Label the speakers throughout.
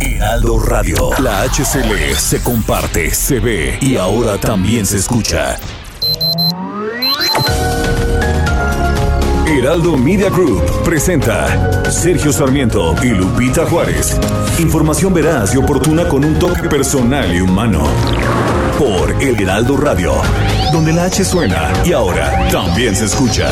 Speaker 1: Heraldo Radio. La HCL se comparte, se ve y ahora también se escucha. Heraldo Media Group presenta Sergio Sarmiento y Lupita Juárez. Información veraz y oportuna con un toque personal y humano. Por El Heraldo Radio, donde la H suena y ahora también se escucha.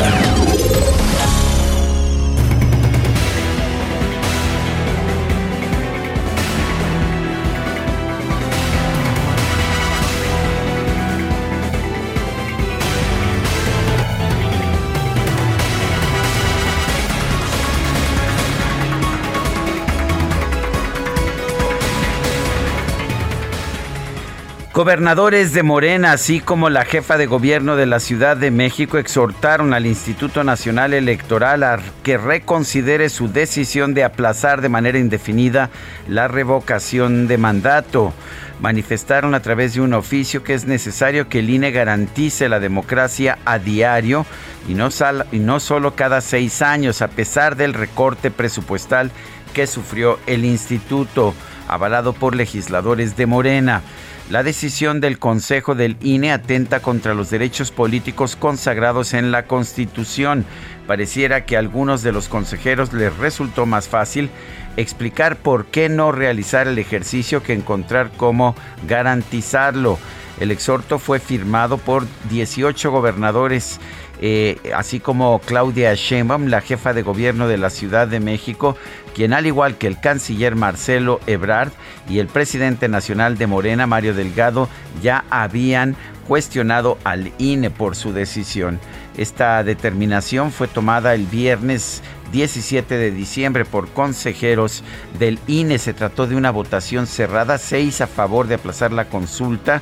Speaker 2: Gobernadores de Morena, así como la jefa de gobierno de la Ciudad de México, exhortaron al Instituto Nacional Electoral a que reconsidere su decisión de aplazar de manera indefinida la revocación de mandato. Manifestaron a través de un oficio que es necesario que el INE garantice la democracia a diario y no, y no solo cada seis años, a pesar del recorte presupuestal que sufrió el instituto, avalado por legisladores de Morena. La decisión del Consejo del INE atenta contra los derechos políticos consagrados en la Constitución. Pareciera que a algunos de los consejeros les resultó más fácil explicar por qué no realizar el ejercicio que encontrar cómo garantizarlo. El exhorto fue firmado por 18 gobernadores eh, así como Claudia Sheinbaum, la jefa de gobierno de la Ciudad de México, quien al igual que el canciller Marcelo Ebrard y el presidente nacional de Morena, Mario Delgado, ya habían cuestionado al INE por su decisión. Esta determinación fue tomada el viernes 17 de diciembre por consejeros del INE. Se trató de una votación cerrada, seis a favor de aplazar la consulta,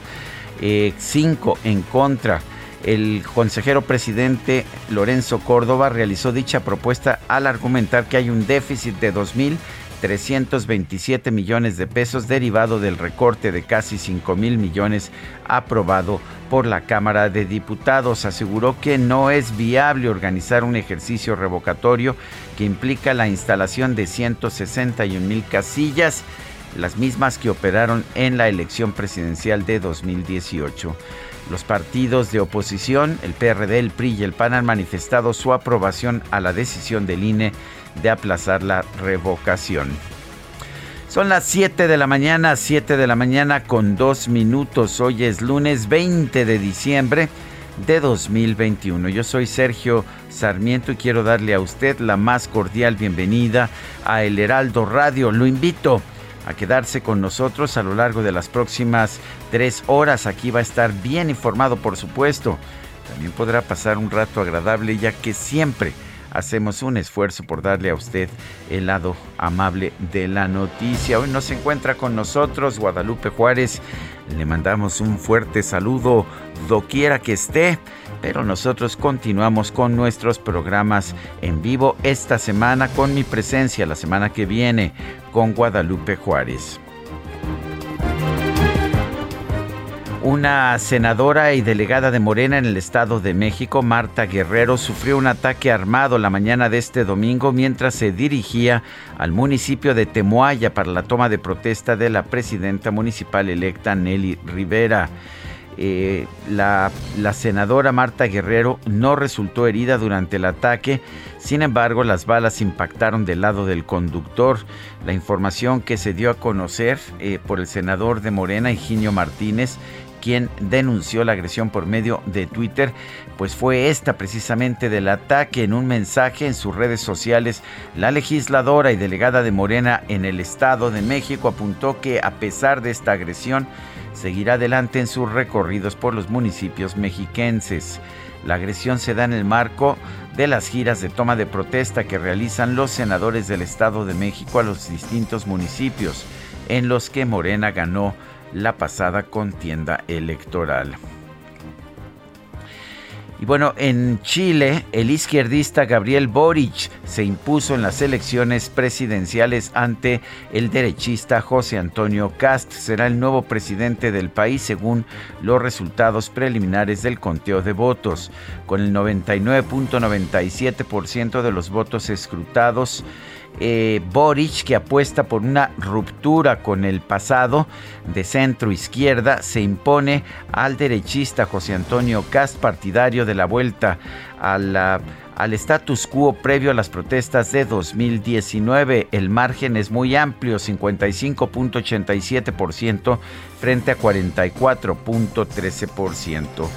Speaker 2: eh, cinco en contra. El consejero presidente Lorenzo Córdoba realizó dicha propuesta al argumentar que hay un déficit de 2.327 millones de pesos derivado del recorte de casi 5 mil millones aprobado por la Cámara de Diputados. Aseguró que no es viable organizar un ejercicio revocatorio que implica la instalación de 161 mil casillas las mismas que operaron en la elección presidencial de 2018. Los partidos de oposición, el PRD, el PRI y el PAN han manifestado su aprobación a la decisión del INE de aplazar la revocación. Son las 7 de la mañana, 7 de la mañana con 2 minutos. Hoy es lunes 20 de diciembre de 2021. Yo soy Sergio Sarmiento y quiero darle a usted la más cordial bienvenida a El Heraldo Radio. Lo invito quedarse con nosotros a lo largo de las próximas tres horas. Aquí va a estar bien informado, por supuesto. También podrá pasar un rato agradable ya que siempre hacemos un esfuerzo por darle a usted el lado amable de la noticia. Hoy nos encuentra con nosotros Guadalupe Juárez. Le mandamos un fuerte saludo doquiera que esté pero nosotros continuamos con nuestros programas en vivo esta semana con mi presencia la semana que viene con Guadalupe Juárez. Una senadora y delegada de Morena en el Estado de México, Marta Guerrero, sufrió un ataque armado la mañana de este domingo mientras se dirigía al municipio de Temoaya para la toma de protesta de la presidenta municipal electa Nelly Rivera. Eh, la, senadora Marta Guerrero no resultó herida durante el ataque, sin embargo las balas impactaron del lado del conductor. La información que se dio a conocer eh, por el senador de Morena, Higinio Martínez, quien denunció la agresión por medio de Twitter, pues fue esta precisamente del ataque. En un mensaje en sus redes sociales, la legisladora y delegada de Morena en el Estado de México apuntó que a pesar de esta agresión, seguirá adelante en sus recorridos por los municipios mexiquenses. La agresión se da en el marco de las giras de toma de protesta que realizan los senadores del Estado de México a los distintos municipios en los que Morena ganó la pasada contienda electoral. Y bueno, en Chile, el izquierdista Gabriel Boric se impuso en las elecciones presidenciales ante el derechista José Antonio Cast. Será el nuevo presidente del país según los resultados preliminares del conteo de votos. Con el 99.97% de los votos escrutados, eh, Boric, que apuesta por una ruptura con el pasado de centro izquierda, se impone al derechista José Antonio Cast, partidario de la vuelta al status quo previo a las protestas de 2019. El margen es muy amplio, 55.87% frente a 44.13%.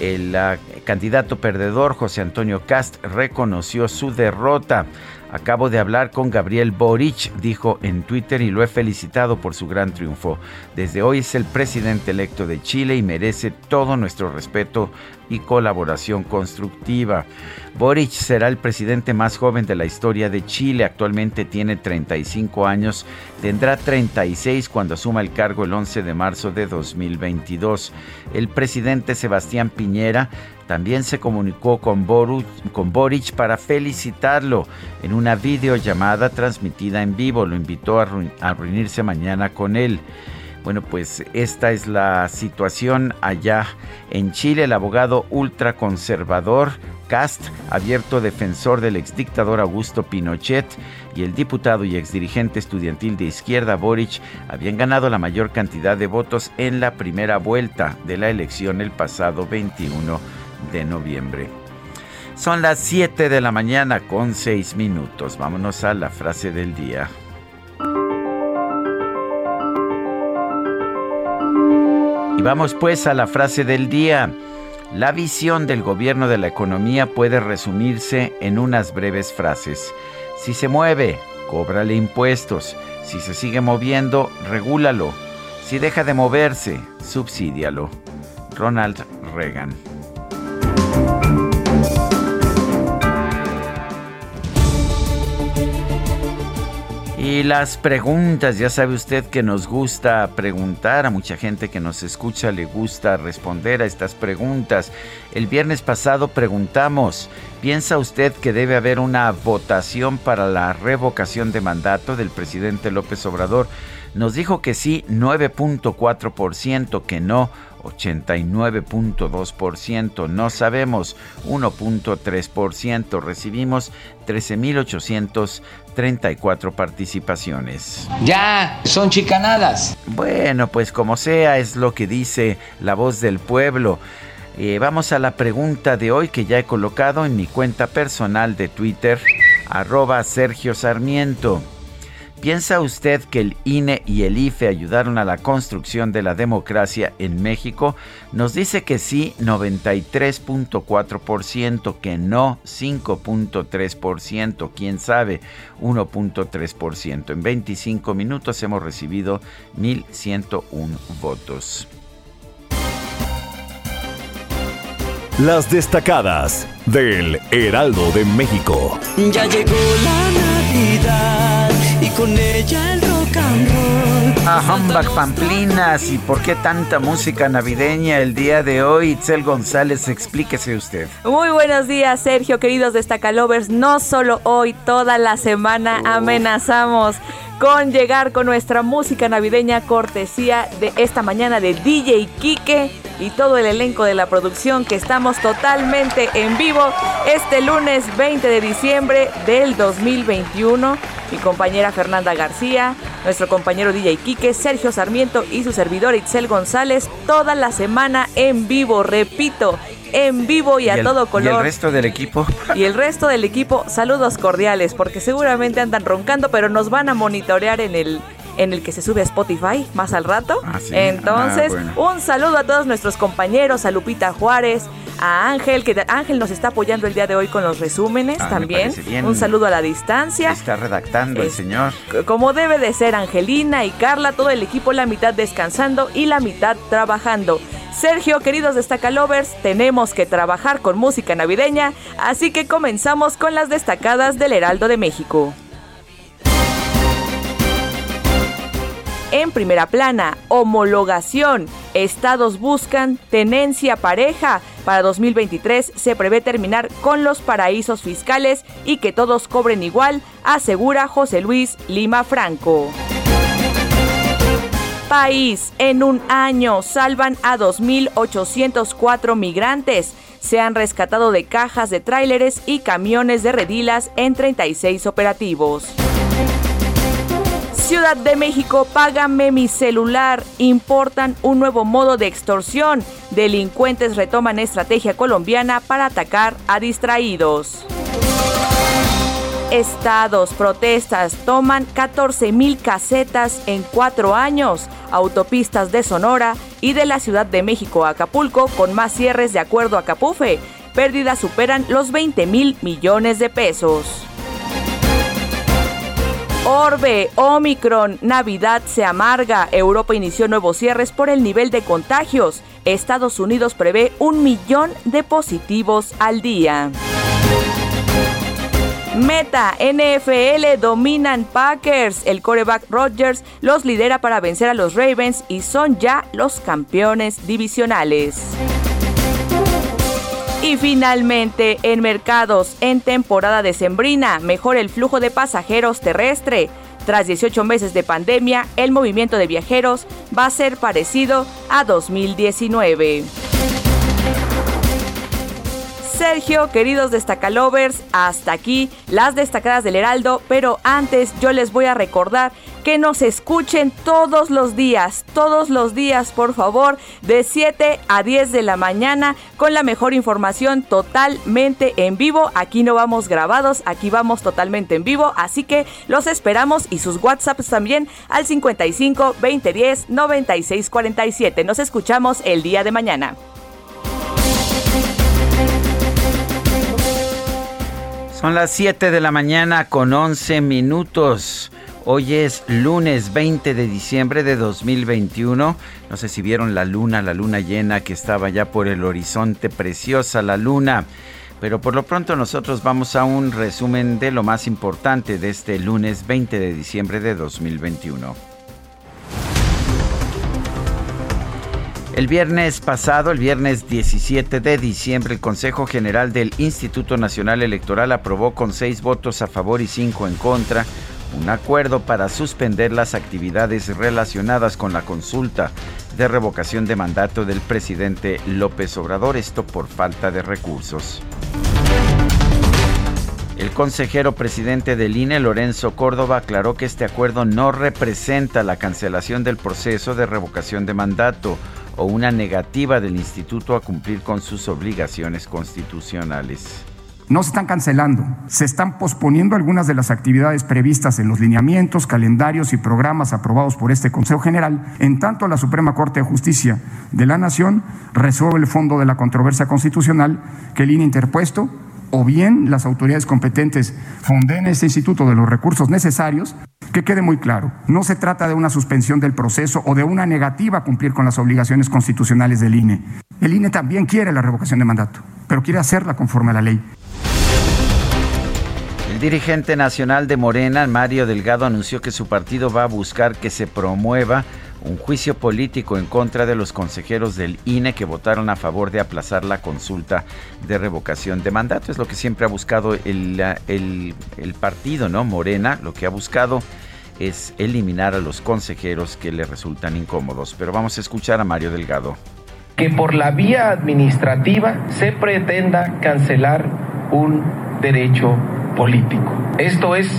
Speaker 2: El ah, candidato perdedor, José Antonio Cast, reconoció su derrota. Acabo de hablar con Gabriel Boric, dijo en Twitter, y lo he felicitado por su gran triunfo. Desde hoy es el presidente electo de Chile y merece todo nuestro respeto y colaboración constructiva. Boric será el presidente más joven de la historia de Chile. Actualmente tiene 35 años. Tendrá 36 cuando asuma el cargo el 11 de marzo de 2022. El presidente Sebastián Piñera también se comunicó con, Boric para felicitarlo en una videollamada transmitida en vivo. Lo invitó a, a reunirse mañana con él. Bueno, pues esta es la situación allá en Chile. El abogado ultraconservador Cast, abierto defensor del exdictador Augusto Pinochet, y el diputado y exdirigente estudiantil de izquierda Boric habían ganado la mayor cantidad de votos en la primera vuelta de la elección el pasado 21 de noviembre. Son las 7 de la mañana con 6 minutos. Vámonos a la frase del día. Y vamos pues a la frase del día. La visión del gobierno de la economía puede resumirse en unas breves frases. Si se mueve, cóbrale impuestos. Si se sigue moviendo, regúlalo. Si deja de moverse, subsídialo. Ronald Reagan. Y las preguntas, ya sabe usted que nos gusta preguntar, a mucha gente que nos escucha le gusta responder a estas preguntas. El viernes pasado preguntamos, ¿piensa usted que debe haber una votación para la revocación de mandato del presidente López Obrador? Nos dijo que sí, 9.4%, que no, 89.2%, no sabemos 1.3%, recibimos 13.834 participaciones.
Speaker 3: Ya, son chicanadas.
Speaker 2: Bueno, pues como sea, es lo que dice la voz del pueblo. Eh, vamos a la pregunta de hoy que ya he colocado en mi cuenta personal de Twitter, arroba Sergio Sarmiento. ¿Piensa usted que el INE y el IFE ayudaron a la construcción de la democracia en México? Nos dice que sí 93.4%, que no 5.3%, quién sabe 1.3%. En 25 minutos hemos recibido 1.101 votos.
Speaker 1: Las destacadas del Heraldo de México.
Speaker 4: Ya llegó la Navidad con ella el rock and roll.
Speaker 2: A Humbug Pamplinas, ¿y por qué tanta música navideña el día de hoy? Itzel González, explíquese usted.
Speaker 5: Muy buenos días, Sergio, queridos Destacalovers. No solo hoy, toda la semana amenazamos con llegar con nuestra música navideña cortesía de esta mañana de DJ Kike y todo el elenco de la producción que estamos totalmente en vivo este lunes 20 de diciembre del 2021. Mi compañera Fernanda García, nuestro compañero DJ Kike, Sergio Sarmiento y su servidor Itzel González toda la semana en vivo, repito, en vivo y a todo color.
Speaker 2: ¿Y el resto del equipo?
Speaker 5: Y el resto del equipo, saludos cordiales, porque seguramente andan roncando, pero nos van a monitorear en el en el que se sube a Spotify más al rato. Ah, Entonces, ah, un saludo a todos nuestros compañeros, a Lupita Juárez, a Ángel, que Ángel nos está apoyando el día de hoy con los resúmenes ah, también. Un saludo a la distancia.
Speaker 2: Está redactando el señor.
Speaker 5: Como debe de ser Angelina y Carla, todo el equipo la mitad descansando y la mitad trabajando. Sergio, queridos Destacalovers, tenemos que trabajar con música navideña, así que comenzamos con las destacadas del Heraldo de México. En primera plana, homologación. Estados buscan tenencia pareja. Para 2023 se prevé terminar con los paraísos fiscales y que todos cobren igual, asegura José Luis Lima Franco país. En un año salvan a 2.804 migrantes. Se han rescatado de cajas de tráileres y camiones de redilas en 36 operativos. Ciudad de México, págame mi celular. Importan un nuevo modo de extorsión. Delincuentes retoman estrategia colombiana para atacar a distraídos. Estados, protestas, toman 14 mil casetas en cuatro años. Autopistas de Sonora y de la Ciudad de México a Acapulco con más cierres de acuerdo a Capufe. Pérdidas superan los 20 mil millones de pesos. Orbe, Omicron, Navidad se amarga. Europa inició nuevos cierres por el nivel de contagios. Estados Unidos prevé un millón de positivos al día. Meta, NFL dominan Packers. El coreback Rodgers los lidera para vencer a los Ravens y son ya los campeones divisionales. Y finalmente, en mercados, en temporada decembrina, mejor el flujo de pasajeros terrestre. Tras 18 meses de pandemia, el movimiento de viajeros va a ser parecido a 2019. Sergio, queridos destacalovers, hasta aquí las destacadas del Heraldo, pero antes yo les voy a recordar que nos escuchen todos los días, todos los días, por favor, de 7 a 10 de la mañana con la mejor información totalmente en vivo. Aquí no vamos grabados, aquí vamos totalmente en vivo, así que los esperamos y sus WhatsApps también al 55 2010 96 47. Nos escuchamos el día de mañana.
Speaker 2: Son las 7 de la mañana con 11 minutos. Hoy es lunes 20 de diciembre de 2021. No sé si vieron la luna, la luna llena que estaba ya por el horizonte, preciosa la luna. Pero por lo pronto nosotros vamos a un resumen de lo más importante de este lunes 20 de diciembre de 2021. El viernes pasado, el viernes 17 de diciembre, el Consejo General del Instituto Nacional Electoral aprobó con seis votos a favor y cinco en contra un acuerdo para suspender las actividades relacionadas con la consulta de revocación de mandato del presidente López Obrador, esto por falta de recursos. El consejero presidente del INE, Lorenzo Córdoba, aclaró que este acuerdo no representa la cancelación del proceso de revocación de mandato o una negativa del instituto a cumplir con sus obligaciones constitucionales.
Speaker 6: No se están cancelando, se están posponiendo algunas de las actividades previstas en los lineamientos, calendarios y programas aprobados por este Consejo General, en tanto la Suprema Corte de Justicia de la Nación resuelve el fondo de la controversia constitucional que el INE interpuesto o bien las autoridades competentes fonden este instituto de los recursos necesarios que quede muy claro, no se trata de una suspensión del proceso o de una negativa a cumplir con las obligaciones constitucionales del INE. El INE también quiere la revocación de mandato, pero quiere hacerla conforme a la ley.
Speaker 2: El dirigente nacional de Morena, Mario Delgado, anunció que su partido va a buscar que se promueva un juicio político en contra de los consejeros del INE que votaron a favor de aplazar la consulta de revocación de mandato. Es lo que siempre ha buscado el, el, partido, ¿no? Morena, lo que ha buscado es eliminar a los consejeros que le resultan incómodos. Pero vamos a escuchar a Mario Delgado.
Speaker 7: Que por la vía administrativa se pretenda cancelar un derecho político. Esto es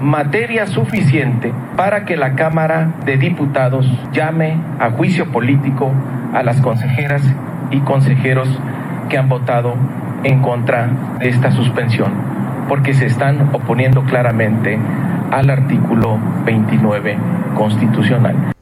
Speaker 7: materia suficiente para que la Cámara de Diputados llame a juicio político a las consejeras y consejeros que han votado en contra de esta suspensión, porque se están oponiendo claramente al artículo 29 constitucional.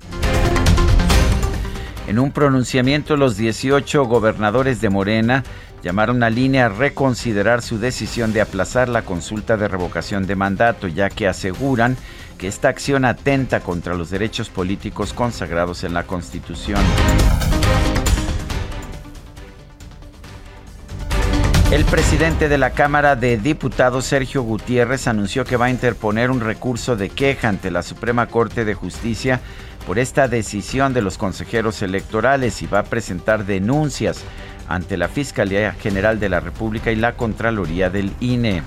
Speaker 2: En un pronunciamiento, los 18 gobernadores de Morena llamaron a línea a reconsiderar su decisión de aplazar la consulta de revocación de mandato, ya que aseguran que esta acción atenta contra los derechos políticos consagrados en la Constitución. El presidente de la Cámara de Diputados, Sergio Gutiérrez, anunció que va a interponer un recurso de queja ante la Suprema Corte de Justicia por esta decisión de los consejeros electorales y va a presentar denuncias ante la Fiscalía General de la República y la Contraloría del INE.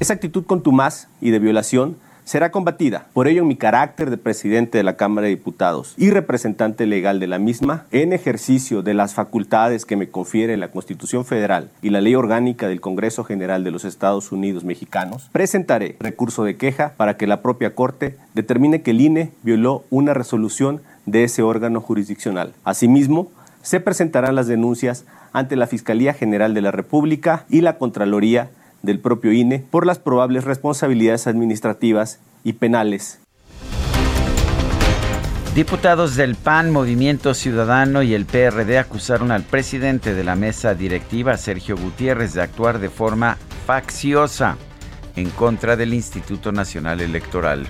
Speaker 8: Esa actitud contumaz y de violación será combatida. Por ello, en mi carácter de presidente de la Cámara de Diputados y representante legal de la misma, en ejercicio de las facultades que me confiere la Constitución Federal y la Ley Orgánica del Congreso General de los Estados Unidos Mexicanos, presentaré recurso de queja para que la propia Corte determine que el INE violó una resolución de ese órgano jurisdiccional. Asimismo, se presentarán las denuncias ante la Fiscalía General de la República y la Contraloría del propio INE por las probables responsabilidades administrativas y penales.
Speaker 2: Diputados del PAN, Movimiento Ciudadano y el PRD acusaron al presidente de la mesa directiva, Sergio Gutiérrez, de actuar de forma facciosa en contra del Instituto Nacional Electoral.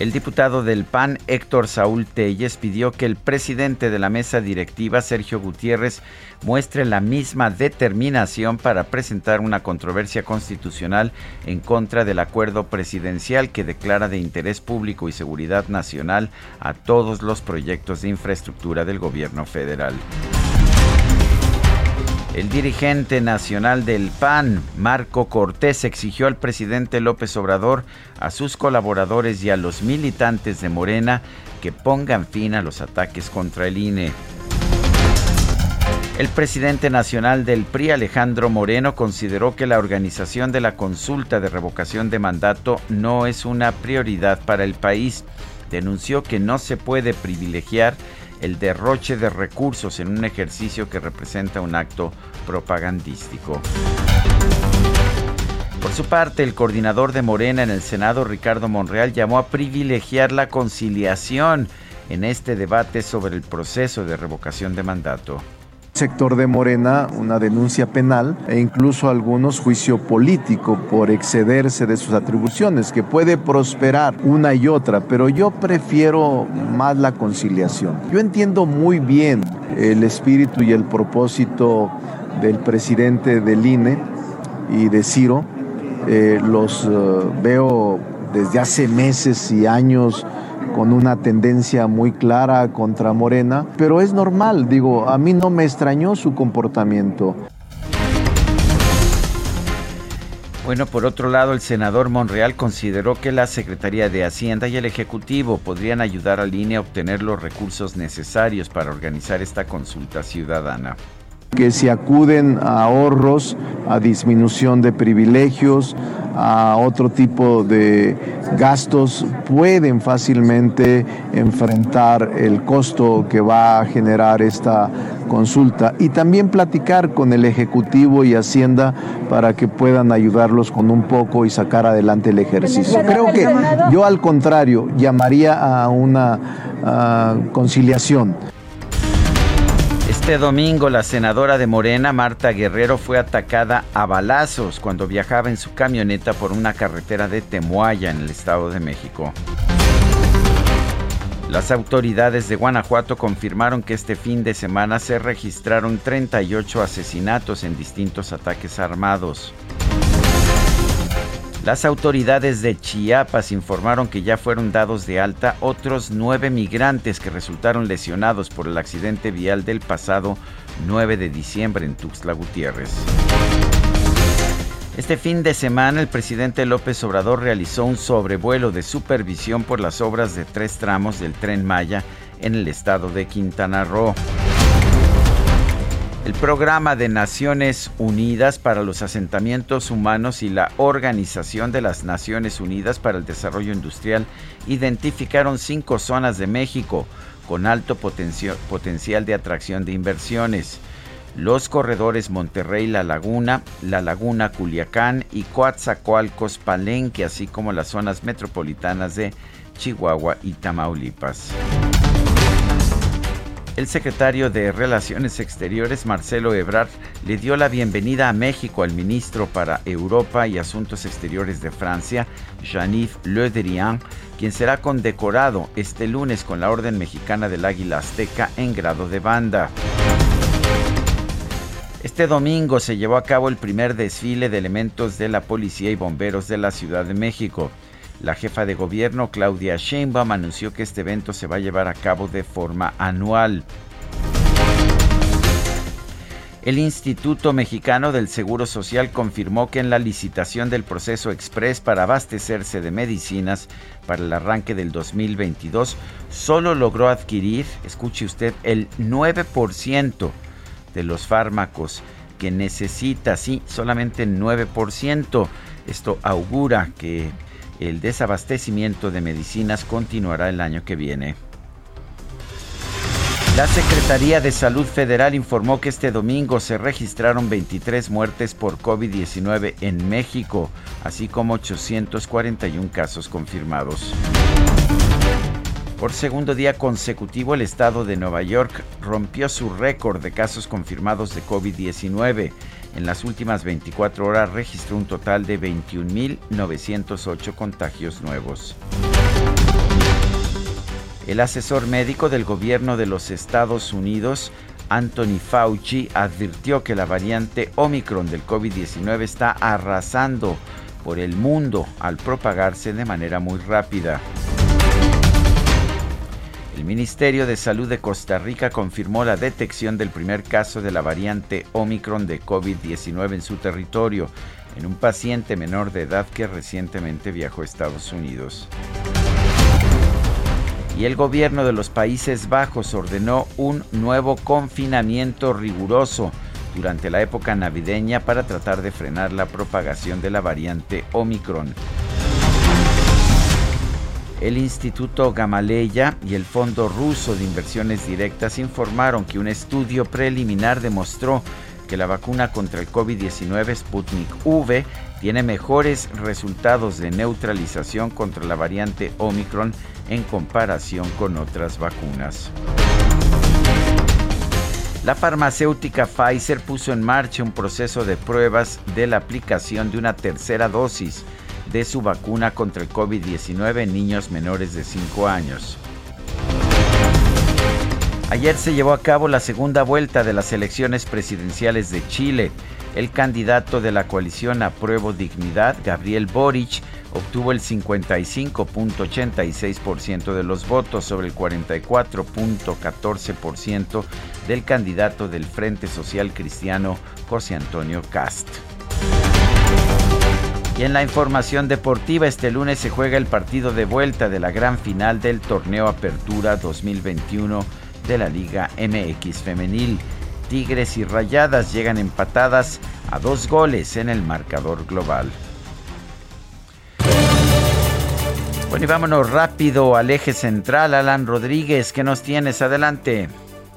Speaker 2: El diputado del PAN, Héctor Saúl Telles, pidió que el presidente de la mesa directiva, Sergio Gutiérrez, muestre la misma determinación para presentar una controversia constitucional en contra del acuerdo presidencial que declara de interés público y seguridad nacional a todos los proyectos de infraestructura del gobierno federal. El dirigente nacional del PAN, Marco Cortés, exigió al presidente López Obrador, a sus colaboradores y a los militantes de Morena que pongan fin a los ataques contra el INE. El presidente nacional del PRI, Alejandro Moreno, consideró que la organización de la consulta de revocación de mandato no es una prioridad para el país. Denunció que no se puede privilegiar el derroche de recursos en un ejercicio que representa un acto propagandístico. Por su parte, el coordinador de Morena en el Senado, Ricardo Monreal, llamó a privilegiar la conciliación en este debate sobre el proceso de revocación de mandato
Speaker 9: sector de Morena una denuncia penal e incluso algunos juicio político por excederse de sus atribuciones, que puede prosperar una y otra, pero yo prefiero más la conciliación. Yo entiendo muy bien el espíritu y el propósito del presidente del INE y de Ciro. Eh, los eh, veo desde hace meses y años con una tendencia muy clara contra Morena, pero es normal, digo, a mí no me extrañó su comportamiento.
Speaker 2: Bueno, por otro lado, el senador Monreal consideró que la Secretaría de Hacienda y el Ejecutivo podrían ayudar al INE a obtener los recursos necesarios para organizar esta consulta ciudadana
Speaker 9: que si acuden a ahorros, a disminución de privilegios, a otro tipo de gastos, pueden fácilmente enfrentar el costo que va a generar esta consulta y también platicar con el Ejecutivo y Hacienda para que puedan ayudarlos con un poco y sacar adelante el ejercicio. Creo que yo al contrario llamaría a una conciliación.
Speaker 2: Este domingo la senadora de Morena, Marta Guerrero, fue atacada a balazos cuando viajaba en su camioneta por una carretera de Temuaya en el Estado de México. Las autoridades de Guanajuato confirmaron que este fin de semana se registraron 38 asesinatos en distintos ataques armados. Las autoridades de Chiapas informaron que ya fueron dados de alta otros nueve migrantes que resultaron lesionados por el accidente vial del pasado 9 de diciembre en Tuxtla Gutiérrez. Este fin de semana el presidente López Obrador realizó un sobrevuelo de supervisión por las obras de tres tramos del tren Maya en el estado de Quintana Roo. El Programa de Naciones Unidas para los Asentamientos Humanos y la Organización de las Naciones Unidas para el Desarrollo Industrial identificaron cinco zonas de México con alto potencial de atracción de inversiones. Los corredores Monterrey-La Laguna, La Laguna Culiacán y Coatzacoalcos Palenque, así como las zonas metropolitanas de Chihuahua y Tamaulipas. El secretario de Relaciones Exteriores, Marcelo Ebrard, le dio la bienvenida a México al ministro para Europa y Asuntos Exteriores de Francia, Jean-Yves Le Drian, quien será condecorado este lunes con la Orden Mexicana del Águila Azteca en grado de banda. Este domingo se llevó a cabo el primer desfile de elementos de la policía y bomberos de la Ciudad de México. La jefa de gobierno, Claudia Sheinbaum, anunció que este evento se va a llevar a cabo de forma anual. El Instituto Mexicano del Seguro Social confirmó que en la licitación del proceso express para abastecerse de medicinas para el arranque del 2022 solo logró adquirir, escuche usted, el 9% de los fármacos que necesita, sí, solamente el 9%. Esto augura que el desabastecimiento de medicinas continuará el año que viene. La Secretaría de Salud Federal informó que este domingo se registraron 23 muertes por COVID-19 en México, así como 841 casos confirmados. Por segundo día consecutivo, el estado de Nueva York rompió su récord de casos confirmados de COVID-19. En las últimas 24 horas registró un total de 21.908 contagios nuevos. El asesor médico del gobierno de los Estados Unidos, Anthony Fauci, advirtió que la variante Omicron del COVID-19 está arrasando por el mundo al propagarse de manera muy rápida. El Ministerio de Salud de Costa Rica confirmó la detección del primer caso de la variante Omicron de COVID-19 en su territorio, en un paciente menor de edad que recientemente viajó a Estados Unidos y el gobierno de los Países Bajos ordenó un nuevo confinamiento riguroso durante la época navideña para tratar de frenar la propagación de la variante Omicron. El Instituto Gamaleya y el Fondo Ruso de Inversiones Directas informaron que un estudio preliminar demostró que la vacuna contra el COVID-19 Sputnik V tiene mejores resultados de neutralización contra la variante Omicron en comparación con otras vacunas. La farmacéutica Pfizer puso en marcha un proceso de pruebas de la aplicación de una tercera dosis de su vacuna contra el COVID-19 en niños menores de 5 años. Ayer se llevó a cabo la segunda vuelta de las elecciones presidenciales de Chile. El candidato de la coalición Apruebo Dignidad, Gabriel Boric, obtuvo el 55.86% de los votos sobre el 44.14% del candidato del Frente Social Cristiano, José Antonio Cast. Y en la información deportiva, este lunes se juega el partido de vuelta de la gran final del torneo Apertura 2021 de la Liga MX Femenil. Tigres y Rayadas llegan empatadas a dos goles en el marcador global. Bueno, y vámonos rápido al eje central. Alan Rodríguez, ¿qué nos tienes? Adelante.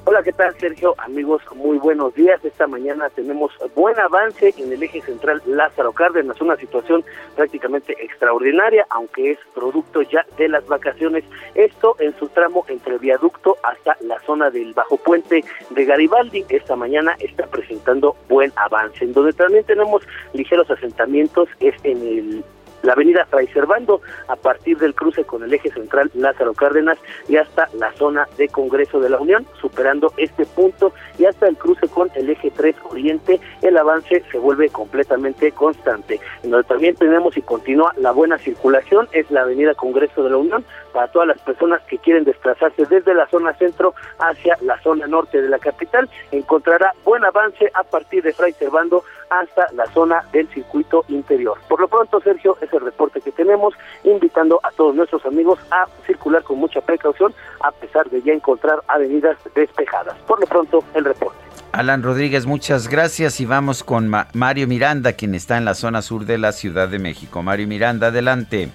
Speaker 10: Hola, ¿qué tal Sergio? Amigos, muy buenos días. Esta mañana tenemos buen avance en el eje central Lázaro Cárdenas, una situación prácticamente extraordinaria, aunque es producto ya de las vacaciones. Esto en su tramo entre viaducto hasta la zona del bajo puente de Garibaldi. Esta mañana está presentando buen avance. En donde también tenemos ligeros asentamientos es en el la avenida Fray Servando a partir del cruce con el eje central Lázaro Cárdenas y hasta la zona de Congreso de la Unión, superando este punto y hasta el cruce con el eje 3 Oriente, el avance se vuelve completamente constante. En donde también tenemos y continúa la buena circulación es la avenida Congreso de la Unión para todas las personas que quieren desplazarse desde la zona centro hacia la zona norte de la capital. Encontrará buen avance a partir de Fray Servando hasta la zona del circuito interior. Por lo pronto, Sergio, es el reporte que tenemos, invitando a todos nuestros amigos a circular con mucha precaución, a pesar de ya encontrar avenidas despejadas. Por lo pronto, el reporte.
Speaker 2: Alan Rodríguez, muchas gracias y vamos con Mario Miranda, quien está en la zona sur de la Ciudad de México. Mario Miranda, adelante.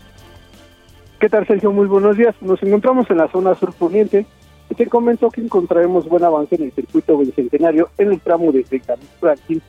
Speaker 11: ¿Qué tal, Sergio? Muy buenos días. Nos encontramos en la zona sur poniente y te comento que encontraremos buen avance en el circuito bicentenario en el tramo de Benjamín Franklin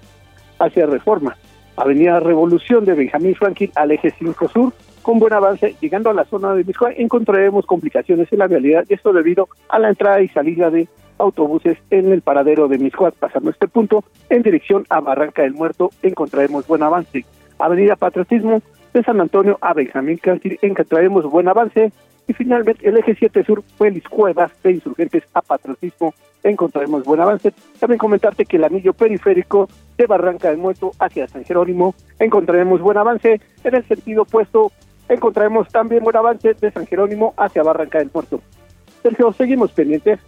Speaker 11: hacia Reforma, Avenida Revolución de Benjamín Franklin al eje 5 Sur, con buen avance, llegando a la zona de Miscoa, encontraremos complicaciones en la realidad, y esto debido a la entrada y salida de autobuses en el paradero de Miscoat. Pasando este punto, en dirección a Barranca del Muerto, encontraremos buen avance. Avenida Patriotismo de San Antonio a Benjamín Franklin, encontraremos buen avance Y finalmente, el eje 7 sur, Félix Cuevas, de Insurgentes a Patriotismo, encontraremos buen avance. También comentarte que el anillo periférico de Barranca del Muerto hacia San Jerónimo, encontraremos buen avance. En el sentido opuesto, encontraremos también buen avance de San Jerónimo hacia Barranca del Muerto. Sergio, seguimos pendientes.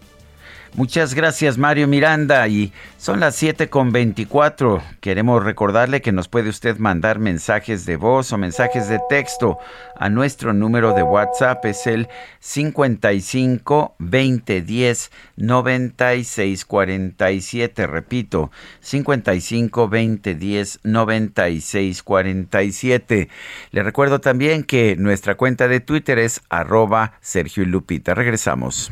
Speaker 2: Muchas gracias Mario Miranda y son las 7 con 24. Queremos recordarle que nos puede usted mandar mensajes de voz o mensajes de texto a nuestro número de WhatsApp es el 55 20 10 96 47. Repito, 55 20 10 96 47. Le recuerdo también que nuestra cuenta de Twitter es arroba Sergio y Lupita. Regresamos.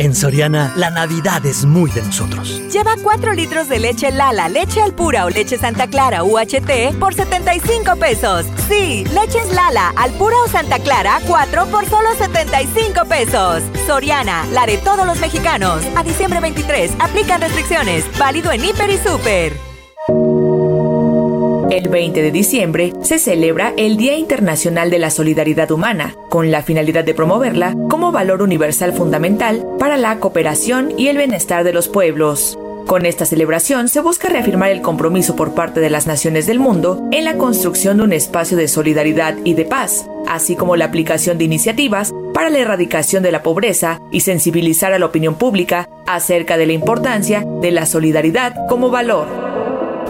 Speaker 12: En Soriana, la Navidad es muy de nosotros.
Speaker 13: Lleva 4 litros de leche Lala, leche Alpura o leche Santa Clara UHT por 75 pesos. Sí, leches Lala, Alpura o Santa Clara, 4 por solo 75 pesos. Soriana, la de todos los mexicanos. A diciembre 23, aplican restricciones. Válido en Hiper y Super.
Speaker 5: El 20 de diciembre se celebra el Día Internacional de la Solidaridad Humana, con la finalidad de promoverla como valor universal fundamental para la cooperación y el bienestar de los pueblos. Con esta celebración se busca reafirmar el compromiso por parte de las naciones del mundo en la construcción de un espacio de solidaridad y de paz, así como la aplicación de iniciativas para la erradicación de la pobreza y sensibilizar a la opinión pública acerca de la importancia de la solidaridad como valor.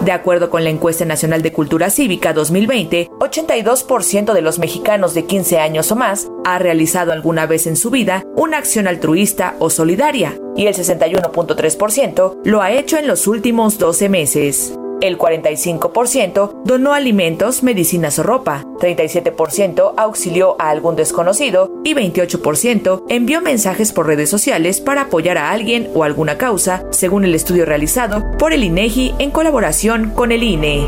Speaker 5: De acuerdo con la encuesta nacional de cultura cívica 2020, 82% de los mexicanos de 15 años o más ha realizado alguna vez en su vida una acción altruista o solidaria y el 61.3% lo ha hecho en los últimos 12 meses. El 45% donó alimentos, medicinas o ropa, 37% auxilió a algún desconocido y 28% envió mensajes por redes sociales para apoyar a alguien o alguna causa, según el estudio realizado por el INEGI en colaboración con el INE.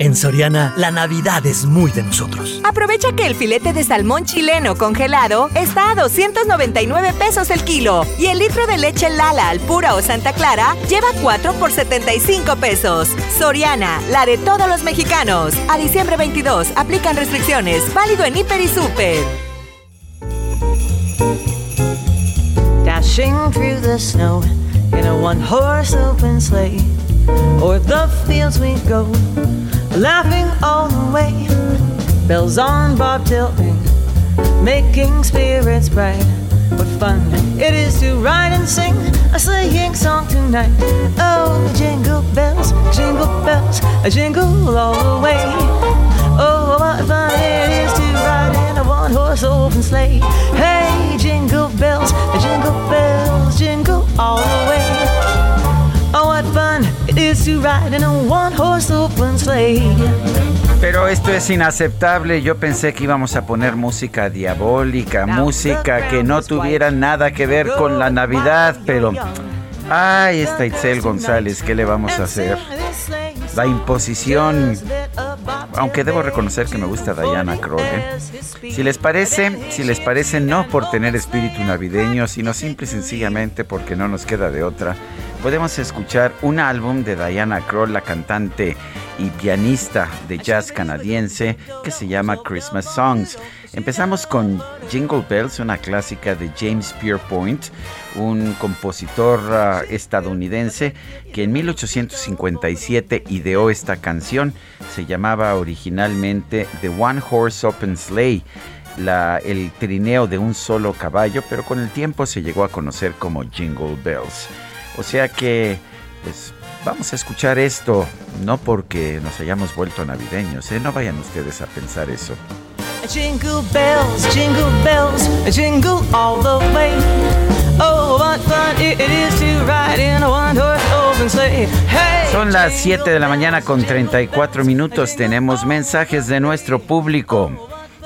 Speaker 12: En Soriana, la Navidad es muy de nosotros.
Speaker 13: Aprovecha que el filete de salmón chileno congelado está a 299 pesos el kilo y el litro de leche Lala al pura o Santa Clara lleva 4 por 75 pesos. Soriana, la de todos los mexicanos. A diciembre 22, aplican restricciones. Válido en Hiper y Super. Dashing through the snow in a one horse open sleigh. O'er the fields we go. laughing all the way. Bells on bobtailing, making spirits bright. What fun it is to ride and sing a sleighing song tonight. Oh, jingle bells, jingle bells, a jingle all the way. Oh, what fun it is to ride in a one horse open sleigh. Hey, jingle bells, jingle bells, jingle all the way.
Speaker 2: Oh, Pero esto es inaceptable. Yo pensé que íbamos a poner música diabólica, música que no tuviera nada que ver con la Navidad, pero... Ay, está Itzel González, ¿qué le vamos a hacer? La imposición, aunque debo reconocer que me gusta Diana Kroll. ¿eh? Si les parece, si les parece no por tener espíritu navideño, sino simple y sencillamente porque no nos queda de otra, podemos escuchar un álbum de Diana Kroll, la cantante y pianista de jazz canadiense que se llama Christmas Songs. Empezamos con Jingle Bells, una clásica de James Pierpoint, un compositor ah, estadounidense que en 1857 ideó esta canción. Se llamaba originalmente The One Horse Open Sleigh el trineo de un solo caballo, pero con el tiempo se llegó a conocer como Jingle Bells. O sea que, pues vamos a escuchar esto, no porque nos hayamos vuelto navideños, ¿eh? no vayan ustedes a pensar eso. Jingle bells, jingle bells, jingle all the way. Oh, what fun it is to ride in a one-horse open sleigh. Hey, Son las 7 de la mañana con 34 minutos. Tenemos mensajes de nuestro público.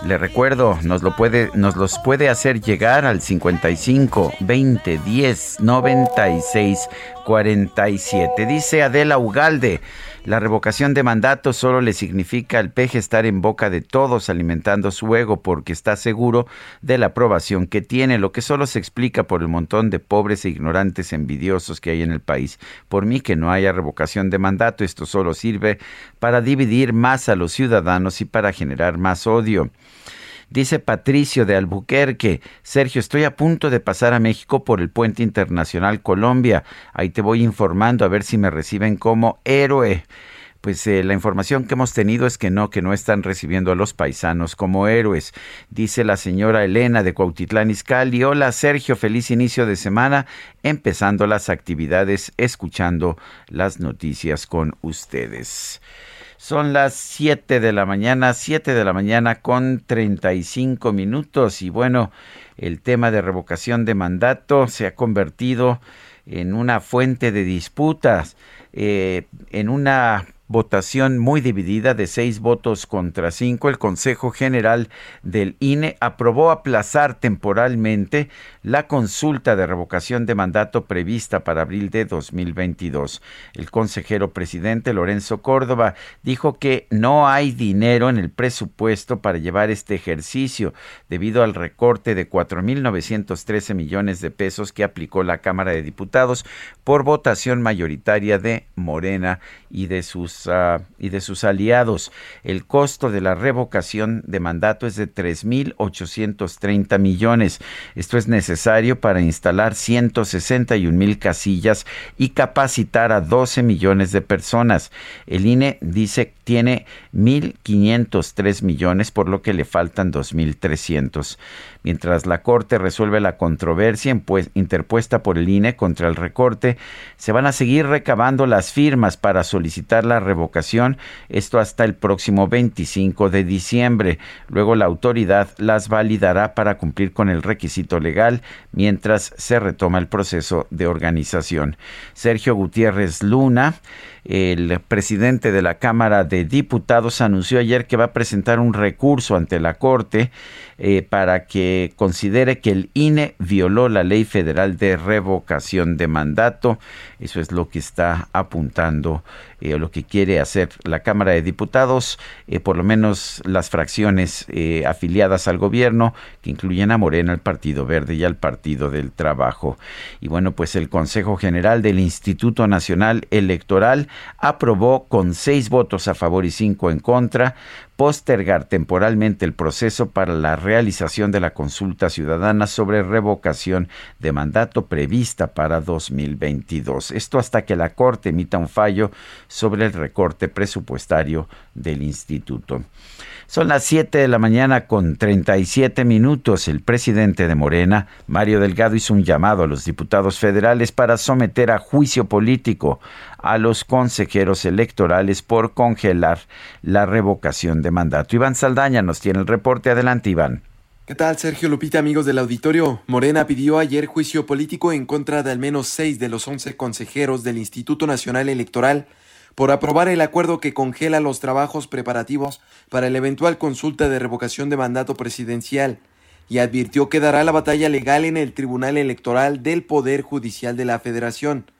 Speaker 2: Le recuerdo, nos, lo puede, nos los puede hacer llegar al 55 20 10 96 47. Dice Adela Ugalde. La revocación de mandato solo le significa al peje estar en boca de todos alimentando su ego porque está seguro de la aprobación que tiene, lo que solo se explica por el montón de pobres e ignorantes envidiosos que hay en el país. Por mí que no haya revocación de mandato, esto solo sirve para dividir más a los ciudadanos y para generar más odio. Dice Patricio de Albuquerque, Sergio, estoy a punto de pasar a México por el puente internacional Colombia. Ahí te voy informando a ver si me reciben como héroe. Pues eh, la información que hemos tenido es que no, que no están recibiendo a los paisanos como héroes. Dice la señora Elena de Cuautitlán Izcalli. Hola Sergio, feliz inicio de semana, empezando las actividades, escuchando las noticias con ustedes. Son las 7 de la mañana, 7 de la mañana con 35 minutos. Y bueno, el tema de revocación de mandato se ha convertido en una fuente de disputas, eh, en una votación muy dividida de seis votos contra cinco, el Consejo General del INE aprobó aplazar temporalmente la consulta de revocación de mandato prevista para abril de 2022. El consejero presidente Lorenzo Córdoba dijo que no hay dinero en el presupuesto para llevar este ejercicio debido al recorte de 4.913 millones de pesos que aplicó la Cámara de Diputados por votación mayoritaria de Morena y de sus ah, y de sus aliados. El costo de la revocación de mandato es de 3.830 millones. Esto es necesario para instalar 161 mil casillas y capacitar a 12 millones de personas. El INE dice que tiene 1.503 millones, por lo que le faltan 2.300 mientras la Corte resuelve la controversia interpuesta por el INE contra el recorte, se van a seguir recabando las firmas para solicitar la revocación, esto hasta el próximo 25 de diciembre. Luego la autoridad las validará para cumplir con el requisito legal mientras se retoma el proceso de organización. Sergio Gutiérrez Luna el presidente de la Cámara de Diputados anunció ayer que va a presentar un recurso ante la Corte eh, para que considere que el INE violó la ley federal de revocación de mandato. Eso es lo que está apuntando eh, o lo que quiere hacer la Cámara de Diputados, eh, por lo menos las fracciones afiliadas al gobierno, que incluyen a Morena, al Partido Verde y al Partido del Trabajo. Y bueno, pues el Consejo General del Instituto Nacional Electoral aprobó con seis votos a favor y cinco en contra postergar temporalmente el proceso para la realización de la consulta ciudadana sobre revocación de mandato prevista para 2022. Esto hasta que la Corte emita un fallo sobre el recorte presupuestario del instituto. Son las 7 de la mañana con 37 minutos. El presidente de Morena, Mario Delgado, hizo un llamado a los diputados federales para someter a juicio político a los consejeros electorales por congelar la revocación de mandato. Iván Saldaña nos tiene el reporte. Adelante, Iván.
Speaker 14: ¿Qué tal, Sergio Lupita, amigos del auditorio? Morena pidió ayer juicio político en contra de al menos seis de los once consejeros del Instituto Nacional Electoral por aprobar el acuerdo que congela los trabajos preparativos para la eventual consulta de revocación de mandato presidencial y advirtió que dará la batalla legal en el Tribunal Electoral del Poder Judicial de la Federación.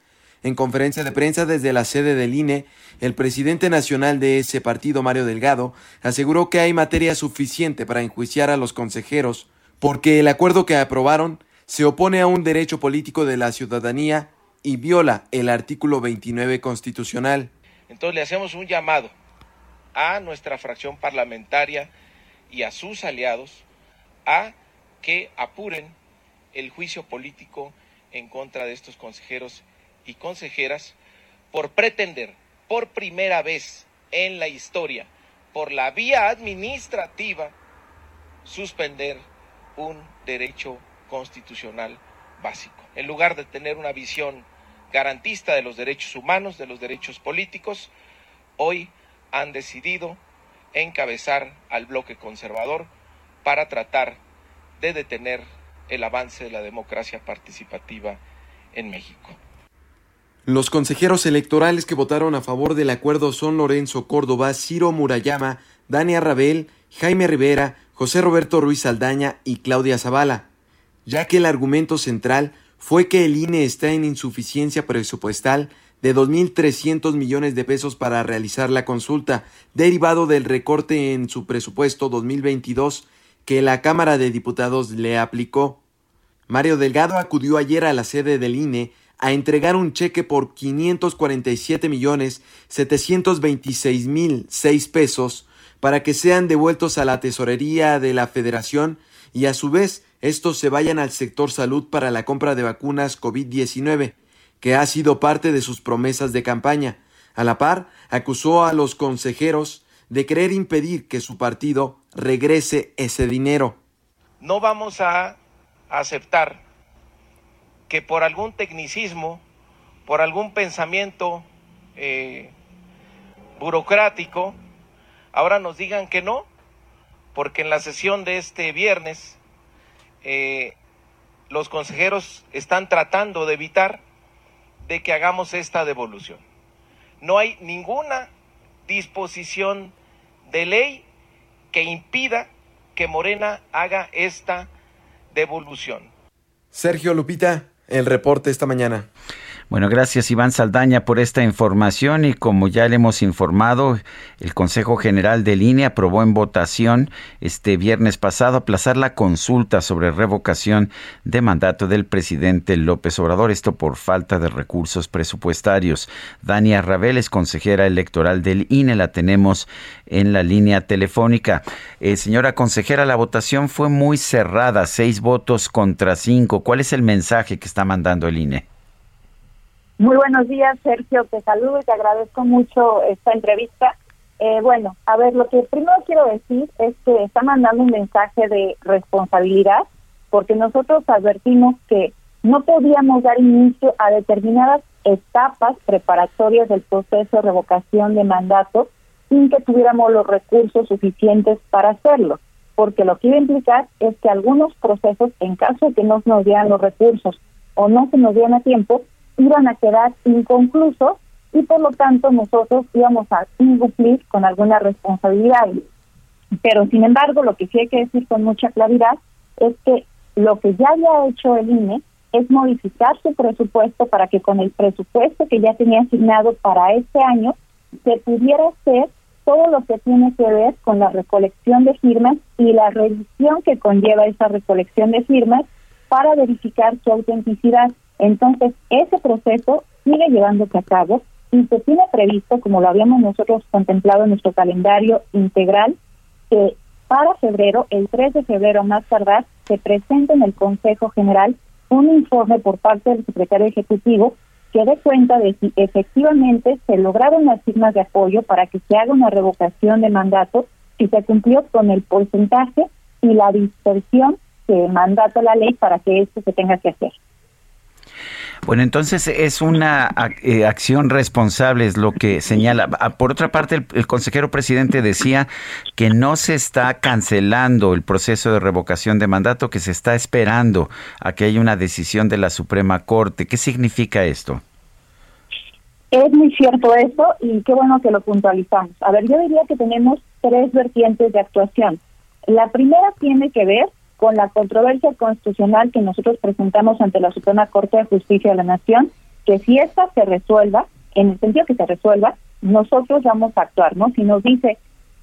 Speaker 14: En conferencia de prensa desde la sede del INE, el presidente nacional de ese partido, Mario Delgado, aseguró que hay materia suficiente para enjuiciar a los consejeros, porque el acuerdo que aprobaron se opone a un derecho político de la ciudadanía y viola el artículo 29 constitucional.
Speaker 15: Entonces le hacemos un llamado a nuestra fracción parlamentaria y a sus aliados a que apuren el juicio político en contra de estos consejeros y consejeras por pretender por primera vez en la historia, por la vía administrativa, suspender un derecho constitucional básico. En lugar de tener una visión garantista de los derechos humanos, de los derechos políticos, hoy han decidido encabezar al bloque conservador para tratar de detener el avance de la democracia participativa en México.
Speaker 14: Los consejeros electorales que votaron a favor del acuerdo son Lorenzo Córdoba, Ciro Murayama, Dania Rabel, Jaime Rivera, José Roberto Ruiz Aldaña y Claudia Zavala, ya que el argumento central fue que el INE está en insuficiencia presupuestal de 2.300 millones de pesos para realizar la consulta, derivado del recorte en su presupuesto 2022 que la Cámara de Diputados le aplicó. Mario Delgado acudió ayer a la sede del INE a entregar un cheque por 547 millones 726 mil seis pesos para que sean devueltos a la tesorería de la Federación y a su vez estos se vayan al sector salud para la compra de vacunas COVID-19, que ha sido parte de sus promesas de campaña. A la par, acusó a los consejeros de querer impedir que su partido regrese ese dinero.
Speaker 15: No vamos a aceptar que por algún tecnicismo, por algún pensamiento eh, burocrático, ahora nos digan que no, porque en la sesión de este viernes eh, los consejeros están tratando de evitar de que hagamos esta devolución. No hay ninguna disposición de ley que impida que Morena haga esta devolución.
Speaker 14: Sergio Lupita, el reporte esta mañana.
Speaker 2: Bueno, gracias Iván Saldaña por esta información y como ya le hemos informado, el Consejo General de Línea aprobó en votación este viernes pasado aplazar la consulta sobre revocación de mandato del presidente López Obrador, esto por falta de recursos presupuestarios. Dania Rabel es consejera electoral del INE, la tenemos en la línea telefónica. Eh, señora consejera, la votación fue muy cerrada, seis votos contra cinco. ¿Cuál es el mensaje que está mandando el INE?
Speaker 16: Muy buenos días, Sergio. Te saludo y te agradezco mucho esta entrevista. Eh, bueno, a ver, lo que primero quiero decir es que está mandando un mensaje de responsabilidad porque nosotros advertimos que no podíamos dar inicio a determinadas etapas preparatorias del proceso de revocación de mandato sin que tuviéramos los recursos suficientes para hacerlo, porque lo que iba a implicar es que algunos procesos, en caso de que no nos dieran los recursos o no se nos dieran a tiempo, iban a quedar inconclusos y por lo tanto nosotros íbamos a incumplir con alguna responsabilidad. Pero sin embargo, lo que sí hay que decir con mucha claridad es que lo que ya había hecho el INE es modificar su presupuesto para que con el presupuesto que ya tenía asignado para este año se pudiera hacer todo lo que tiene que ver con la recolección de firmas y la revisión que conlleva esa recolección de firmas para verificar su autenticidad. Entonces, ese proceso sigue llevándose a cabo y se tiene previsto, como lo habíamos nosotros contemplado en nuestro calendario integral, que para febrero, el 3 de febrero más tardar, se presente en el Consejo General un informe por parte del secretario ejecutivo que dé cuenta de si efectivamente se lograron las firmas de apoyo para que se haga una revocación de mandato, si se cumplió con el porcentaje y la dispersión que mandata la ley para que esto se tenga que hacer.
Speaker 2: Bueno, entonces es una eh, acción responsable, es lo que señala. Ah, por otra parte, el, consejero presidente decía que no se está cancelando el proceso de revocación de mandato, que se está esperando a que haya una decisión de la Suprema Corte. ¿Qué significa esto?
Speaker 16: Es muy cierto eso y qué bueno que lo puntualizamos. A ver, yo diría que tenemos tres vertientes de actuación. La primera tiene que ver con la controversia constitucional que nosotros presentamos ante la Suprema Corte de Justicia de la Nación, que si esta se resuelva, en el sentido que se resuelva, nosotros vamos a actuar, ¿no? Si nos dice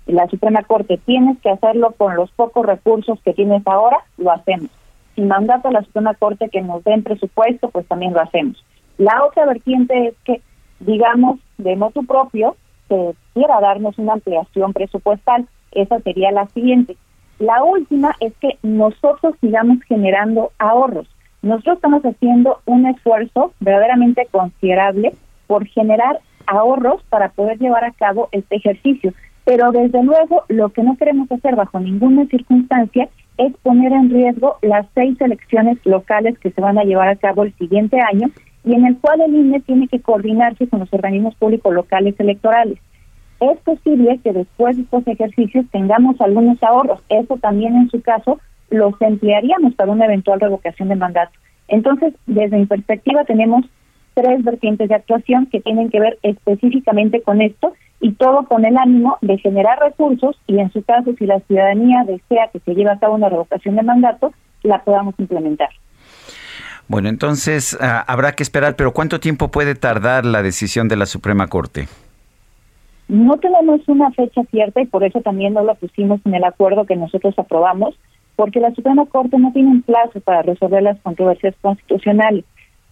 Speaker 16: la Suprema Corte, tienes que hacerlo con los pocos recursos que tienes ahora, lo hacemos. Si mandato a la Suprema Corte que nos den presupuesto, pues también lo hacemos. La otra vertiente es que, digamos, de modo propio, se quiera darnos una ampliación presupuestal. Esa sería la siguiente. La última es que nosotros sigamos generando ahorros. Nosotros estamos haciendo un esfuerzo verdaderamente considerable por generar ahorros para poder llevar a cabo este ejercicio. Pero desde luego lo que no queremos hacer bajo ninguna circunstancia es poner en riesgo las seis elecciones locales que se van a llevar a cabo el siguiente año y en el cual el INE tiene que coordinarse con los organismos públicos locales electorales. Es posible que después de estos ejercicios tengamos algunos ahorros. Eso también en su caso los emplearíamos para una eventual revocación de mandato. Entonces, desde mi perspectiva tenemos tres vertientes de actuación que tienen que ver específicamente con esto y todo con el ánimo de generar recursos y en su caso si la ciudadanía desea que se lleve a cabo una revocación de mandato, la podamos implementar.
Speaker 2: Bueno, entonces ah, habrá que esperar, pero ¿cuánto tiempo puede tardar la decisión de la Suprema Corte?
Speaker 16: No tenemos una fecha cierta y por eso también no la pusimos en el acuerdo que nosotros aprobamos, porque la Suprema Corte no tiene un plazo para resolver las controversias constitucionales.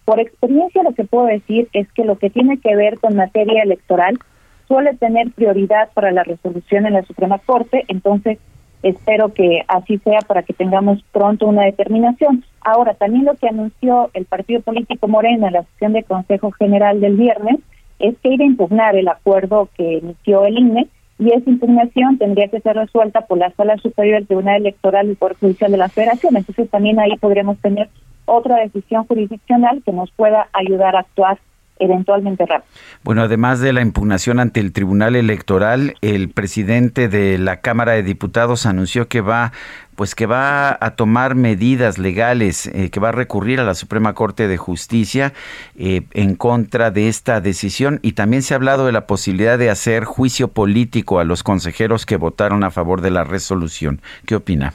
Speaker 16: Por experiencia lo que puedo decir es que lo que tiene que ver con materia electoral suele tener prioridad para la resolución en la Suprema Corte, entonces espero que así sea para que tengamos pronto una determinación. Ahora, también lo que anunció el partido político Morena en la sesión de Consejo General del viernes es que ir a impugnar el acuerdo que emitió el INE y esa impugnación tendría que ser resuelta por la Sala Superior del Tribunal Electoral y por Judicial de la Federación. Entonces también ahí podríamos tener otra decisión jurisdiccional que nos pueda ayudar a actuar eventualmente rápido.
Speaker 2: Bueno, además de la impugnación ante el Tribunal Electoral, el presidente de la Cámara de Diputados anunció que va pues que va a tomar medidas legales, eh, que va a recurrir a la Suprema Corte de Justicia eh, en contra de esta decisión y también se ha hablado de la posibilidad de hacer juicio político a los consejeros que votaron a favor de la resolución. ¿Qué opina?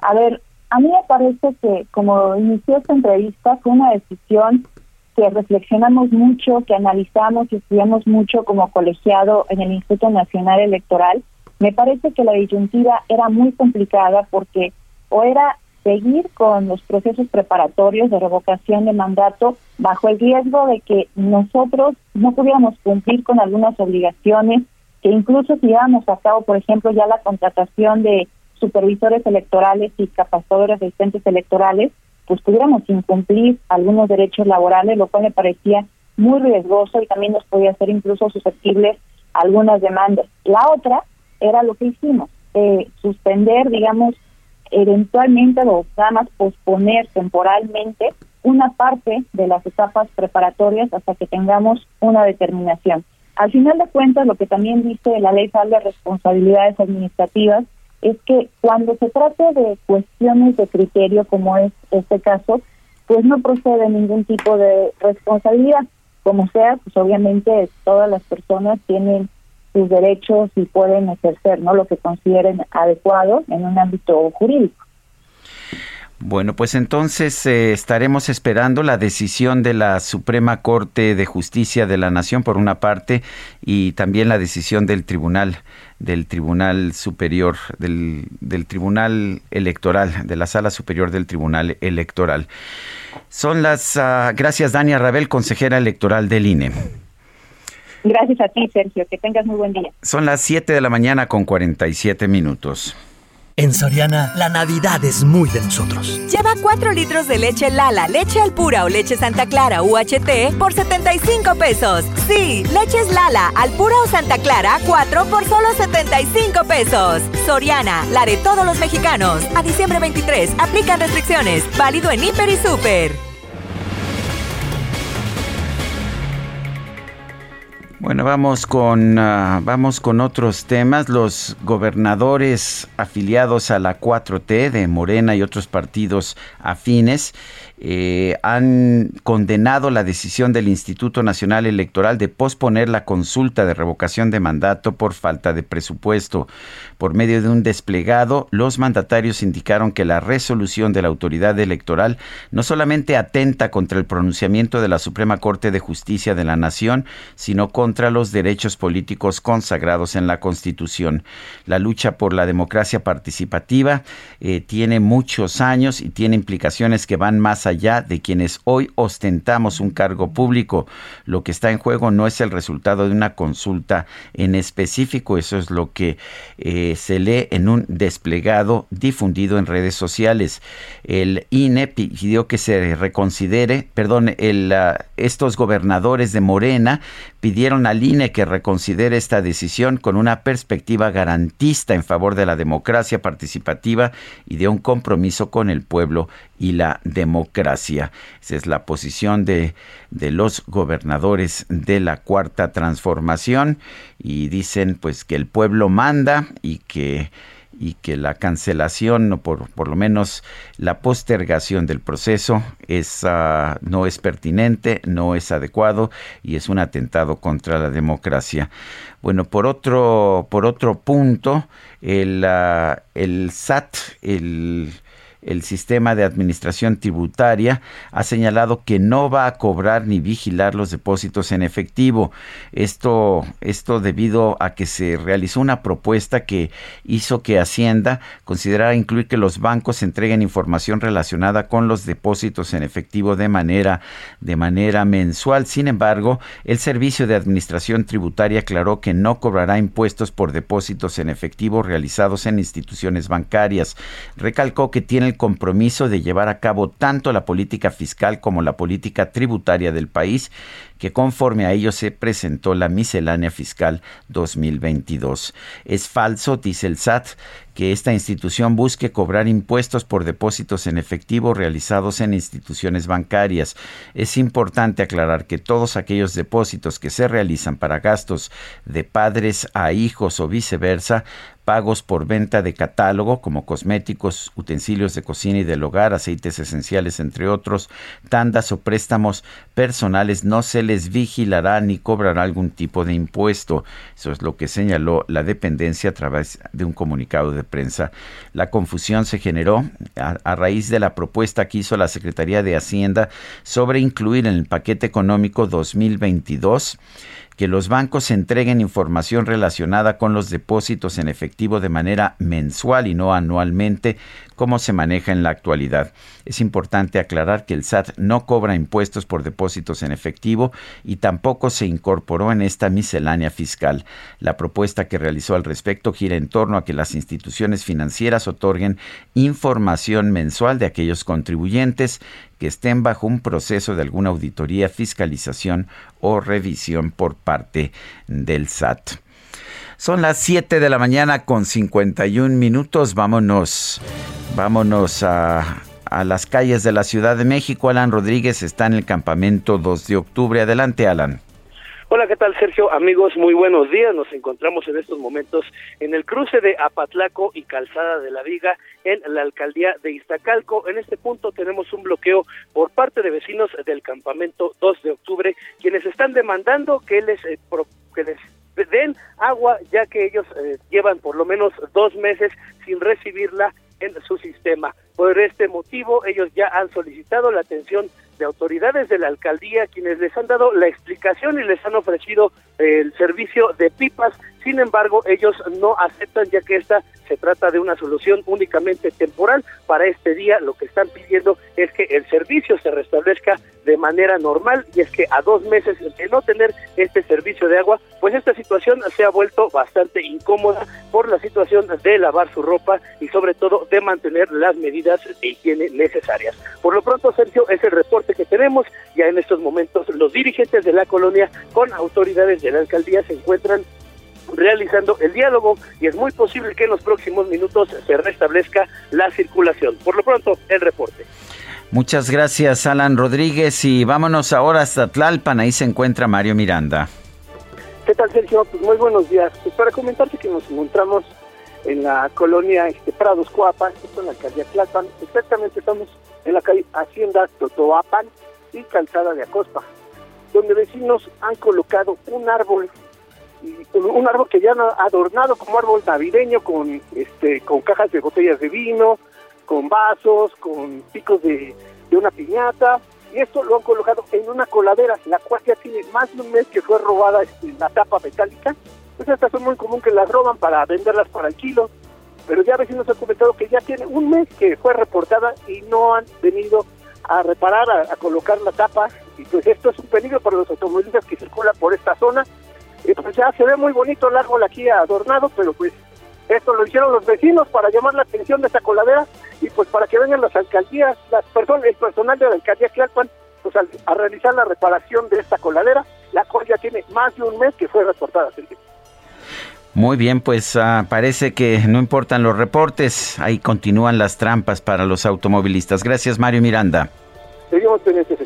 Speaker 16: A ver, a mí me parece que como inició esta entrevista fue una decisión que reflexionamos mucho, que analizamos y estudiamos mucho como colegiado en el Instituto Nacional Electoral. Me parece que la disyuntiva era muy complicada porque o era seguir con los procesos preparatorios de revocación de mandato bajo el riesgo de que nosotros no pudiéramos cumplir con algunas obligaciones, que incluso si llevamos a cabo, por ejemplo, ya la contratación de supervisores electorales y capacitadores de asistentes electorales, pues pudiéramos incumplir algunos derechos laborales, lo cual me parecía muy riesgoso y también nos podía hacer incluso susceptibles a algunas demandas. La otra era lo que hicimos, eh, suspender, digamos, eventualmente o nada más posponer temporalmente una parte de las etapas preparatorias hasta que tengamos una determinación. Al final de cuentas, lo que también dice la ley de responsabilidades administrativas es que cuando se trata de cuestiones de criterio, como es este caso, pues no procede ningún tipo de responsabilidad. Como sea, pues obviamente todas las personas tienen sus derechos y pueden ejercer no lo que consideren adecuado en un ámbito jurídico.
Speaker 2: Bueno, pues entonces eh, estaremos esperando la decisión de la Suprema Corte de Justicia de la Nación por una parte y también la decisión del Tribunal del Tribunal Superior del, del Tribunal Electoral de la Sala Superior del Tribunal Electoral. Son las uh, gracias Dania Rabel, consejera electoral del INE.
Speaker 16: Gracias a ti, Sergio. Que tengas muy buen día.
Speaker 2: Son las 7 de la mañana con 47 minutos.
Speaker 12: En Soriana, la Navidad es muy de nosotros.
Speaker 13: Lleva 4 litros de leche Lala, leche Alpura o leche Santa Clara UHT por 75 pesos. Sí, leches Lala, Alpura o Santa Clara, 4 por solo 75 pesos. Soriana, la de todos los mexicanos. A diciembre 23, aplican restricciones. Válido en Hiper y Super.
Speaker 2: Bueno, vamos con, uh, vamos con otros temas. Los gobernadores afiliados a la 4T de Morena y otros partidos afines eh, han condenado la decisión del Instituto Nacional Electoral de posponer la consulta de revocación de mandato por falta de presupuesto. Por medio de un desplegado, los mandatarios indicaron que la resolución de la autoridad electoral no solamente atenta contra el pronunciamiento de la Suprema Corte de Justicia de la Nación, sino contra los derechos políticos consagrados en la Constitución. La lucha por la democracia participativa eh, tiene muchos años y tiene implicaciones que van más de quienes hoy ostentamos un cargo público. Lo que está en juego no es el resultado de una consulta en específico, eso es lo que eh, se lee en un desplegado difundido en redes sociales. El INE pidió que se reconsidere, perdón, ah, estos gobernadores de Morena pidieron al INE que reconsidere esta decisión con una perspectiva garantista en favor de la democracia participativa y de un compromiso con el pueblo y la democracia. Esa es la posición de, de los gobernadores de la cuarta transformación y dicen pues que el pueblo manda y que y que la cancelación o por, por lo menos la postergación del proceso es, ah, no es pertinente, no es adecuado y es un atentado contra la democracia. Bueno, por otro, por otro punto, el, ah, el SAT, el el sistema de administración tributaria ha señalado que no va a cobrar ni vigilar los depósitos en efectivo. Esto, esto debido a que se realizó una propuesta que hizo que Hacienda considerara incluir que los bancos entreguen información relacionada con los depósitos en efectivo de manera, de manera mensual. Sin embargo, el Servicio de Administración Tributaria aclaró que no cobrará impuestos por depósitos en efectivo realizados en instituciones bancarias. Recalcó que tiene el compromiso de llevar a cabo tanto la política fiscal como la política tributaria del país, que conforme a ello se presentó la miscelánea fiscal 2022. Es falso, dice el SAT, que esta institución busque cobrar impuestos por depósitos en efectivo realizados en instituciones bancarias. Es importante aclarar que todos aquellos depósitos que se realizan para gastos de padres a hijos o viceversa pagos por venta de catálogo como cosméticos, utensilios de cocina y del hogar, aceites esenciales, entre otros, tandas o préstamos personales, no se les vigilará ni cobrará algún tipo de impuesto. Eso es lo que señaló la dependencia a través de un comunicado de prensa. La confusión se generó a, a raíz de la propuesta que hizo la Secretaría de Hacienda sobre incluir en el paquete económico 2022 que los bancos entreguen información relacionada con los depósitos en efectivo de manera mensual y no anualmente, como se maneja en la actualidad. Es importante aclarar que el SAT no cobra impuestos por depósitos en efectivo y tampoco se incorporó en esta miscelánea fiscal. La propuesta que realizó al respecto gira en torno a que las instituciones financieras otorguen información mensual de aquellos contribuyentes que estén bajo un proceso de alguna auditoría, fiscalización o revisión por parte del SAT. Son las 7 de la mañana con 51 minutos. Vámonos, vámonos a, a las calles de la Ciudad de México. Alan Rodríguez está en el campamento 2 de octubre. Adelante, Alan.
Speaker 10: Hola, ¿qué tal Sergio? Amigos, muy buenos días. Nos encontramos en estos momentos en el cruce de Apatlaco y Calzada de la Viga en la alcaldía de Iztacalco. En este punto tenemos un bloqueo por parte de vecinos del campamento 2 de octubre, quienes están demandando que les, eh, que les den agua, ya que ellos eh, llevan por lo menos dos meses sin recibirla en su sistema. Por este motivo, ellos ya han solicitado la atención de autoridades de la alcaldía quienes les han dado la explicación y les han ofrecido el servicio de pipas. Sin embargo, ellos no aceptan ya que esta se trata de una solución únicamente temporal para este día. Lo que están pidiendo es que el servicio se restablezca de manera normal y es que a dos meses de no tener este servicio de agua, pues esta situación se ha vuelto bastante incómoda por la situación de lavar su ropa y sobre todo de mantener las medidas de higiene necesarias. Por lo pronto, Sergio, es el reporte que tenemos. Ya en estos momentos los dirigentes de la colonia con autoridades de la alcaldía se encuentran realizando el diálogo y es muy posible que en los próximos minutos se restablezca la circulación. Por lo pronto, el reporte.
Speaker 2: Muchas gracias, Alan Rodríguez. Y vámonos ahora hasta Tlalpan. Ahí se encuentra Mario Miranda.
Speaker 11: ¿Qué tal, Sergio? Pues muy buenos días. Pues para comentarte que nos encontramos en la colonia este, Prados Coapan, esto en la calle Tlalpan. Exactamente estamos en la calle Hacienda Totoapan y Calzada de Acospa, donde vecinos han colocado un árbol un árbol que ya han adornado como árbol navideño con este con cajas de botellas de vino, con vasos, con picos de, una piñata y esto lo han colocado en una coladera, la cual ya tiene más de un mes que fue robada este, la tapa metálica. Pues estas son muy común que las roban para venderlas para el kilo, pero ya vecinos han comentado que ya tiene un mes que fue reportada y no han venido a reparar, a, colocar la tapa, y pues esto es un peligro para los automovilistas que circulan por esta zona. Y pues ya se ve muy bonito el árbol aquí adornado, pero pues esto lo hicieron los vecinos para llamar la atención de esta coladera y pues para que vengan las alcaldías, las personas, el personal de la alcaldía Tlalpan, pues a, realizar la reparación de esta coladera, la cual ya tiene más de un mes que fue reportada.
Speaker 2: Muy bien, pues ah, parece que no importan los reportes, ahí continúan las trampas para los automovilistas. Gracias, Mario Miranda.
Speaker 11: Seguimos pendientes,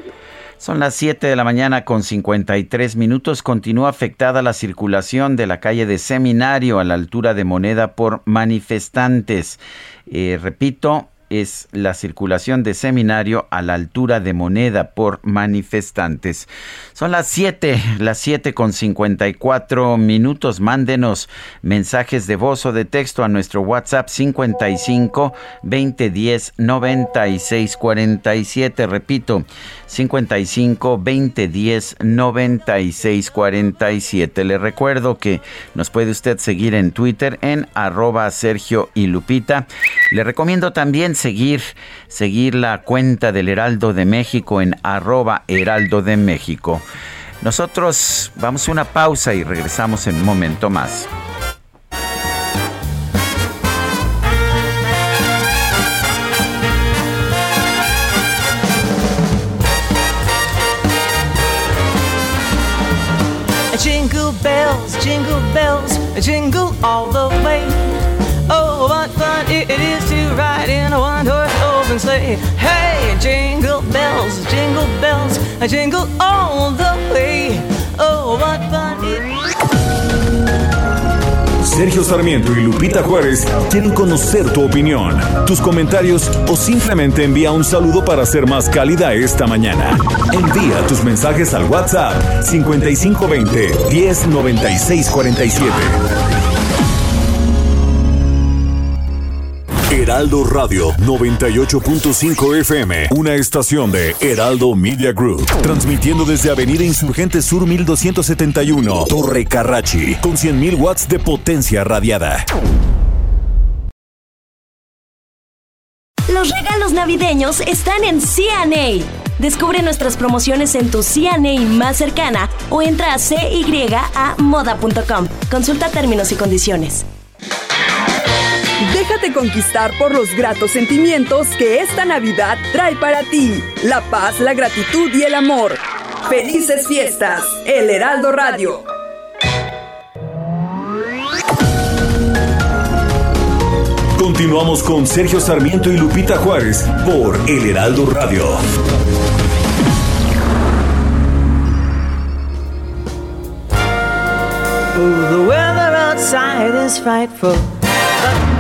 Speaker 2: son las 7 de la mañana con 53 minutos. Continúa afectada la circulación de la calle de Seminario a la altura de Moneda por manifestantes. Eh, repito, es la circulación de seminario a la altura de moneda por manifestantes. Son las 7, las 7 con 54 minutos. Mándenos mensajes de voz o de texto a nuestro WhatsApp 55 2010 96 47. Repito, 55 2010 96 47. Le recuerdo que nos puede usted seguir en Twitter en arroba Sergio y Lupita. Le recomiendo también seguir, seguir la cuenta del Heraldo de México en arroba Heraldo de México. Nosotros vamos a una pausa y regresamos en un momento más.
Speaker 17: Jingle bells, jingle bells, jingle all the way. Hey, jingle bells, jingle bells, jingle all the way. Oh, what fun.
Speaker 1: Sergio Sarmiento y Lupita Juárez quieren conocer tu opinión, tus comentarios o simplemente envía un saludo para ser más cálida esta mañana. Envía tus mensajes al WhatsApp 5520 109647. Heraldo Radio 98.5 FM, una estación de Heraldo Media Group, transmitiendo desde Avenida Insurgente Sur 1271, Torre Carrachi, con 100.000 watts de potencia radiada.
Speaker 18: Los regalos navideños están en CNA. Descubre nuestras promociones en tu CNA más cercana o entra a cyamoda.com. Consulta términos y condiciones.
Speaker 19: Déjate conquistar por los gratos sentimientos que esta Navidad trae para ti. La paz, la gratitud y el amor. Felices fiestas. El Heraldo Radio.
Speaker 1: Continuamos con Sergio Sarmiento y Lupita Juárez por El Heraldo Radio.
Speaker 17: Oh, the weather outside is frightful.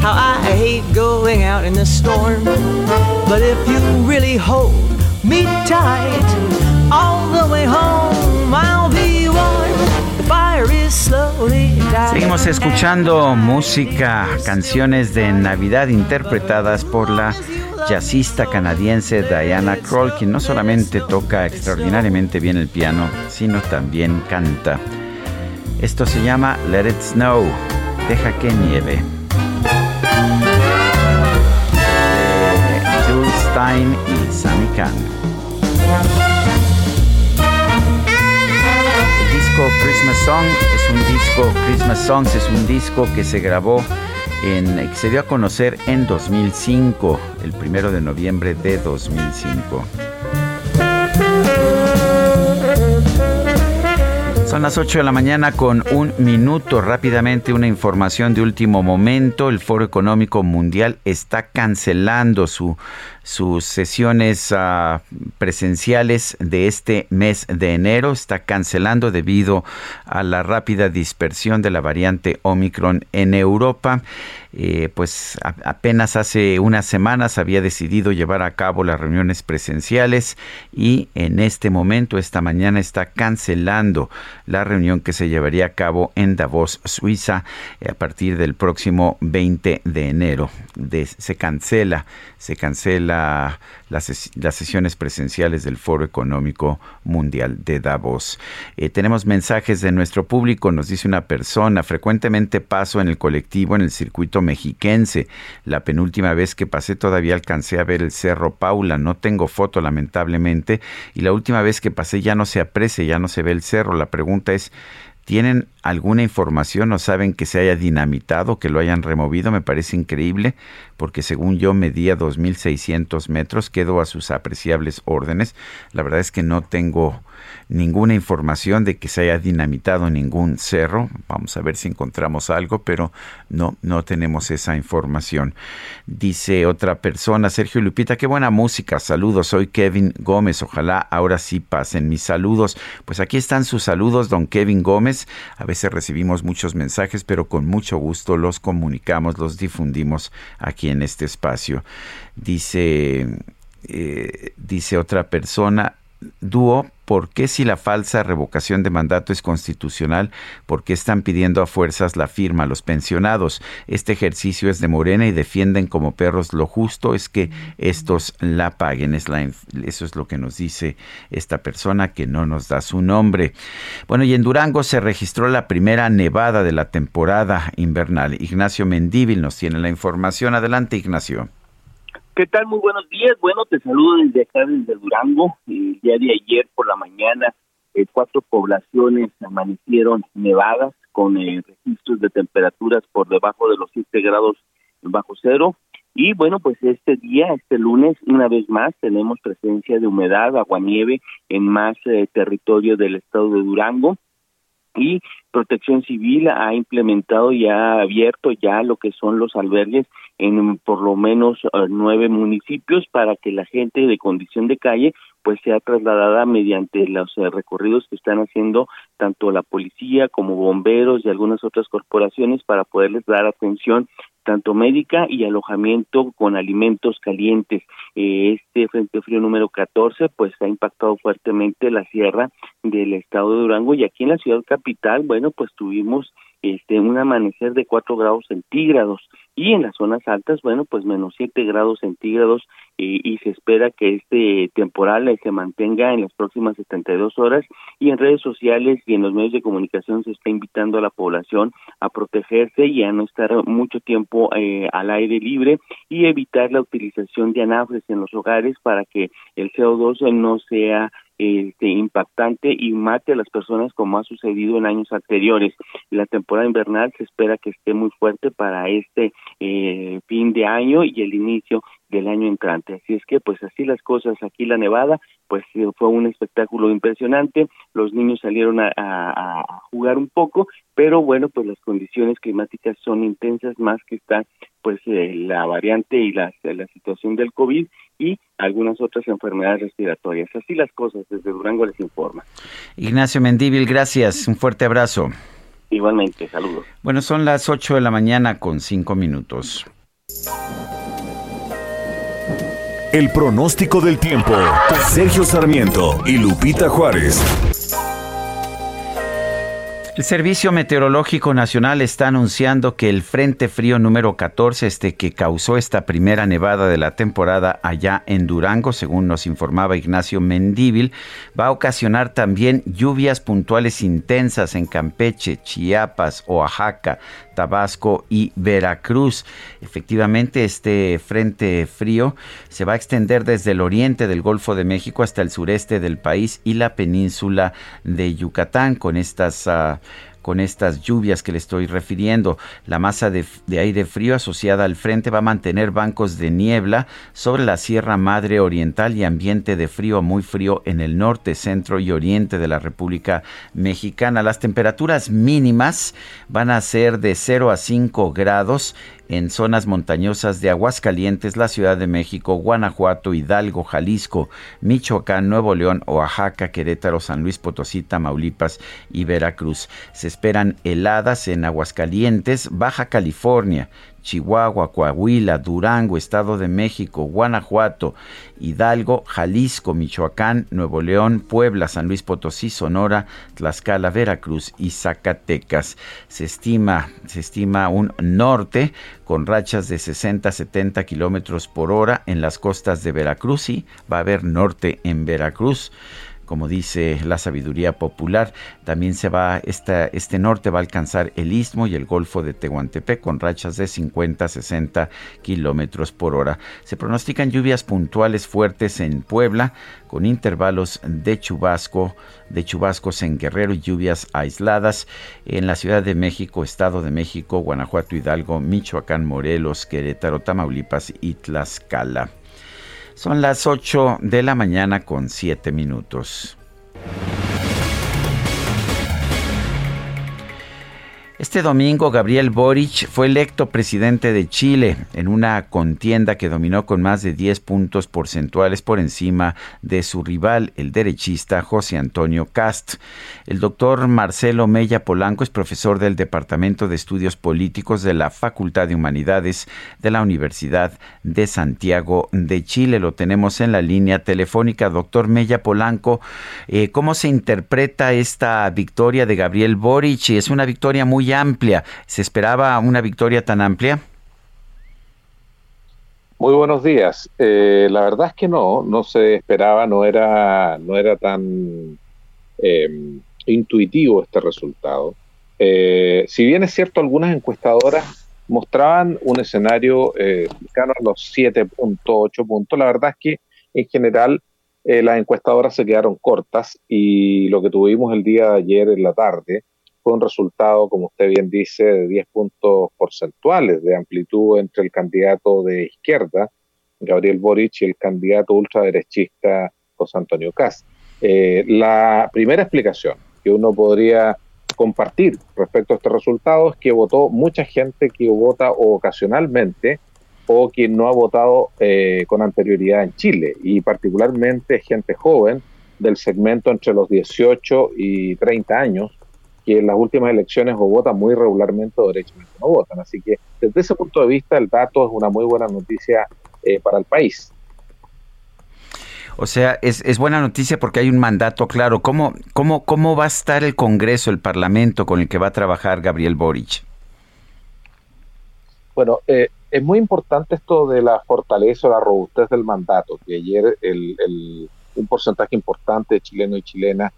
Speaker 17: how I hate going out in the storm. But if you really hold me tight, all the way home I'll be warm. The fire is slowly dying.
Speaker 2: Seguimos escuchando música, canciones de Navidad interpretadas por la jazzista canadiense Diana Kroll, quien no solamente toca extraordinariamente bien el piano, sino también canta. Esto se llama Let It Snow, deja que nieve. Y Sammy Kahn. El disco Christmas Song es un disco, Christmas Songs es un disco que se grabó en, que se dio a conocer en 2005, el primero de noviembre de 2005. Son las 8 de la mañana con un minuto. Rápidamente una información de último momento. El Foro Económico Mundial está cancelando su sus sesiones ah, presenciales de este mes de enero. Está cancelando debido a la rápida dispersión de la variante Omicron en Europa. Eh, pues apenas hace unas semanas había decidido llevar a cabo las reuniones presenciales y en este momento, esta mañana, está cancelando la reunión que se llevaría a cabo en Davos, Suiza, a partir del próximo 20 de enero. se cancela, se cancela las, sesiones presenciales del Foro Económico Mundial de Davos. Eh, tenemos mensajes de nuestro público, nos dice una persona, frecuentemente paso en el colectivo en el circuito mexiquense. La penúltima vez que pasé todavía alcancé a ver el Cerro Paula, no tengo foto lamentablemente, y la última vez que pasé ya no se aprecia, ya no se ve el cerro. La pregunta es, ¿Tienen alguna información o saben que se haya dinamitado, que lo hayan removido? Me parece increíble porque según yo medía 2.600 metros, quedo a sus apreciables órdenes. La verdad es que no tengo ninguna información de que se haya dinamitado ningún cerro. Vamos a ver si encontramos algo, pero no, no tenemos esa información. Dice otra persona, Sergio Lupita, qué buena música. Saludos, soy Kevin Gómez. Ojalá ahora sí pasen mis saludos. Pues aquí están sus saludos, don Kevin Gómez. A veces recibimos muchos mensajes, pero con mucho gusto los comunicamos, los difundimos aquí en este espacio. Dice, eh, dice otra persona, dúo, ¿por qué si la falsa revocación de mandato es constitucional, por qué están pidiendo a fuerzas la firma a los pensionados? Este ejercicio es de Morena y defienden como perros lo justo es que estos la paguen. Es la, eso es lo que nos dice esta persona que no nos da su nombre. Bueno, y en Durango se registró la primera nevada de la temporada invernal. Ignacio Mendíbil nos tiene la información. Adelante, Ignacio.
Speaker 20: ¿Qué tal? Muy buenos días. Bueno, te saludo desde acá, desde Durango. El día de ayer por la mañana, eh, cuatro poblaciones amanecieron nevadas con eh, registros de temperaturas por debajo de los 7 grados bajo cero. Y bueno, pues este día, este lunes, una vez más, tenemos presencia de humedad, agua-nieve en más eh, territorio del estado de Durango y Protección Civil ha implementado y ha abierto ya lo que son los albergues en por lo menos eh, nueve municipios para que la gente de condición de calle pues sea trasladada mediante los eh, recorridos que están haciendo tanto la policía como bomberos y algunas otras corporaciones para poderles dar atención tanto médica y alojamiento con alimentos calientes. Eh, este Frente Frío número 14 pues ha impactado fuertemente la sierra del estado de Durango y aquí en la ciudad capital, bueno, pues tuvimos este un amanecer de 4 grados centígrados. Y en las zonas altas, bueno, pues menos 7 grados centígrados y se espera que este temporal se mantenga en las próximas 72 horas. Y en redes sociales y en los medios de comunicación se está invitando a la población a protegerse y a no estar mucho tiempo eh, al aire libre y evitar la utilización de anafres en los hogares para que el CO2 no sea este, impactante y mate a las personas como ha sucedido en años anteriores. La temporada invernal se espera que esté muy fuerte para este eh, fin de año y el inicio del año entrante. Así es que, pues así las cosas aquí la Nevada, pues eh, fue un espectáculo impresionante. Los niños salieron a, jugar un poco, pero bueno, pues las condiciones climáticas son intensas, más que está pues eh, la variante y la, la situación del COVID y algunas otras enfermedades respiratorias. Así las cosas, desde Durango les informa.
Speaker 2: Ignacio Mendíbil, gracias. Un fuerte abrazo.
Speaker 20: Igualmente, saludos.
Speaker 2: Bueno, son las 8 de la mañana con 5 minutos.
Speaker 1: El pronóstico del tiempo. Sergio Sarmiento y Lupita Juárez.
Speaker 2: El Servicio Meteorológico Nacional está anunciando que el Frente Frío número 14, este que causó esta primera nevada de la temporada allá en Durango, según nos informaba Ignacio Mendíbil, va a ocasionar también lluvias puntuales intensas en Campeche, Chiapas, Oaxaca, Tabasco y Veracruz. Efectivamente, este frente frío se va a extender desde el oriente del Golfo de México hasta el sureste del país y la península de Yucatán con estas... Ah, con estas lluvias que le estoy refiriendo. La masa de, aire frío asociada al frente va a mantener bancos de niebla sobre la Sierra Madre Oriental y ambiente de frío muy frío en el norte, centro y oriente de la República Mexicana. Las temperaturas mínimas van a ser de 0 a 5 grados en zonas montañosas de Aguascalientes, la Ciudad de México, Guanajuato, Hidalgo, Jalisco, Michoacán, Nuevo León, Oaxaca, Querétaro, San Luis Potosí, Tamaulipas y Veracruz. Se esperan heladas en Aguascalientes, Baja California, Chihuahua, Coahuila, Durango, Estado de México, Guanajuato, Hidalgo, Jalisco, Michoacán, Nuevo León, Puebla, San Luis Potosí, Sonora, Tlaxcala, Veracruz y Zacatecas. Se estima, se estima un norte con rachas de 60 70 kilómetros por hora en las costas de Veracruz y va a haber norte en Veracruz como dice la sabiduría popular. También se va, esta, este norte va a alcanzar el istmo y el golfo de Tehuantepec con rachas de 50 a 60 kilómetros por hora. Se pronostican lluvias puntuales fuertes en Puebla, con intervalos de chubasco, de chubascos en Guerrero y lluvias aisladas en la Ciudad de México, Estado de México, Guanajuato, Hidalgo, Michoacán, Morelos, Querétaro, Tamaulipas y Tlaxcala. Son las 8 de la mañana con 7 minutos. Este domingo Gabriel Boric fue electo presidente de Chile en una contienda que dominó con más de 10 puntos porcentuales por encima de su rival, el derechista José Antonio Cast. El doctor Marcelo Mella Polanco es profesor del Departamento de Estudios Políticos de la Facultad de Humanidades de la Universidad de Santiago de Chile. Lo tenemos en la línea telefónica. Doctor Mella Polanco, eh, ¿cómo se interpreta esta victoria de Gabriel Boric? Es una victoria muy amplia. ¿Se esperaba una victoria tan amplia?
Speaker 21: Muy buenos días. Eh, la verdad es que no, no se esperaba, no era, no era tan em, intuitivo este resultado. Eh, si bien es cierto, algunas encuestadoras mostraban un escenario eh, cercano a los 7.8 puntos, la verdad es que en general las encuestadoras se quedaron cortas y lo que tuvimos el día de ayer en la tarde un resultado, como usted bien dice, de 10 puntos porcentuales de amplitud entre el candidato de izquierda, Gabriel Boric, y el candidato ultraderechista José Antonio Cast. Eh, la primera explicación que uno podría compartir respecto a este resultado es que votó mucha gente que vota ocasionalmente o quien no ha votado eh, con anterioridad en Chile, y particularmente gente joven del segmento entre los 18 y 30 años, que en las últimas elecciones o votan muy regularmente o derechamente no votan. Así que desde ese punto de vista el dato es una muy buena noticia eh, para el país.
Speaker 2: O sea, es, es, buena noticia porque hay un mandato claro. ¿Cómo, cómo, ¿Cómo va a estar el Congreso, el Parlamento con el que va a trabajar Gabriel Boric?
Speaker 21: Bueno, eh, es muy importante esto de la fortaleza o la robustez del mandato, que ayer el, un porcentaje importante de chilenos y chilenas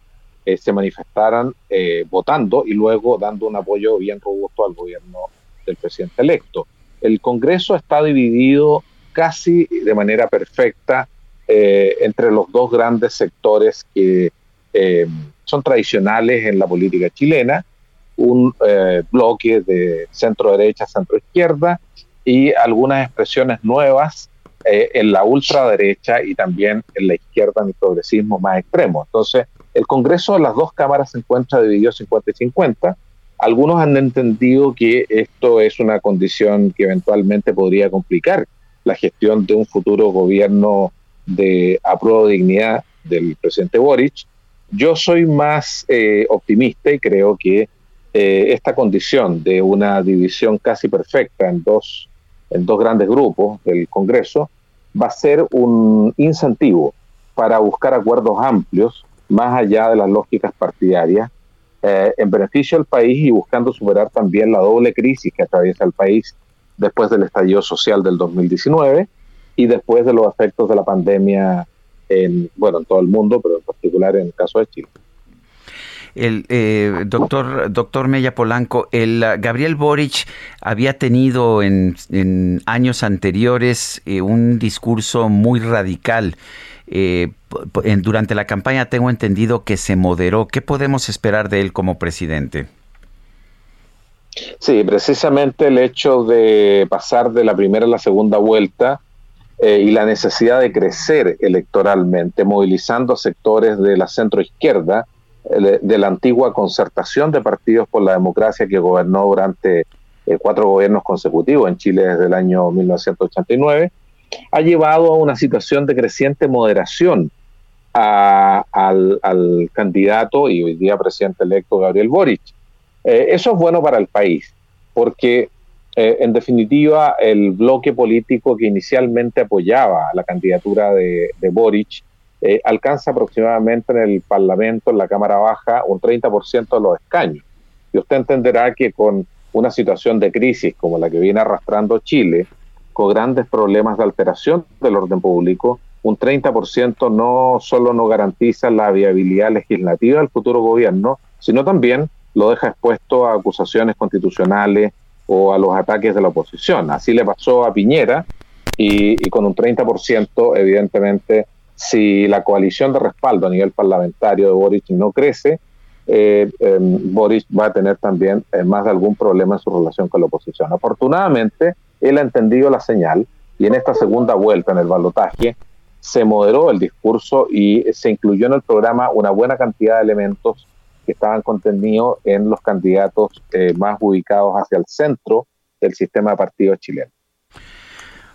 Speaker 21: eh, se manifestaran eh, votando y luego dando un apoyo bien robusto al gobierno del presidente electo. El Congreso está dividido casi de manera perfecta eh, entre los dos grandes sectores que son tradicionales en la política chilena, un bloque de centro derecha, centro izquierda y algunas expresiones nuevas en la ultraderecha y también en la izquierda en el progresismo más extremo. Entonces, el Congreso de las dos cámaras se encuentra dividido 50 y 50. Algunos han entendido que esto es una condición que eventualmente podría complicar la gestión de un futuro gobierno de apruebo de dignidad del presidente Boric. Yo soy más eh, optimista y creo que eh, esta condición de una división casi perfecta en dos, en dos grandes grupos del Congreso va a ser un incentivo para buscar acuerdos amplios más allá de las lógicas partidarias, eh, en beneficio del país y buscando superar también la doble crisis que atraviesa el país después del estallido social del 2019 y después de los efectos de la pandemia en, bueno, en todo el mundo, pero en particular en el caso de Chile.
Speaker 2: El eh, doctor, doctor Mella Polanco, el uh, Gabriel Boric había tenido en, años anteriores eh, un discurso muy radical eh, durante la campaña tengo entendido que se moderó. ¿Qué podemos esperar de él como presidente?
Speaker 21: Sí, precisamente el hecho de pasar de la primera a la segunda vuelta eh, y la necesidad de crecer electoralmente, movilizando sectores de la centroizquierda, izquierda de la antigua concertación de partidos por la democracia que gobernó durante eh, cuatro gobiernos consecutivos en Chile desde el año 1989, ha llevado a una situación de creciente moderación al, candidato y hoy día presidente electo Gabriel Boric. Eh, eso es bueno para el país, porque eh, en definitiva el bloque político que inicialmente apoyaba la candidatura de, Boric eh, alcanza aproximadamente en el Parlamento, en la Cámara Baja, un 30% de los escaños. Y usted entenderá que con una situación de crisis como la que viene arrastrando Chile, con grandes problemas de alteración del orden público, un 30% no solo no garantiza la viabilidad legislativa del futuro gobierno, sino también lo deja expuesto a acusaciones constitucionales o a los ataques de la oposición. Así le pasó a Piñera y, con un 30%, evidentemente, si la coalición de respaldo a nivel parlamentario de Boric no crece, eh, em, Boris va a tener también eh, más de algún problema en su relación con la oposición. Afortunadamente, él ha entendido la señal y en esta segunda vuelta en el balotaje se moderó el discurso y se incluyó en el programa una buena cantidad de elementos que estaban contenidos en los candidatos eh, más ubicados hacia el centro del sistema de partidos chileno.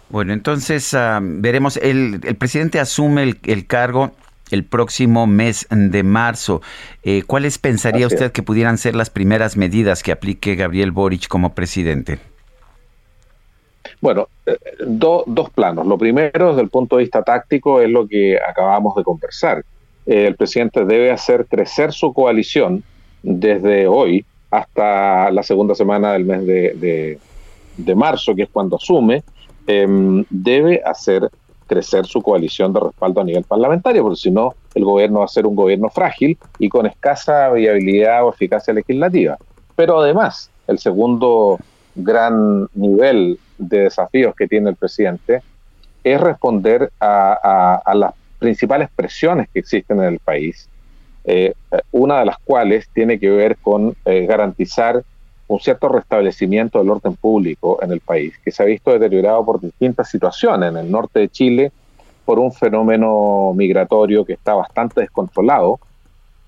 Speaker 2: Bueno, entonces ah, veremos, el, el, presidente asume el, cargo el próximo mes de marzo. Eh, ¿Cuáles pensaría usted que pudieran ser las primeras medidas que aplique Gabriel Boric como presidente?
Speaker 21: Bueno, eh, dos planos. Lo primero, desde el punto de vista táctico, es lo que acabamos de conversar. Eh, el presidente debe hacer crecer su coalición desde hoy hasta la segunda semana del mes de, marzo, que es cuando asume, em, debe hacer crecer su coalición de respaldo a nivel parlamentario, porque si no, el gobierno va a ser un gobierno frágil y con escasa viabilidad o eficacia legislativa. Pero además, el segundo gran nivel de desafíos que tiene el presidente es responder a, las principales presiones que existen en el país, eh, una de las cuales tiene que ver con eh, garantizar un cierto restablecimiento del orden público en el país, que se ha visto deteriorado por distintas situaciones en el norte de Chile, por un fenómeno migratorio que está bastante descontrolado.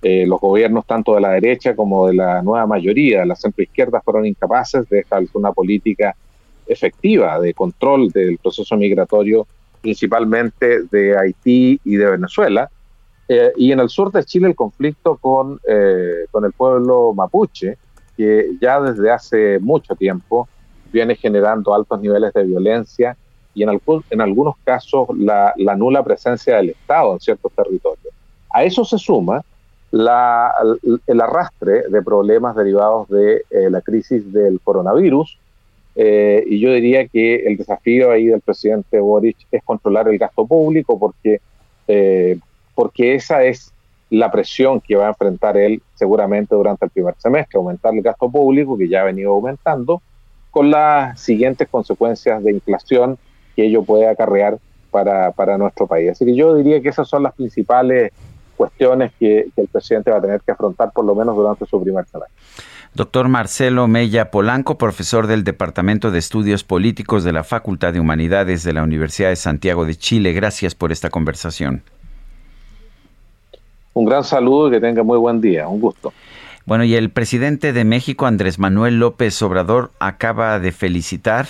Speaker 21: Eh, los gobiernos, tanto de la derecha como de la nueva mayoría, de la centroizquierda, fueron incapaces de establecer una política efectiva de control del proceso migratorio, principalmente de Haití y de Venezuela. Eh, y en el sur de Chile el conflicto con, eh, con el pueblo mapuche, que ya desde hace mucho tiempo viene generando altos niveles de violencia y en, en algunos casos la, nula presencia del Estado en ciertos territorios. A eso se suma la, el arrastre de problemas derivados de eh, la crisis del coronavirus, eh, y yo diría que el desafío ahí del presidente Boric es controlar el gasto público porque, eh, porque esa es la presión que va a enfrentar él seguramente durante el primer semestre, aumentar el gasto público que ya ha venido aumentando, con las siguientes consecuencias de inflación que ello puede acarrear para, para nuestro país. Así que yo diría que esas son las principales cuestiones que, que el presidente va a tener que afrontar por lo menos durante su primer semestre.
Speaker 2: Doctor Marcelo Mella Polanco, profesor del Departamento de Estudios Políticos de la Facultad de Humanidades de la Universidad de Santiago de Chile. Gracias por esta conversación.
Speaker 21: Un gran saludo y que tenga muy buen día. Un gusto.
Speaker 2: Bueno, y el presidente de México, Andrés Manuel López Obrador, acaba de felicitar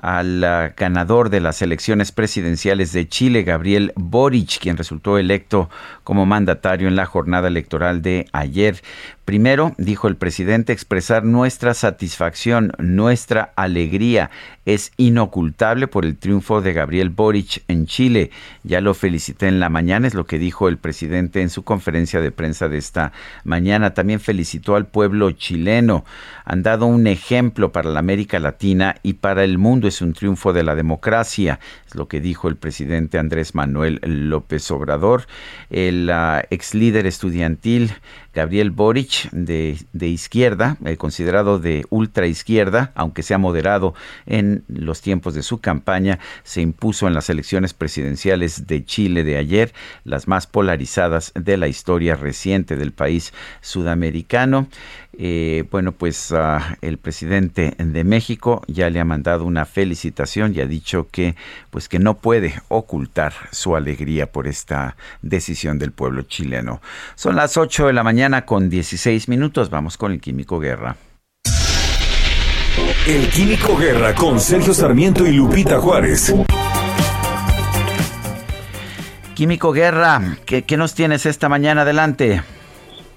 Speaker 2: al ah, ganador de las elecciones presidenciales de Chile, Gabriel Boric, quien resultó electo como mandatario en la jornada electoral de ayer. Primero, dijo el presidente, expresar nuestra satisfacción, nuestra alegría es inocultable por el triunfo de Gabriel Boric en Chile. Ya lo felicité en la mañana, es lo que dijo el presidente en su conferencia de prensa de esta mañana. También felicitó al pueblo chileno. Han dado un ejemplo para la América Latina y para el mundo es un triunfo de la democracia, es lo que dijo el presidente Andrés Manuel López Obrador. El uh, ex líder estudiantil Gabriel Boric, de, izquierda, eh, considerado de ultra izquierda, aunque sea moderado en los tiempos de su campaña, se impuso en las elecciones presidenciales de Chile de ayer, las más polarizadas de la historia reciente del país sudamericano. Eh, bueno, pues ah, el presidente de México ya le ha mandado una felicitación y ha dicho que, pues que no puede ocultar su alegría por esta decisión del pueblo chileno. Son las 8 de la mañana con 16 minutos. Vamos con el Químico Guerra.
Speaker 1: El Químico Guerra con Sergio Sarmiento y Lupita Juárez.
Speaker 2: Químico Guerra, ¿qué, nos tienes esta mañana? Adelante.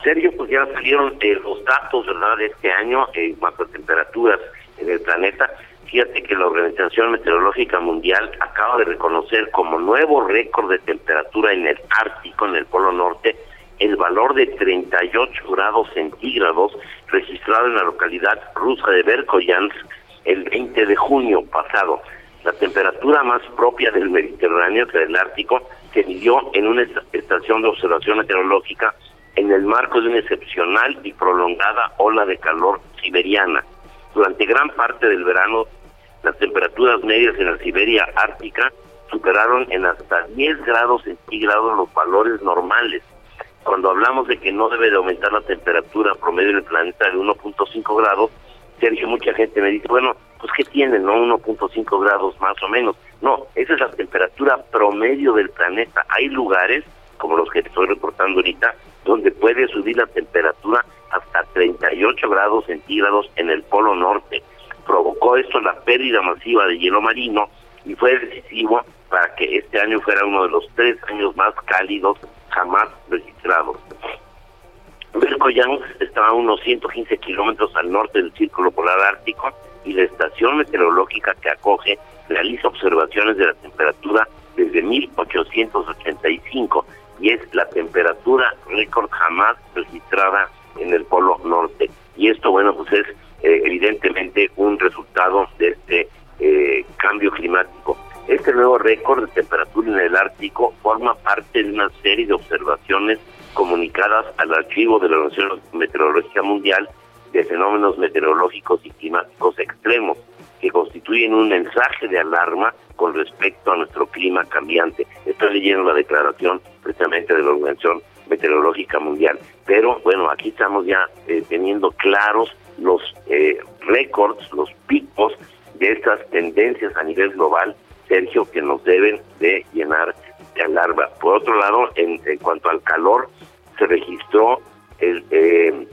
Speaker 22: Sergio, pues ya salieron eh, los datos, ¿verdad?, de este año en cuanto a temperaturas en el planeta. Fíjate que la Organización Meteorológica Mundial acaba de reconocer como nuevo récord de temperatura en el Ártico, en el Polo Norte, el valor de 38 grados centígrados registrado en la localidad rusa de Verkoyansk el 20 de junio pasado. La temperatura más propia del Mediterráneo que del Ártico se midió en una estación de observación meteorológica en el marco de una excepcional y prolongada ola de calor siberiana. Durante gran parte del verano las temperaturas medias en la Siberia ártica superaron en hasta 10 grados centígrados los valores normales. Cuando hablamos de que no debe de aumentar la temperatura promedio del planeta de 1.5 grados, Sergio, mucha gente me dice, bueno, pues ¿qué tiene, no? 1.5 grados más o menos. No, esa es la temperatura promedio del planeta. Hay lugares, como los que estoy reportando ahorita, donde puede subir la temperatura hasta 38 grados centígrados en el Polo Norte provocó esto la pérdida masiva de hielo marino y fue decisivo para que este año fuera uno de los tres años más cálidos jamás registrados. Belkoyansk está a unos 115 kilómetros al norte del Círculo Polar Ártico y la estación meteorológica que acoge realiza observaciones de la temperatura desde 1885 y es la temperatura récord jamás registrada en el Polo Norte. Y esto, bueno, pues es eh, evidentemente un resultado de este eh, cambio climático. Este nuevo récord de temperatura en el Ártico forma parte de una serie de observaciones comunicadas al archivo de la Organización Meteorológica Mundial de fenómenos meteorológicos y climáticos extremos, que constituyen un mensaje de alarma con respecto a nuestro clima cambiante. Estoy leyendo la declaración precisamente de la Organización Meteorológica Mundial. Pero bueno, aquí estamos ya eh, teniendo claros los eh, récords, los picos de estas tendencias a nivel global, Sergio, que nos deben de llenar de alarma. Por otro lado, en, cuanto al calor, se registró el, eh,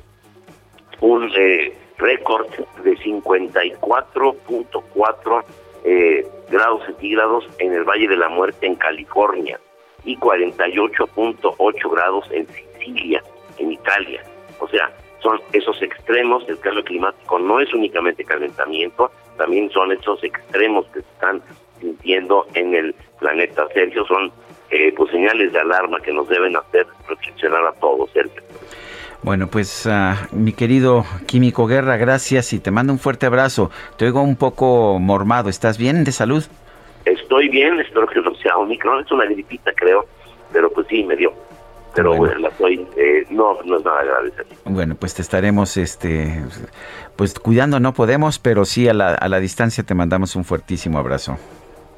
Speaker 22: un eh, récord de 54.4 eh, grados centígrados en el Valle de la Muerte en California y 48.8 grados en Sicilia, en Italia. O sea, son esos extremos del cambio climático. No es únicamente calentamiento, también son esos extremos que están sintiendo en el planeta. Sergio, son eh, pues señales de alarma que nos deben hacer reflexionar a todos, Sergio.
Speaker 2: Bueno, pues ah, mi querido Químico Guerra, gracias y te mando un fuerte abrazo. Te oigo un poco mormado. ¿Estás bien de salud?
Speaker 22: Estoy bien, espero que no sea Omicron. Es una gripita, creo, pero pues sí, me dio pero bueno. la eh, no, no es nada grave.
Speaker 2: Bueno, pues te estaremos este, pues cuidando, no podemos, pero sí a la, a la distancia te mandamos un fuertísimo abrazo.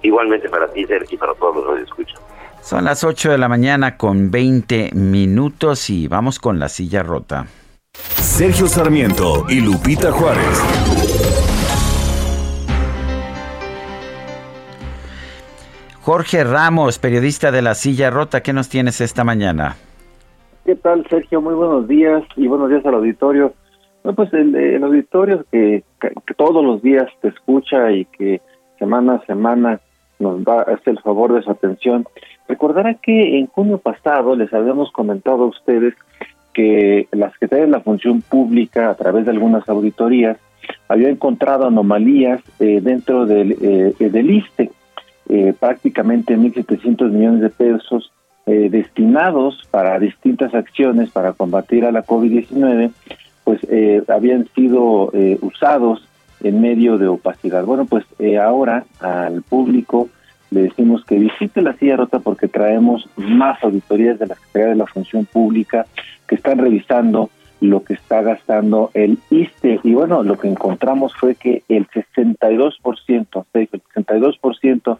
Speaker 22: Igualmente para ti, Sergio, y para todos los que escuchan.
Speaker 2: Son las 8 de la mañana con 20 minutos y vamos con la silla rota.
Speaker 1: Sergio Sarmiento y Lupita Juárez.
Speaker 2: Jorge Ramos, periodista de La Silla Rota, ¿qué nos tienes esta mañana?
Speaker 23: ¿Qué tal, Sergio? Muy buenos días y buenos días al auditorio. Bueno, pues el, auditorio que, todos los días te escucha y que semana a semana nos da hace el favor de su atención. Recordará que en junio pasado les habíamos comentado a ustedes que la Secretaría de la Función Pública, a través de algunas auditorías, había encontrado anomalías eh, dentro del, eh, del ISTE eh, prácticamente 1.700 millones de pesos eh, destinados para distintas acciones para combatir a la COVID-19, pues eh, habían sido eh, usados en medio de opacidad. Bueno, pues ahora al público le decimos que visite la silla rota porque traemos más auditorías de la Secretaría de la Función Pública que están revisando lo que está gastando el ISTE. Y bueno, lo que encontramos fue que el 62%, el 62%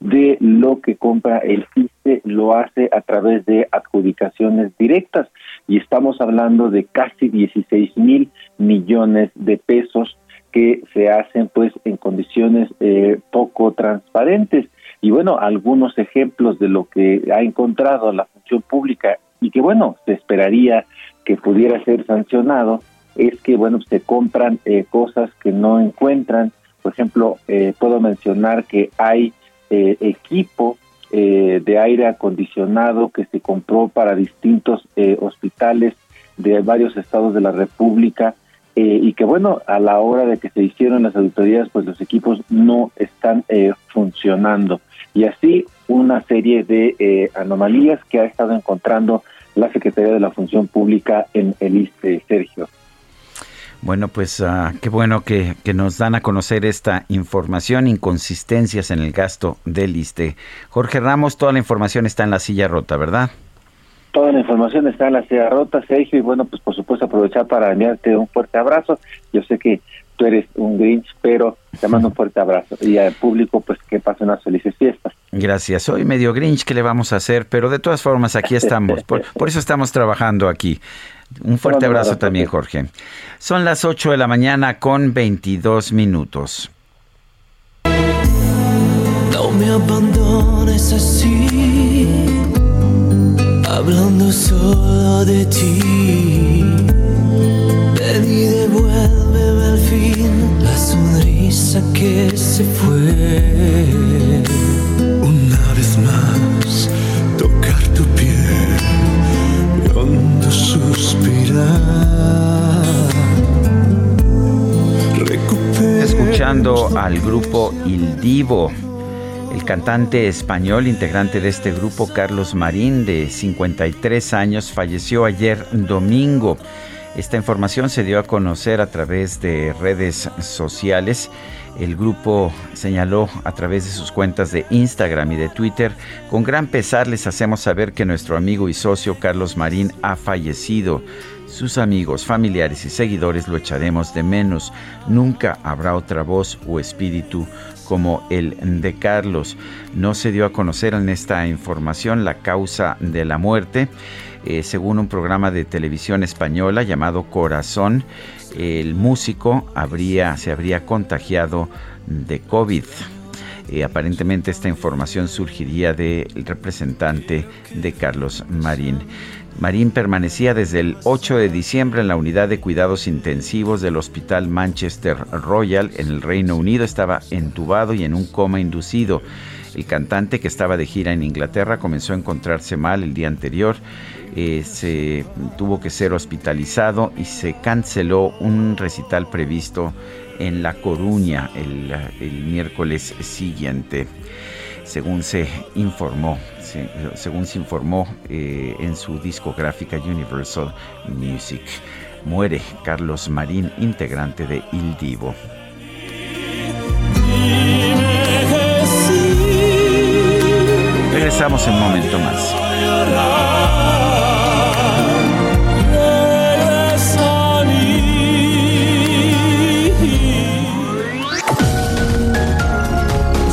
Speaker 23: de lo que compra el ISTE lo hace a través de adjudicaciones directas y estamos hablando de casi 16 mil millones de pesos que se hacen pues en condiciones eh, poco transparentes y bueno algunos ejemplos de lo que ha encontrado la función pública y que bueno se esperaría que pudiera ser sancionado es que, bueno, se compran eh, cosas que no encuentran. Por ejemplo, eh, puedo mencionar que hay eh, equipo de aire acondicionado que se compró para distintos hospitales de varios estados de la República y que, bueno, a la hora de que se hicieron las auditorías, pues los equipos no están funcionando. Y así una serie de anomalías que ha estado encontrando la Secretaría de la Función Pública en el ISTE, Sergio.
Speaker 2: Bueno, pues ah, qué bueno que, nos dan a conocer esta información, inconsistencias en el gasto del ISTE. Jorge Ramos, toda la información está en la silla rota, ¿verdad?
Speaker 23: Toda la información está en la silla rota, Sergio, y bueno, pues por supuesto aprovechar para enviarte un fuerte abrazo. Yo sé que tú eres un Grinch, pero te mando un fuerte abrazo. Y al público, pues que pasen unas felices fiestas.
Speaker 2: Gracias. Soy medio Grinch, ¿qué le vamos a hacer? Pero de todas formas, aquí estamos. por, por eso estamos trabajando aquí. Un fuerte abrazo también, Jorge. Son las 8 de la mañana con 22 minutos.
Speaker 24: No me abandones así, hablando solo de ti. Ven y devuélveme al fin la sonrisa que se fue. Una vez más, tocar tu piel
Speaker 2: Escuchando al grupo Il Divo. El cantante español, integrante de este grupo, Carlos Marín, de 53 años, falleció ayer domingo. Esta información se dio a conocer a través de redes sociales el grupo señaló a través de sus cuentas de Instagram y de Twitter, con gran pesar les hacemos saber que nuestro amigo y socio Carlos Marín ha fallecido. Sus amigos, familiares y seguidores lo echaremos de menos. Nunca habrá otra voz o espíritu como el de Carlos. No se dio a conocer en esta información la causa de la muerte. Eh, según un programa de televisión española llamado Corazón, el músico habría, se habría contagiado de COVID. Eh, aparentemente esta información surgiría del representante de Carlos Marín. Marín permanecía desde el 8 de diciembre en la unidad de cuidados intensivos del Hospital Manchester Royal en el Reino Unido. Estaba entubado y en un coma inducido. El cantante que estaba de gira en Inglaterra comenzó a encontrarse mal el día anterior eh, se tuvo que ser hospitalizado y se canceló un recital previsto en La Coruña el, miércoles siguiente, según se informó. Según se informó eh, en su discográfica Universal Music, muere Carlos Marín, integrante de Il Divo. Regresamos en un momento más.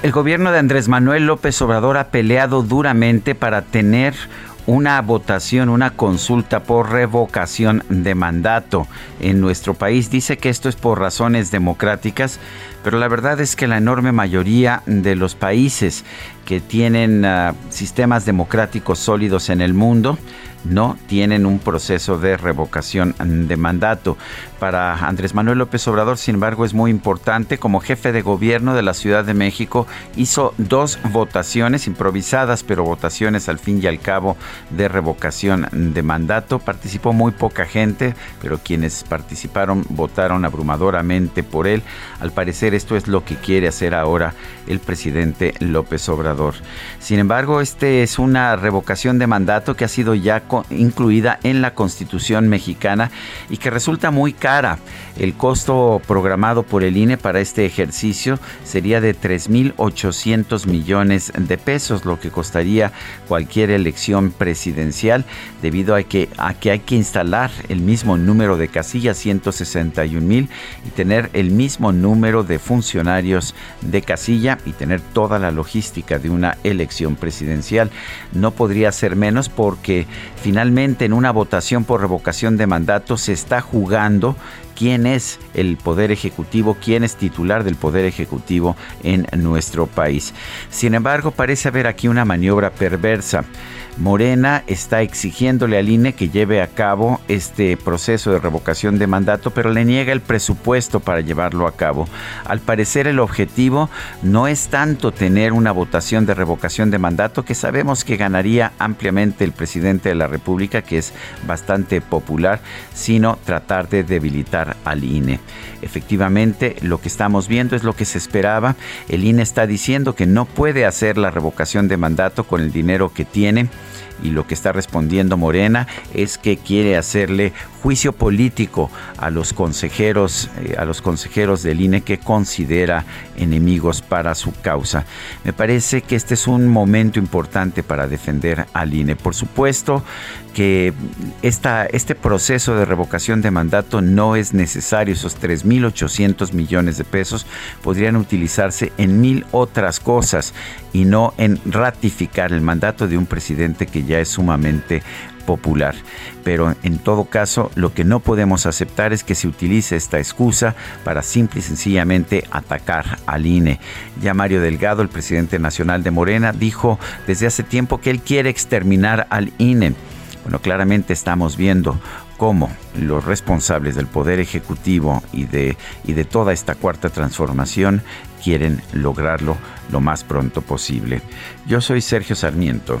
Speaker 2: El gobierno de Andrés Manuel López Obrador ha peleado duramente para tener una votación, una consulta por revocación de mandato en nuestro país. Dice que esto es por razones democráticas, pero la verdad es que la enorme mayoría de los países que tienen uh, sistemas democráticos sólidos en el mundo no tienen un proceso de revocación de mandato. Para Andrés Manuel López Obrador, sin embargo, es muy importante. Como jefe de gobierno de la Ciudad de México, hizo dos votaciones improvisadas, pero votaciones al fin y al cabo de revocación de mandato. Participó muy poca gente, pero quienes participaron votaron abrumadoramente por él. Al parecer esto es lo que quiere hacer ahora el presidente López Obrador. Sin embargo, este es una revocación de mandato que ha sido ya incluida en la Constitución mexicana y que resulta muy cara. El costo programado por el INE para este ejercicio sería de 3.800 millones de pesos, lo que costaría cualquier elección presidencial, debido a que, a que hay que instalar el mismo número de casillas, 161 mil, y tener el mismo número de funcionarios de casilla y tener toda la logística de una elección presidencial. No podría ser menos porque finalmente en una votación por revocación de mandato se está jugando quién es el Poder Ejecutivo, quién es titular del Poder Ejecutivo en nuestro país. Sin embargo, parece haber aquí una maniobra perversa. Morena está exigiéndole al INE que lleve a cabo este proceso de revocación de mandato, pero le niega el presupuesto para llevarlo a cabo. Al parecer el objetivo no es tanto tener una votación de revocación de mandato, que sabemos que ganaría ampliamente el presidente de la República, que es bastante popular, sino tratar de debilitar al INE. Efectivamente, lo que estamos viendo es lo que se esperaba. El INE está diciendo que no puede hacer la revocación de mandato con el dinero que tiene y lo que está respondiendo Morena es que quiere hacerle juicio político a los consejeros eh, a los consejeros del INE que considera enemigos para su causa. Me parece que este es un momento importante para defender al INE. Por supuesto que esta, este proceso de revocación de mandato no es necesario. Esos 3.800 millones de pesos podrían utilizarse en mil otras cosas y no en ratificar el mandato de un presidente que ya es sumamente popular. Pero en todo caso, lo que no podemos aceptar es que se utilice esta excusa para simple y sencillamente atacar al INE. Ya Mario Delgado, el presidente nacional de Morena, dijo desde hace tiempo que él quiere exterminar al INE. Bueno, claramente estamos viendo cómo los responsables del Poder Ejecutivo y de, y de toda esta cuarta transformación quieren lograrlo lo más pronto posible. Yo soy Sergio Sarmiento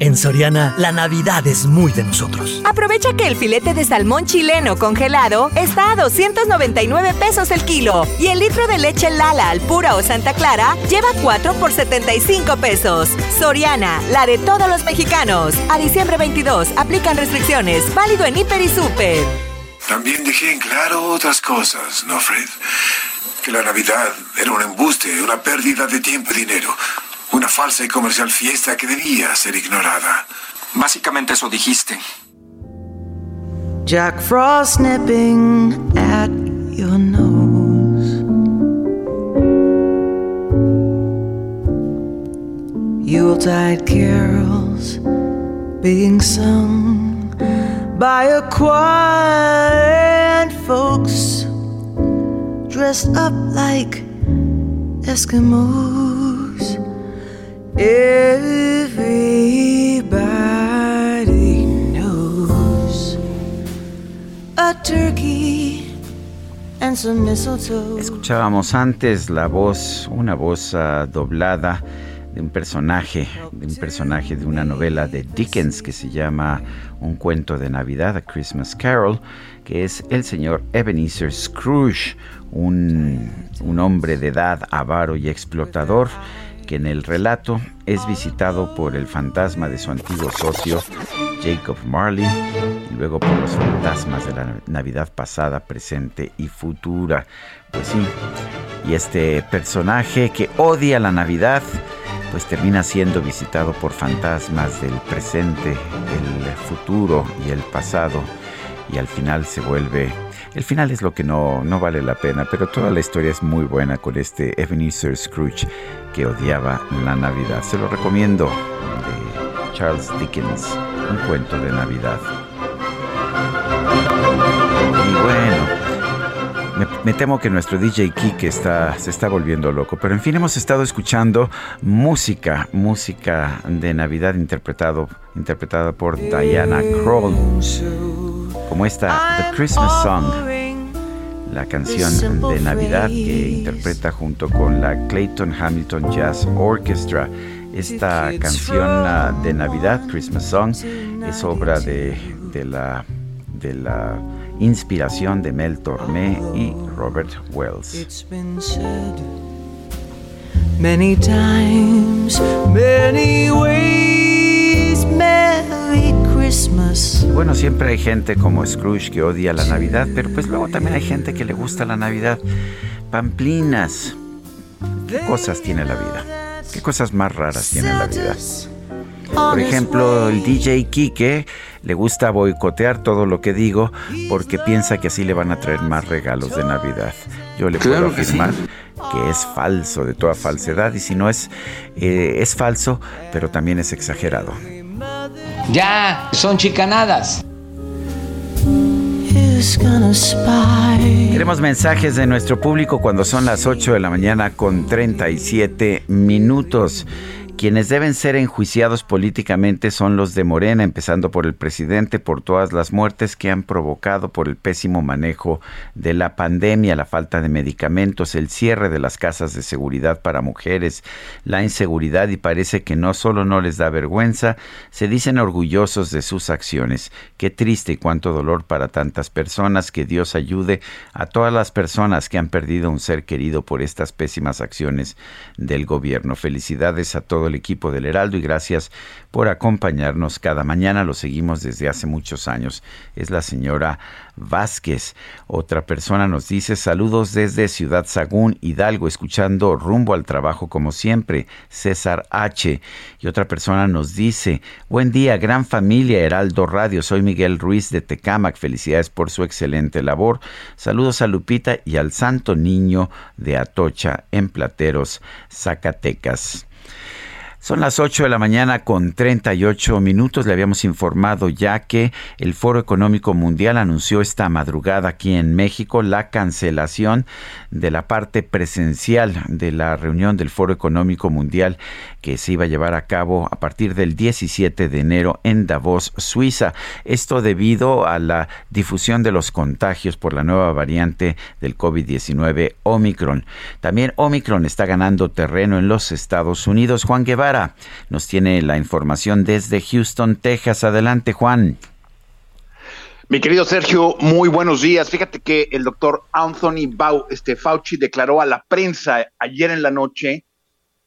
Speaker 12: En Soriana, la Navidad es muy de nosotros.
Speaker 13: Aprovecha que el filete de salmón chileno congelado está a 299 pesos el kilo y el litro de leche Lala al pura o Santa Clara lleva 4 por 75 pesos. Soriana, la de todos los mexicanos. A diciembre 22, aplican restricciones. Válido en Hiper y Super.
Speaker 25: También dejé en claro otras cosas, ¿no, Fred? Que la Navidad era un embuste, una pérdida de tiempo y dinero. Una falsa y comercial fiesta que debía ser ignorada.
Speaker 26: Básicamente eso dijiste.
Speaker 24: Jack Frost nipping at your nose. Yuletide carols being sung by a choir and folks dressed up like Eskimos.
Speaker 2: Escuchábamos antes la voz, una voz uh, doblada de un personaje, de un personaje de una novela de Dickens que se llama Un cuento de Navidad, A Christmas Carol, que es el señor Ebenezer Scrooge, un, un hombre de edad avaro y explotador que en el relato es visitado por el fantasma de su antiguo socio, Jacob Marley, y luego por los fantasmas de la Navidad pasada, presente y futura. Pues sí, y este personaje que odia la Navidad, pues termina siendo visitado por fantasmas del presente, el futuro y el pasado, y al final se vuelve el final es lo que no, no vale la pena, pero toda la historia es muy buena con este Ebenezer Scrooge que odiaba la Navidad. Se lo recomiendo de Charles Dickens, un cuento de Navidad. Y bueno, me, temo que nuestro DJ Kike está, se está volviendo loco, pero en fin hemos estado escuchando música, música de Navidad interpretado, interpretada por Diana Kroll como esta The Christmas Song, la canción de Navidad que interpreta junto con la Clayton Hamilton Jazz Orchestra. Esta canción de Navidad, Christmas Song, es obra de, de, la, de la inspiración de Mel Tormé y Robert Wells. Many times, many ways, Merry bueno, siempre hay gente como Scrooge que odia la Navidad, pero pues luego también hay gente que le gusta la Navidad. Pamplinas. ¿Qué cosas tiene la vida? ¿Qué cosas más raras tiene la vida? Por ejemplo, el DJ Kike le gusta boicotear todo lo que digo porque piensa que así le van a traer más regalos de Navidad. Yo le puedo afirmar que, es falso de toda falsedad y si no es, eh, es falso, pero también es exagerado.
Speaker 27: Ya, son chicanadas.
Speaker 2: Queremos mensajes de nuestro público cuando son las 8 de la mañana con 37 minutos. Quienes deben ser enjuiciados políticamente son los de Morena, empezando por el presidente, por todas las muertes que han provocado por el pésimo manejo de la pandemia, la falta de medicamentos, el cierre de las casas de seguridad para mujeres, la inseguridad y parece que no solo no les da vergüenza, se dicen orgullosos de sus acciones. Qué triste y cuánto dolor para tantas personas. Que Dios ayude a todas las personas que han perdido un ser querido por estas pésimas acciones del gobierno. Felicidades a todos el equipo del Heraldo y gracias por acompañarnos cada mañana. Lo seguimos desde hace muchos años. Es la señora Vázquez. Otra persona nos dice saludos desde Ciudad Sagún, Hidalgo, escuchando rumbo al trabajo como siempre. César H. Y otra persona nos dice buen día, gran familia Heraldo Radio. Soy Miguel Ruiz de Tecámac. Felicidades por su excelente labor. Saludos a Lupita y al Santo Niño de Atocha en Plateros, Zacatecas. Son las 8 de la mañana con 38 minutos. Le habíamos informado ya que el Foro Económico Mundial anunció esta madrugada aquí en México la cancelación de la parte presencial de la reunión del Foro Económico Mundial que se iba a llevar a cabo a partir del 17 de enero en Davos, Suiza. Esto debido a la difusión de los contagios por la nueva variante del COVID-19 Omicron. También Omicron está ganando terreno en los Estados Unidos. Juan Guevara nos tiene la información desde Houston, Texas. Adelante, Juan.
Speaker 28: Mi querido Sergio, muy buenos días. Fíjate que el doctor Anthony este, Fauci declaró a la prensa ayer en la noche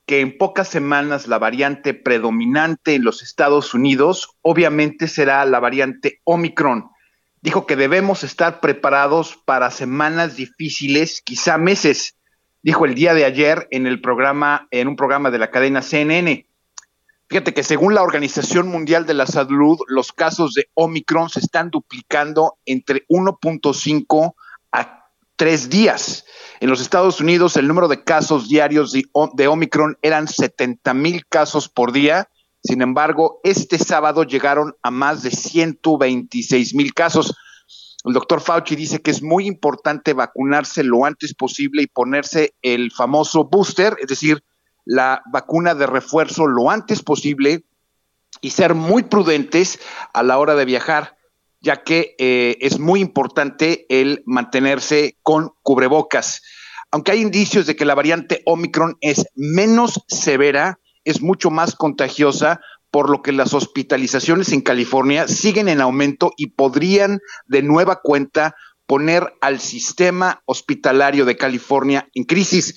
Speaker 28: que en pocas semanas la variante predominante en los Estados Unidos obviamente será la variante Omicron. Dijo que debemos estar preparados para semanas difíciles, quizá meses, dijo el día de ayer en el programa, en un programa de la cadena CNN. Fíjate que según la Organización Mundial de la Salud, los casos de Omicron se están duplicando entre 1.5 3 días. En los Estados Unidos el número de casos diarios de, Omicron eran 70 mil casos por día. Sin embargo, este sábado llegaron a más de 126 mil casos. El doctor Fauci dice que es muy importante vacunarse lo antes posible y ponerse el famoso booster, es decir, la vacuna de refuerzo lo antes posible y ser muy prudentes a la hora de viajar ya que eh, es muy importante el mantenerse con cubrebocas. Aunque hay indicios de que la variante Omicron es menos severa, es mucho más contagiosa, por lo que las hospitalizaciones en California siguen en aumento y podrían de nueva cuenta poner al sistema hospitalario de California en crisis.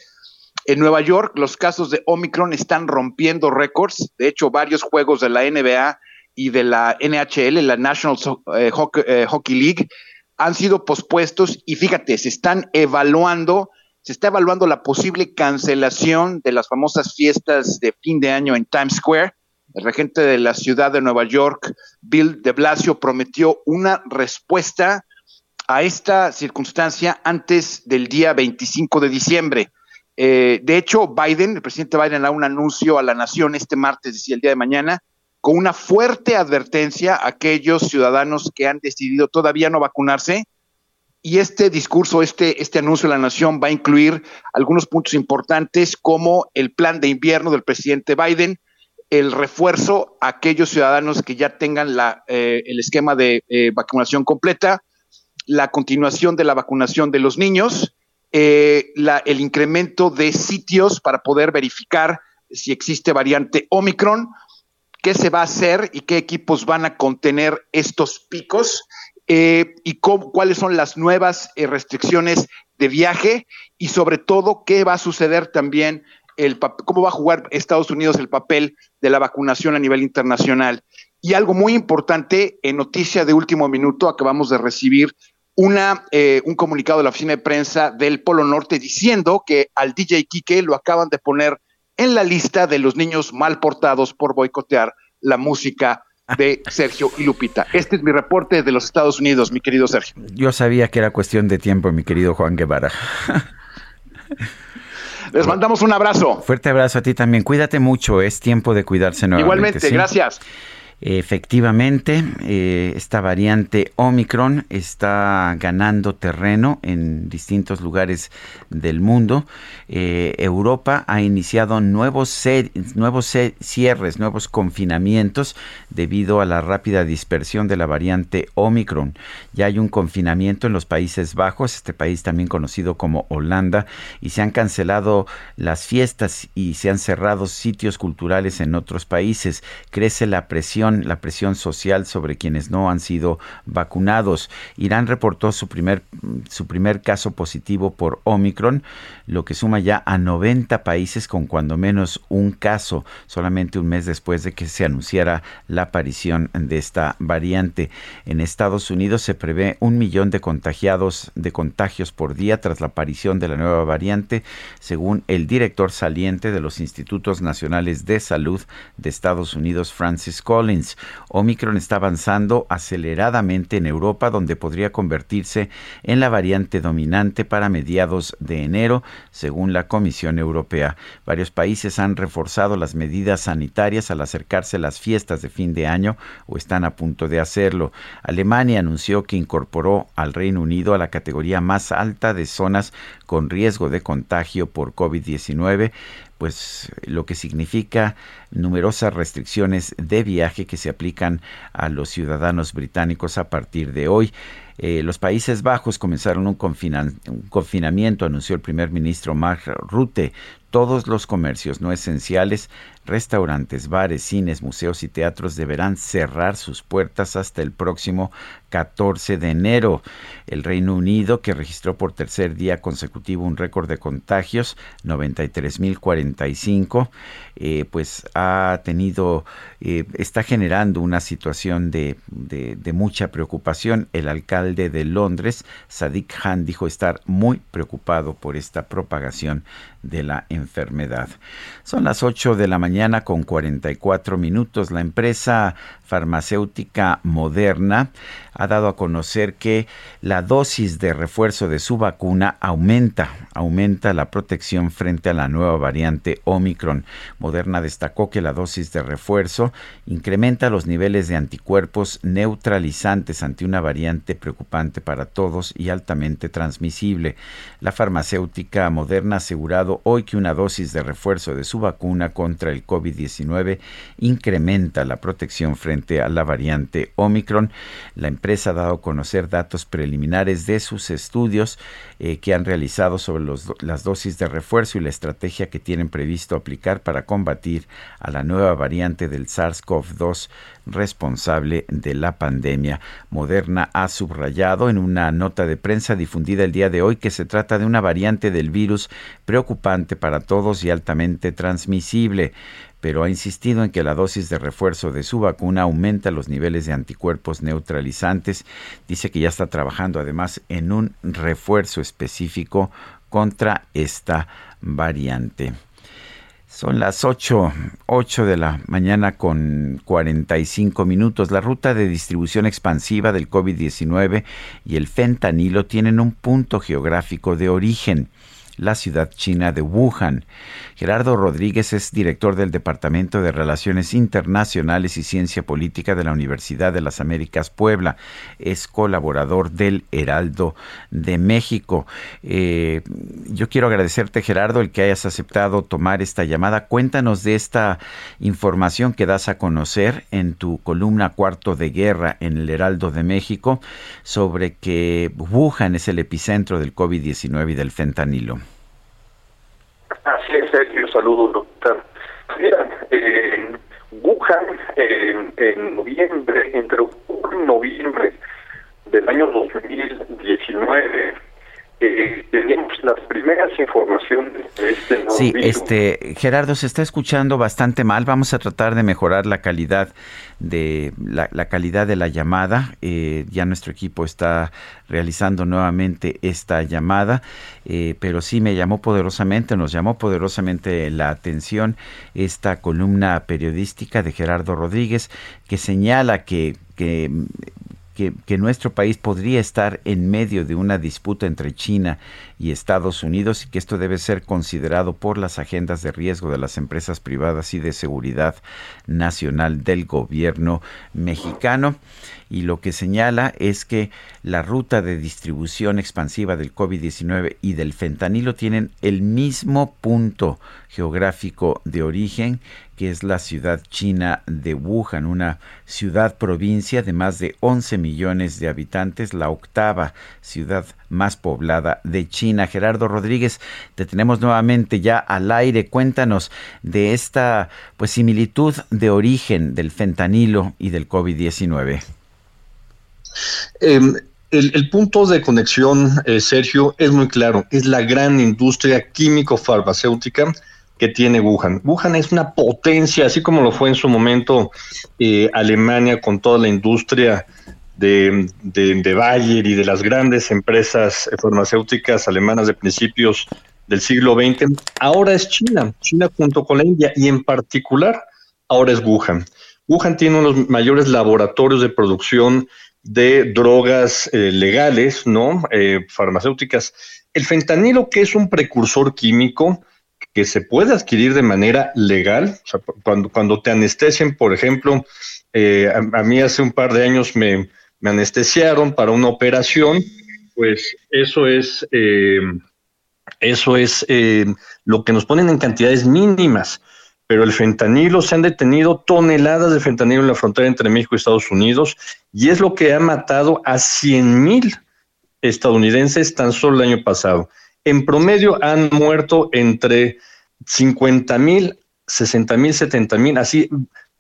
Speaker 28: En Nueva York, los casos de Omicron están rompiendo récords. De hecho, varios juegos de la NBA y de la NHL, la National eh, eh, Hockey, League, han sido pospuestos y fíjate, se están evaluando, se está evaluando la posible cancelación de las famosas fiestas de fin de año en Times Square. El regente de la ciudad de Nueva York, Bill de Blasio, prometió una respuesta a esta circunstancia antes del día 25 de diciembre. Eh, de hecho, Biden, el presidente Biden, da un anuncio a la nación este martes, decía el día de mañana, con una fuerte advertencia a aquellos ciudadanos que han decidido todavía no vacunarse. Y este discurso, este, este anuncio de la nación va a incluir algunos puntos importantes como el plan de invierno del presidente Biden, el refuerzo a aquellos ciudadanos que ya tengan la, eh, el esquema de eh, vacunación completa, la continuación de la vacunación de los niños, eh, el incremento de sitios para poder verificar si existe variante Omicron, qué se va a hacer y qué equipos van a contener estos picos eh, y cuáles son las nuevas eh, restricciones de viaje y sobre todo qué va a suceder también, el, cómo va a jugar Estados Unidos el papel de la vacunación a nivel internacional. Y algo muy importante, en noticia de último minuto, acabamos de recibir una, eh, un comunicado de la oficina de prensa del Polo Norte diciendo que al DJ Kike lo acaban de poner en la lista de los niños mal portados por boicotear la música de Sergio y Lupita. Este es mi reporte de los Estados Unidos, mi querido Sergio.
Speaker 2: Yo sabía que era cuestión de tiempo, mi querido Juan Guevara.
Speaker 28: Les mandamos un abrazo.
Speaker 2: Fuerte abrazo a ti también. Cuídate mucho, es tiempo de cuidarse nuevamente.
Speaker 28: Igualmente, gracias.
Speaker 2: Efectivamente, eh, esta variante Omicron está ganando terreno en distintos lugares del mundo. Eh, Europa ha iniciado nuevos, nuevos cierres, nuevos confinamientos debido a la rápida dispersión de la variante Omicron. Ya hay un confinamiento en los Países Bajos, este país también conocido como Holanda, y se han cancelado las fiestas y se han cerrado sitios culturales en otros países. Crece la presión la presión social sobre quienes no han sido vacunados. Irán reportó su primer, su primer caso positivo por Omicron, lo que suma ya a 90 países con cuando menos un caso, solamente un mes después de que se anunciara la aparición de esta variante. En Estados Unidos se prevé un millón de contagiados, de contagios por día tras la aparición de la nueva variante, según el director saliente de los Institutos Nacionales de Salud de Estados Unidos, Francis Collins. Omicron está avanzando aceleradamente en Europa, donde podría convertirse en la variante dominante para mediados de enero, según la Comisión Europea. Varios países han reforzado las medidas sanitarias al acercarse las fiestas de fin de año o están a punto de hacerlo. Alemania anunció que incorporó al Reino Unido a la categoría más alta de zonas con riesgo de contagio por COVID-19 pues lo que significa numerosas restricciones de viaje que se aplican a los ciudadanos británicos a partir de hoy. Eh, los Países Bajos comenzaron un, un, confinamiento, anunció el primer ministro Mark Rutte. Todos los comercios no esenciales Restaurantes, bares, cines, museos y teatros deberán cerrar sus puertas hasta el próximo 14 de enero. El Reino Unido, que registró por tercer día consecutivo un récord de contagios, 93.045, eh, pues ha tenido, eh, está generando una situación de, de, mucha preocupación. El alcalde de Londres, Sadiq Khan, dijo estar muy preocupado por esta propagación de la enfermedad. Son las 8 de la mañana mañana con 44 minutos. La empresa farmacéutica Moderna ha dado a conocer que la dosis de refuerzo de su vacuna aumenta, aumenta la protección frente a la nueva variante Omicron. Moderna destacó que la dosis de refuerzo incrementa los niveles de anticuerpos neutralizantes ante una variante preocupante para todos y altamente transmisible. La farmacéutica Moderna ha asegurado hoy que una dosis de refuerzo de su vacuna contra el COVID-19 incrementa la protección frente a la variante Omicron. La empresa ha dado a conocer datos preliminares de sus estudios eh, que han realizado sobre las dosis de refuerzo y la estrategia que tienen previsto aplicar para combatir a la nueva variante del SARS-CoV-2 responsable de la pandemia. Moderna ha subrayado subrayado en una nota de prensa difundida el día de hoy que se trata de una variante del virus preocupante para todos y altamente transmisible pero ha insistido en que la dosis de refuerzo de su vacuna aumenta los niveles de anticuerpos neutralizantes. Dice que ya está trabajando además en un refuerzo específico contra esta variante. Son las 8, 8 de la mañana con 45 minutos. La ruta de distribución expansiva del COVID-19 y el fentanilo tienen un punto geográfico de origen la ciudad china de Wuhan. Gerardo Rodríguez es director del Departamento de Relaciones Internacionales y Ciencia Política de la Universidad de las Américas Puebla. Es colaborador del Heraldo de México. Eh, yo quiero agradecerte, Gerardo, el que hayas aceptado tomar esta llamada. Cuéntanos de esta información que das a conocer en tu columna Cuarto de Guerra en el Heraldo de México sobre que Wuhan es el epicentro del COVID-19 y del fentanilo.
Speaker 29: Así es, Sergio, saludos, doctor. Mira, en Wuhan, en, noviembre, entre octubre y noviembre del año 2019, eh, tenemos las primeras informaciones de este nuevo
Speaker 2: Sí, este Gerardo se está escuchando bastante mal. Vamos a tratar de mejorar la calidad de la, calidad de la llamada. Eh, ya nuestro equipo está realizando nuevamente esta llamada, eh, pero sí me llamó poderosamente, nos llamó poderosamente la atención esta columna periodística de Gerardo Rodríguez que señala que, que que, nuestro país podría estar en medio de una disputa entre China y Estados Unidos y que esto debe ser considerado por las agendas de riesgo de las empresas privadas y de seguridad nacional del gobierno mexicano. Y lo que señala es que la ruta de distribución expansiva del COVID-19 y del fentanilo tienen el mismo punto geográfico de origen que es la ciudad china de Wuhan, una ciudad provincia de más de 11 millones de habitantes, la octava ciudad más poblada de China. Gerardo Rodríguez, te tenemos nuevamente ya al aire. Cuéntanos de esta pues similitud de origen del fentanilo y del COVID-19.
Speaker 30: Em, el, punto de conexión, eh, Sergio, es muy claro. Es la gran industria químico-farmacéutica que tiene Wuhan. Wuhan es una potencia, así como lo fue en su momento eh, Alemania con toda la industria de, de, Bayer y de las grandes empresas farmacéuticas alemanas de principios del siglo XX. Ahora es China, China junto con la India y en particular ahora es Wuhan. Wuhan tiene uno de los mayores laboratorios de producción de drogas eh, legales, ¿no? Eh, farmacéuticas. El fentanilo, que es un precursor químico, que se puede adquirir de manera legal. cuando, cuando te anestesian, por ejemplo, eh, a, mí hace un par de años me, anestesiaron para una operación, pues eso es, eh, eso es lo que nos ponen en cantidades mínimas. Pero el fentanilo, se han detenido toneladas de fentanilo en la frontera entre México y Estados Unidos y es lo que ha matado a 100 mil estadounidenses tan solo el año pasado. En promedio han muerto entre 50 mil, 60 mil, 70 mil, así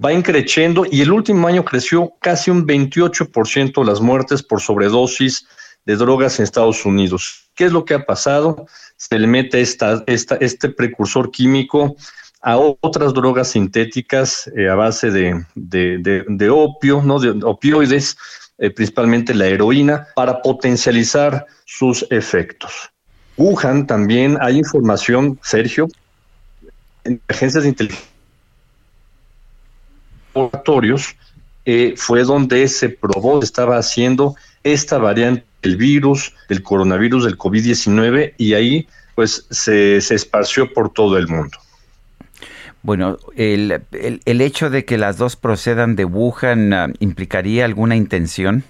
Speaker 30: va increciendo y el último año creció casi un 28% las muertes por sobredosis de drogas en Estados Unidos. ¿Qué es lo que ha pasado? Se le mete esta, esta, este precursor químico a otras drogas sintéticas eh, a base de, de, opio, ¿no? de opioides, eh, principalmente la heroína, para potencializar sus efectos. Wuhan también hay información, Sergio, en agencias de inteligencia laboratorios eh, fue donde se probó, estaba haciendo esta variante del virus, del coronavirus, del COVID-19, y ahí pues se, se, esparció por todo el mundo.
Speaker 2: Bueno, el, el, hecho de que las dos procedan de Wuhan ah, implicaría alguna intención.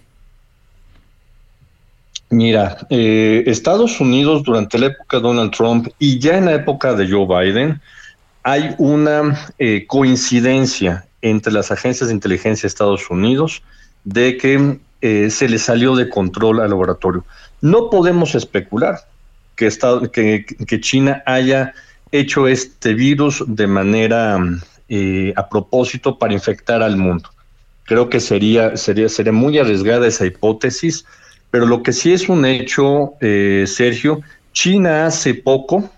Speaker 30: Mira, eh, Estados Unidos durante la época de Donald Trump y ya en la época de Joe Biden hay una eh, coincidencia entre las agencias de inteligencia de Estados Unidos de que eh, se le salió de control al laboratorio. No podemos especular que, que, China haya hecho este virus de manera a propósito para infectar al mundo. Creo que sería, sería, sería muy arriesgada esa hipótesis Pero lo que sí es un hecho, eh, Sergio, China hace poco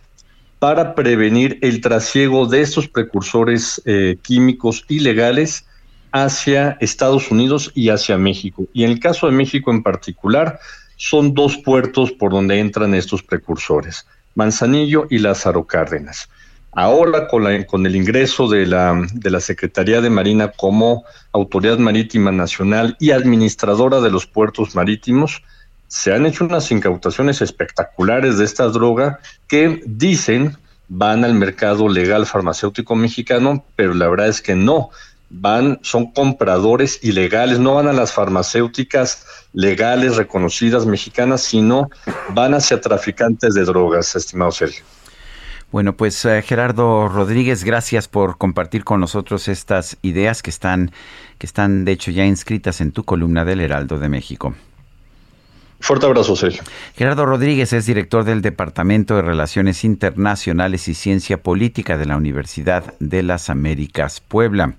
Speaker 30: para prevenir el trasiego de estos precursores eh, químicos ilegales hacia Estados Unidos y hacia México. Y en el caso de México en particular, son dos puertos por donde entran estos precursores, Manzanillo y Lázaro Cárdenas. Ahora, con, el ingreso de la, de la Secretaría de Marina como Autoridad Marítima Nacional y administradora de los puertos marítimos, se han hecho unas incautaciones espectaculares de esta droga que dicen van al mercado legal farmacéutico mexicano, pero la verdad es que no van, son compradores ilegales, no van a las farmacéuticas legales reconocidas mexicanas, sino van hacia traficantes de drogas, estimado Sergio.
Speaker 2: Bueno, pues eh, Gerardo Rodríguez, gracias por compartir con nosotros estas ideas que están, que están de hecho ya inscritas en tu columna del Heraldo de México.
Speaker 30: Fuerte abrazo, Sergio.
Speaker 2: Gerardo Rodríguez es director del Departamento de Relaciones Internacionales y Ciencia Política de la Universidad de las Américas, Puebla.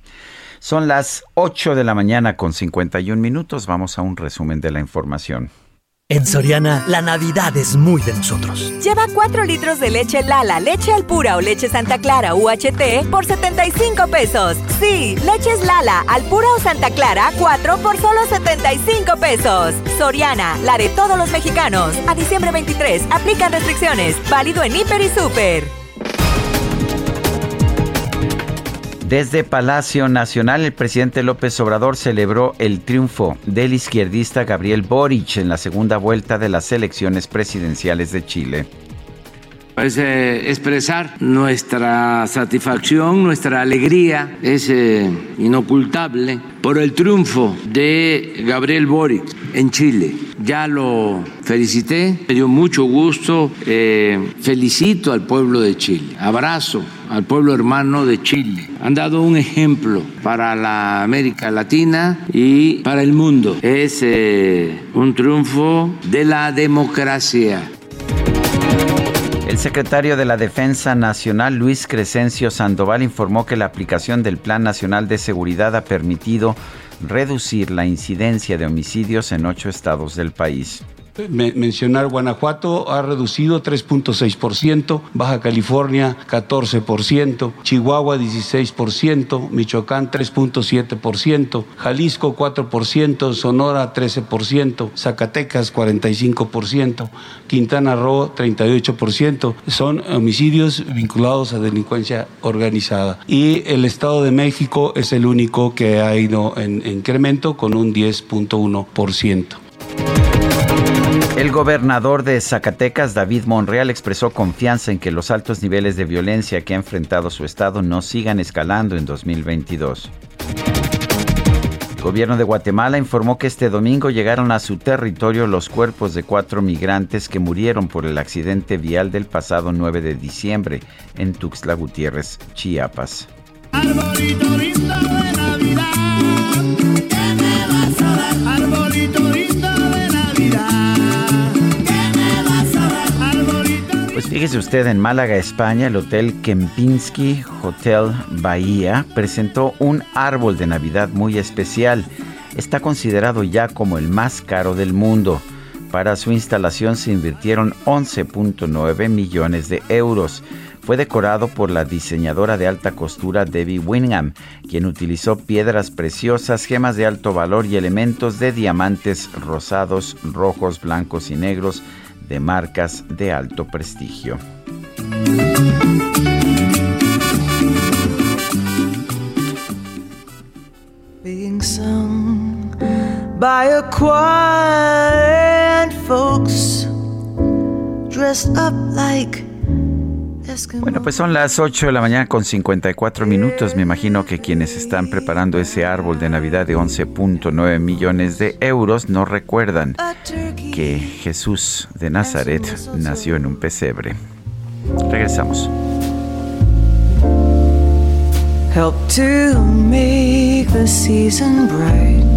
Speaker 2: Son las 8 de la mañana con 51 minutos. Vamos a un resumen de la información.
Speaker 12: En Soriana, la Navidad es muy de nosotros.
Speaker 13: Lleva 4 litros de leche Lala, leche al pura o leche Santa Clara UHT por 75 pesos. Sí, leches Lala, al pura o Santa Clara, 4 por solo 75 pesos. Soriana, la de todos los mexicanos. A diciembre 23, aplican restricciones. Válido en Hiper y Super.
Speaker 2: Desde Palacio Nacional, el presidente López Obrador celebró el triunfo del izquierdista Gabriel Boric en la segunda vuelta de las elecciones presidenciales de Chile.
Speaker 27: Es expresar nuestra satisfacción, nuestra alegría, es eh, inocultable por el triunfo de Gabriel Boric en Chile. Ya lo felicité, me dio mucho gusto, eh, felicito al pueblo de Chile, abrazo al pueblo hermano de Chile. Han dado un ejemplo para la América Latina y para el mundo. Es eh, un triunfo de la democracia.
Speaker 2: El secretario de la Defensa Nacional, Luis Crescencio Sandoval, informó que la aplicación del Plan Nacional de Seguridad ha permitido reducir la incidencia de homicidios en ocho estados del país
Speaker 31: mencionar Guanajuato ha reducido 3.6%, Baja California 14%, Chihuahua 16%, Michoacán 3.7%, Jalisco 4%, Sonora 13%, Zacatecas 45%, Quintana Roo 38%. Son homicidios vinculados a delincuencia organizada. Y el Estado de México es el único que ha ido en incremento con un 10.1%.
Speaker 2: El gobernador de Zacatecas, David Monreal, expresó confianza en que los altos niveles de violencia que ha enfrentado su estado no sigan escalando en 2022. El gobierno de Guatemala informó que este domingo llegaron a su territorio los cuerpos de cuatro migrantes que murieron por el accidente vial del pasado 9 de diciembre en Tuxtla Gutiérrez, Chiapas. Pues fíjese usted, en Málaga, España, el Hotel Kempinski Hotel Bahía presentó un árbol de Navidad muy especial. Está considerado ya como el más caro del mundo. Para su instalación se invirtieron 11.9 millones de euros. Fue decorado por la diseñadora de alta costura Debbie Wingham, quien utilizó piedras preciosas, gemas de alto valor y elementos de diamantes rosados, rojos, blancos y negros de marcas de alto prestigio. Being sung by a choir and folks dressed up like bueno, pues son las 8 de la mañana con 54 minutos. Me imagino que quienes están preparando ese árbol de Navidad de 11.9 millones de euros no recuerdan que Jesús de Nazaret nació en un pesebre. Regresamos. Help to make the season bright.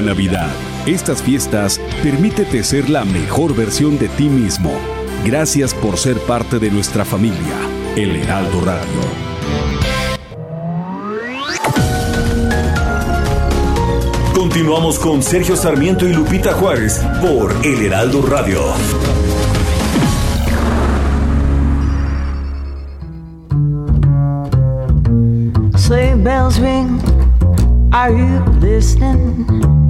Speaker 32: Navidad. Estas fiestas permítete ser la mejor versión de ti mismo. Gracias por ser parte de nuestra familia. El Heraldo Radio.
Speaker 1: Continuamos con Sergio Sarmiento y Lupita Juárez por El Heraldo Radio.
Speaker 24: Sleigh bells ring. Are you listening?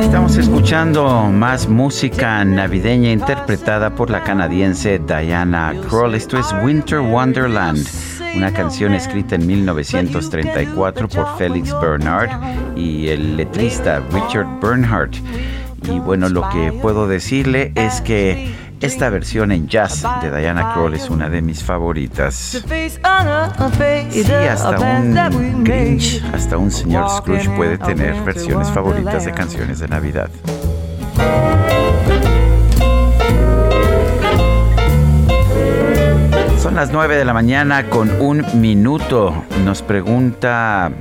Speaker 2: Estamos escuchando más música navideña interpretada por la canadiense Diana Kroll. Esto es Winter Wonderland, una canción escrita en 1934 por Felix Bernard y el letrista Richard Bernhardt. Y bueno, lo que puedo decirle es que esta versión en jazz de Diana Kroll es una de mis favoritas. Sí, hasta un Grinch, hasta un señor Scrooge puede tener versiones favoritas de canciones de Navidad. Son las 9 de la mañana con un minuto. Nos pregunta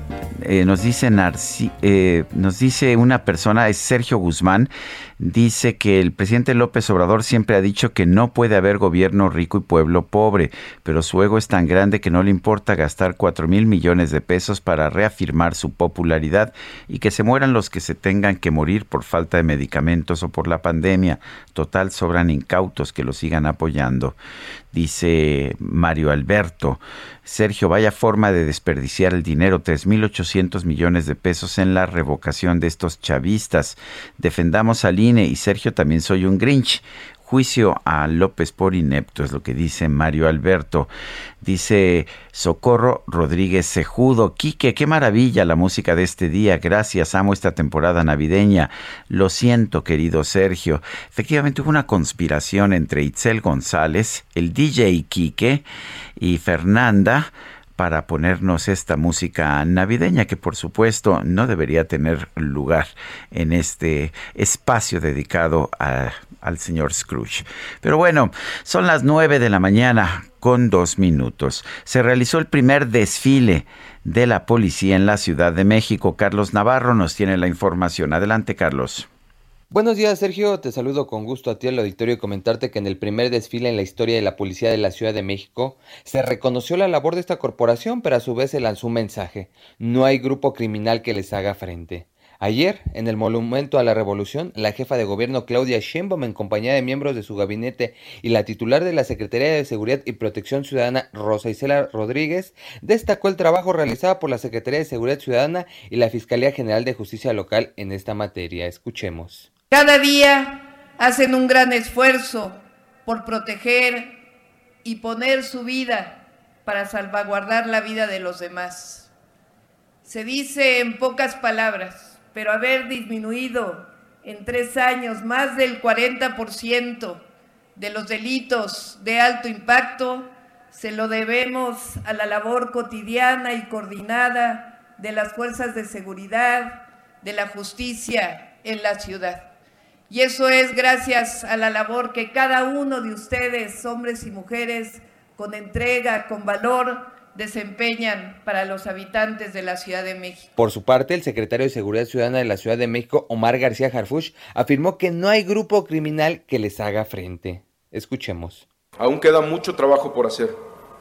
Speaker 2: eh, nos dice Narci eh, nos dice una persona, es Sergio Guzmán, dice que el presidente López Obrador siempre ha dicho que no puede haber gobierno rico y pueblo pobre, pero su ego es tan grande que no le importa gastar 4 mil millones de pesos para reafirmar su popularidad y que se mueran los que se tengan que morir por falta de medicamentos o por la pandemia. Total, sobran incautos que lo sigan apoyando. Dice Mario Alberto, Sergio, vaya forma de desperdiciar el dinero, 3.800 millones de pesos en la revocación de estos chavistas. Defendamos al Y Sergio también soy un Grinch. Juicio a López por inepto, es lo que dice Mario Alberto. Dice Socorro Rodríguez Cejudo. Quique, qué maravilla la música de este día. Gracias, amo esta temporada navideña. Lo siento, querido Sergio. Efectivamente hubo una conspiración entre Itzel González, el DJ Quique y Fernanda para ponernos esta música navideña que por supuesto no debería tener lugar en este espacio dedicado al señor Scrooge. Pero bueno, son las nueve de la mañana con dos minutos. Se realizó el primer desfile de la policía en la Ciudad de México. Carlos Navarro nos tiene la información. Adelante, Carlos.
Speaker 33: Buenos días, Sergio. Te saludo con gusto a ti al auditorio y comentarte que en el primer desfile en la historia de la Policía de la Ciudad de México se reconoció la labor de esta corporación, pero a su vez se lanzó un mensaje. No hay grupo criminal que les haga frente. Ayer, en el Monumento a la Revolución, la jefa de gobierno Claudia Sheinbaum, en compañía de miembros de su gabinete y la titular de la Secretaría de Seguridad y Protección Ciudadana, Rosa Isela Rodríguez, destacó el trabajo realizado por la Secretaría de Seguridad Ciudadana y la Fiscalía General de Justicia Local en esta materia. Escuchemos.
Speaker 34: Cada día hacen un gran esfuerzo por proteger y poner su vida para salvaguardar la vida de los demás. Se dice en pocas palabras, pero haber disminuido en tres años más del 40% de los delitos de alto impacto, se lo debemos a la labor cotidiana y coordinada de las fuerzas de seguridad, de la justicia en la ciudad. Y eso es gracias a la labor que cada uno de ustedes, hombres y mujeres, con entrega, con valor, desempeñan para los habitantes de la Ciudad de México.
Speaker 33: Por su parte, el secretario de Seguridad Ciudadana de la Ciudad de México, Omar García Harfush, afirmó que no hay grupo criminal que les haga frente. Escuchemos.
Speaker 35: Aún queda mucho trabajo por hacer,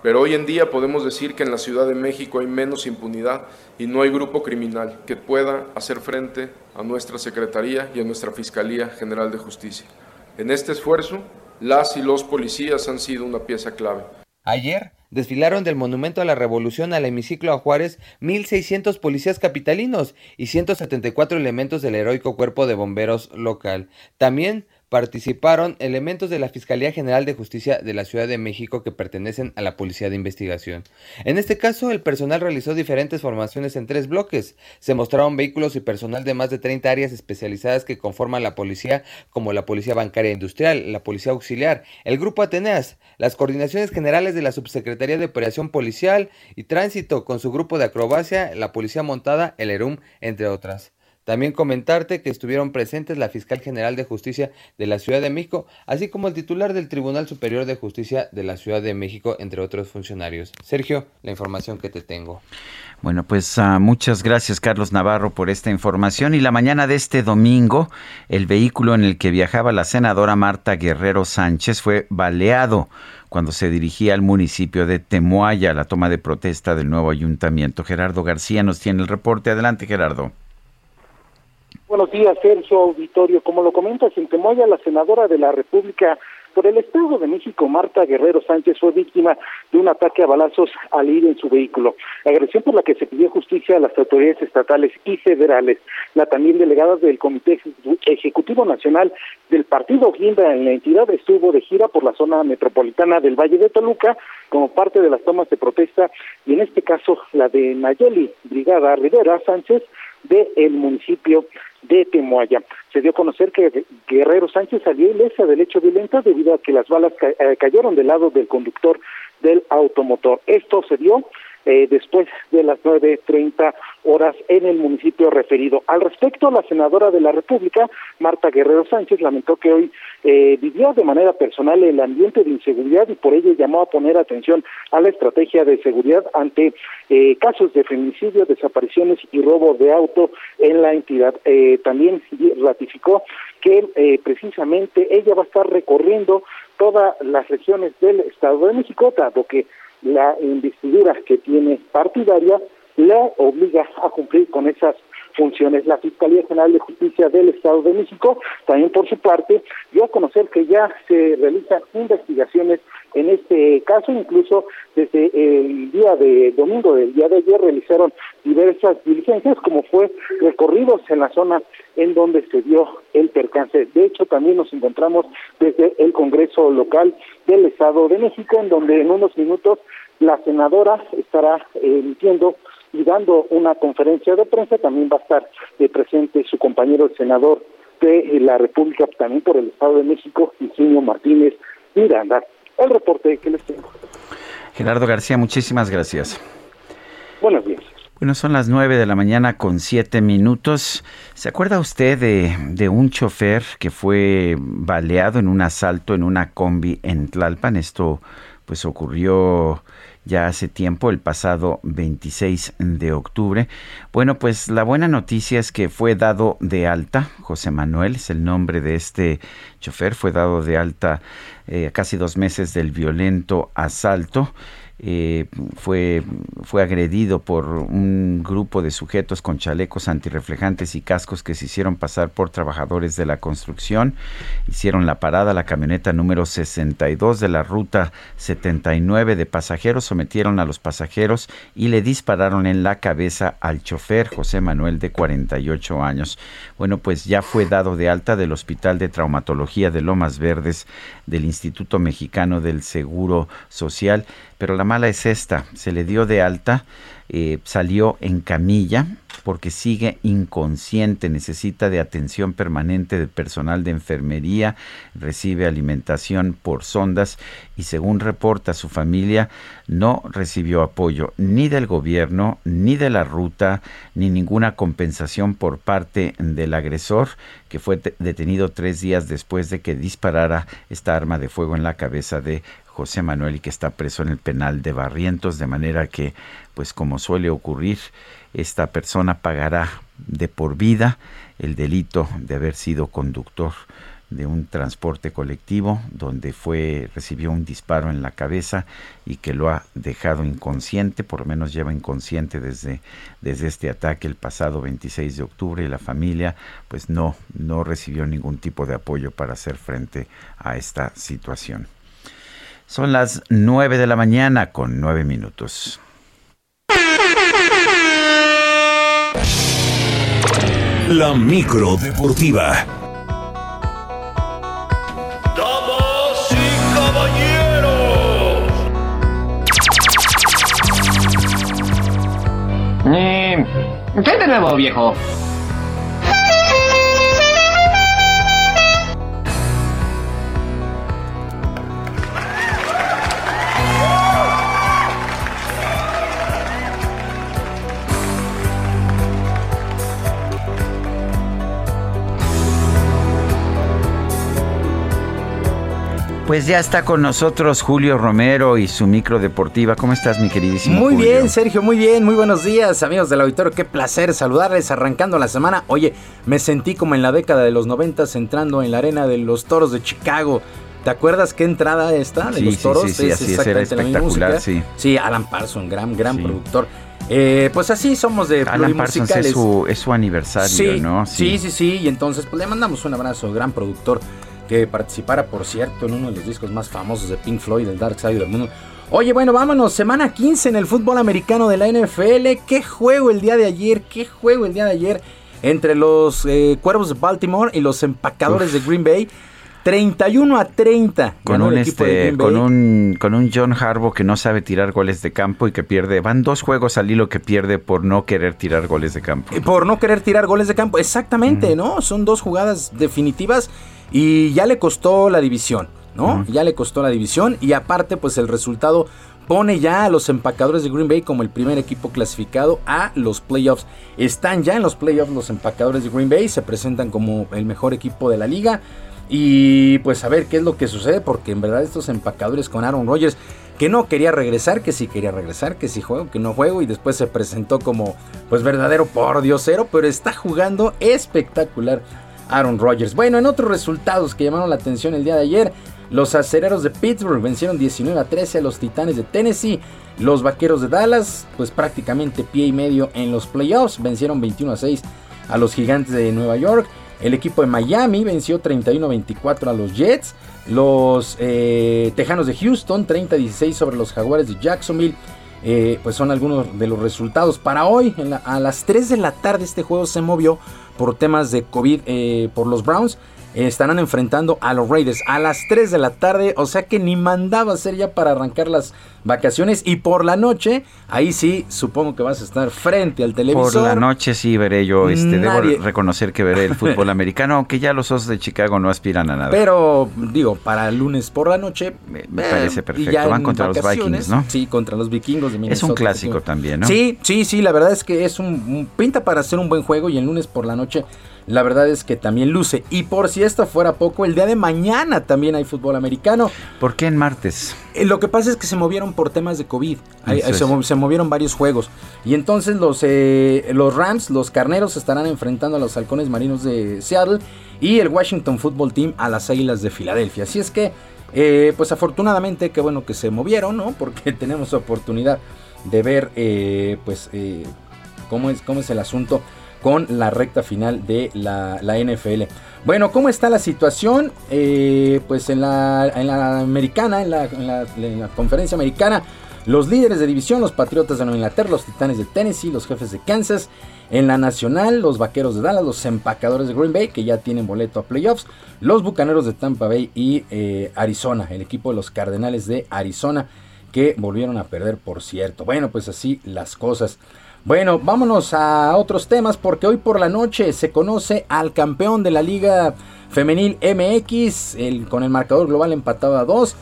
Speaker 35: pero hoy en día podemos decir que en la Ciudad de México hay menos impunidad y no hay grupo criminal que pueda hacer frente a nuestra Secretaría y a nuestra Fiscalía General de Justicia. En este esfuerzo, las y los policías han sido una pieza clave.
Speaker 33: Ayer desfilaron del Monumento a la Revolución al hemiciclo a Juárez 1.600 policías capitalinos y 174 elementos del heroico cuerpo de bomberos local. También participaron elementos de la Fiscalía General de Justicia de la Ciudad de México que pertenecen a la Policía de Investigación. En este caso, el personal realizó diferentes formaciones en tres bloques. Se mostraron vehículos y personal de más de 30 áreas especializadas que conforman la policía, como la Policía Bancaria Industrial, la Policía Auxiliar, el Grupo Ateneas, las coordinaciones generales de la Subsecretaría de Operación Policial y Tránsito, con su grupo de acrobacia, la Policía Montada, el ERUM, entre otras. También comentarte que estuvieron presentes la fiscal general de justicia de la Ciudad de México, así como el titular del Tribunal Superior de Justicia de la Ciudad de México, entre otros funcionarios. Sergio, la información que te tengo.
Speaker 2: Bueno, pues uh, muchas gracias Carlos Navarro por esta información. Y la mañana de este domingo, el vehículo en el que viajaba la senadora Marta Guerrero Sánchez fue baleado cuando se dirigía al municipio de Temoaya, la toma de protesta del nuevo ayuntamiento. Gerardo García nos tiene el reporte. Adelante, Gerardo.
Speaker 11: Buenos días, Sergio Auditorio. Como lo comentas, en Temoya, la senadora de la República por el Estado de México, Marta Guerrero Sánchez, fue víctima de un ataque a balazos al ir en su vehículo. Agresión por la que se pidió justicia a las autoridades estatales y federales. La también delegada del Comité Ejecutivo Nacional del Partido Guinda en la entidad estuvo de gira por la zona metropolitana del Valle de Toluca como parte de las tomas de protesta y en este caso la de Nayeli Brigada Rivera Sánchez del el municipio de Temoaya. Se dio a conocer que Guerrero Sánchez salió ilesa del hecho violento debido a que las balas eh, cayeron del lado del conductor del automotor. Esto se dio eh, después de las 9.30 horas en el municipio referido. Al respecto, la senadora de la República, Marta Guerrero Sánchez, lamentó que hoy eh, vivió de manera personal el ambiente de inseguridad y por ello llamó a poner atención a la estrategia de seguridad ante eh, casos de feminicidio, desapariciones y robo de auto en la entidad. también ratificó que precisamente ella va a estar recorriendo todas las regiones del Estado de México, dado que la investidura que tiene partidaria la obliga a cumplir con esas funciones. La Fiscalía General de Justicia del Estado de México también por su parte dio a conocer que ya se realizan investigaciones en este caso, incluso desde el día de domingo del día de ayer realizaron diversas diligencias, como fue recorridos en la zona en donde se dio el percance. De hecho, también nos encontramos desde el Congreso local del Estado de México, en donde en unos minutos la senadora estará emitiendo y dando una conferencia de prensa. También va a estar presente su compañero el senador de la República, también por el Estado de México, Ingenio Martínez Miranda el reporte que les tengo.
Speaker 2: Gerardo García, muchísimas gracias.
Speaker 11: Buenos días.
Speaker 2: Bueno, son las nueve de la mañana con siete minutos. ¿Se acuerda usted de, de, un chofer que fue baleado en un asalto en una combi en Tlalpan? Esto pues ocurrió ya hace tiempo, el pasado 26 de octubre. Bueno, pues la buena noticia es que fue dado de alta, José Manuel es el nombre de este chofer, fue dado de alta eh, casi dos meses del violento asalto. Eh, fue, fue agredido por un grupo de sujetos con chalecos antirreflejantes y cascos que se hicieron pasar por trabajadores de la construcción. Hicieron la parada la camioneta número 62 de la ruta 79 de pasajeros, sometieron a los pasajeros y le dispararon en la cabeza al chofer José Manuel de 48 años. Bueno, pues ya fue dado de alta del Hospital de Traumatología de Lomas Verdes del Instituto Mexicano del Seguro Social, pero la la mala es esta, se le dio de alta, eh, salió en camilla porque sigue inconsciente, necesita de atención permanente de personal de enfermería, recibe alimentación por sondas y según reporta su familia no recibió apoyo ni del gobierno, ni de la ruta, ni ninguna compensación por parte del agresor que fue detenido tres días después de que disparara esta arma de fuego en la cabeza de José Manuel y que está preso en el penal de Barrientos, de manera que, pues como suele ocurrir, esta persona pagará de por vida el delito de haber sido conductor de un transporte colectivo donde fue recibió un disparo en la cabeza y que lo ha dejado inconsciente, por lo menos lleva inconsciente desde, desde este ataque el pasado 26 de octubre y la familia pues no no recibió ningún tipo de apoyo para hacer frente a esta situación. Son las 9 de la mañana con 9 minutos.
Speaker 1: La micro deportiva.
Speaker 36: Damas y caballeros.
Speaker 37: Eh, ¿Qué de nuevo, viejo?
Speaker 2: Pues ya está con nosotros Julio Romero y su micro deportiva. ¿Cómo estás, mi queridísimo?
Speaker 38: Muy
Speaker 2: Julio?
Speaker 38: bien, Sergio, muy bien. Muy buenos días, amigos del auditorio. Qué placer saludarles arrancando la semana. Oye, me sentí como en la década de los noventas entrando en la arena de los toros de Chicago. ¿Te acuerdas qué entrada esta de
Speaker 2: Sí,
Speaker 38: los
Speaker 2: sí,
Speaker 38: toros?
Speaker 2: sí, sí,
Speaker 38: Es
Speaker 2: así es, era
Speaker 38: exactamente la misma
Speaker 2: espectacular,
Speaker 38: música.
Speaker 2: sí.
Speaker 38: Sí, Alan Parsons, gran, gran productor. Eh, pues así somos de
Speaker 2: Alan Parsons es su, es su aniversario,
Speaker 38: Sí,
Speaker 2: ¿no?
Speaker 38: sí, sí, sí. Y entonces, pues le mandamos un abrazo, gran productor, que participara, por cierto, en uno de los discos más famosos de Pink Floyd, el Dark Side of the Moon. Oye, bueno, vámonos, semana 15 en el fútbol americano de la NFL. ¿Qué juego el día de ayer? ¿Qué juego el día de ayer? Entre los eh, Cuervos de Baltimore y los empacadores de Green Bay. 31 a 30.
Speaker 2: Con un, este, con, un, con un John Harbaugh que no sabe tirar goles de campo y que pierde. Van dos juegos al hilo que pierde por no querer tirar goles de campo.
Speaker 38: Por no querer tirar goles de campo. Exactamente, ¿no? Son dos jugadas definitivas y ya le costó la división, ¿no? Ya le costó la división y aparte, pues el resultado pone ya a los empacadores de Green Bay como el primer equipo clasificado a los playoffs. Están ya en los playoffs los empacadores de Green Bay, se presentan como el mejor equipo de la liga. Y pues a ver qué es lo que sucede, porque en verdad estos empacadores con Aaron Rodgers, que no quería regresar, que sí quería regresar, que sí juego, que no juego, y después se presentó como pues verdadero por diosero, pero está jugando espectacular Aaron Rodgers. Bueno, en otros resultados que llamaron la atención el día de ayer, los acereros de Pittsburgh vencieron 19 a 13 a los Titanes de Tennessee. Los vaqueros de Dallas, pues prácticamente pie y medio en los playoffs, vencieron 21 a 6 a los gigantes de Nueva York. El equipo de Miami venció 31 a 24 a los Jets. Los eh, Tejanos de Houston 30 a 16 sobre los Jaguares de Jacksonville. Eh, pues son algunos de los resultados. Para hoy, a las 3 de la tarde, este juego se movió por temas de COVID eh, por los Browns. Eh, estarán enfrentando a los Raiders a las 3 de la tarde. O sea que ni mandaba ser ya para arrancar las vacaciones. Y por la noche, ahí sí, supongo que vas a estar frente al televisor.
Speaker 2: Por la noche sí veré yo, este,
Speaker 38: Nadie-
Speaker 2: debo reconocer que veré el fútbol americano, aunque ya los osos de Chicago no aspiran a nada.
Speaker 38: Pero, digo, para el lunes por la noche. Me,
Speaker 2: parece perfecto. Van contra los Vikings, ¿no?
Speaker 38: Sí, contra los vikingos de
Speaker 2: es
Speaker 38: Minnesota.
Speaker 2: un clásico también, ¿no?
Speaker 38: Sí, sí, sí, la verdad es que es un, un- pinta para hacer un buen juego y el lunes por la noche la verdad es que también luce. Y por si esto fuera poco, el día de mañana también hay fútbol americano.
Speaker 2: ¿Por qué en martes?
Speaker 38: Eh, Lo que pasa es que se movieron por temas de COVID. Se movieron varios juegos. Y entonces los, eh, los Rams, los Carneros, estarán enfrentando a los Halcones Marinos de Seattle y el Washington Football Team a las Águilas de Filadelfia. Así es que, eh, pues afortunadamente, qué bueno que se movieron, ¿no? Porque tenemos oportunidad de ver, eh, pues, eh, cómo, es, cómo es el asunto con la recta final de la, NFL. Bueno, ¿cómo está la situación? Eh, pues en la, americana, en la conferencia americana, los líderes de división, los Patriotas de Nueva Inglaterra, los Titanes de Tennessee, los Jefes de Kansas. En la nacional, los Vaqueros de Dallas, los Empacadores de Green Bay, que ya tienen boleto a playoffs, los Bucaneros de Tampa Bay y eh, Arizona, el equipo de los Cardenales de Arizona, que volvieron a perder, por cierto. Bueno, pues así las cosas. Bueno, vámonos a otros temas porque hoy por la noche se conoce al campeón de la Liga Femenil MX con el marcador global empatado a 2.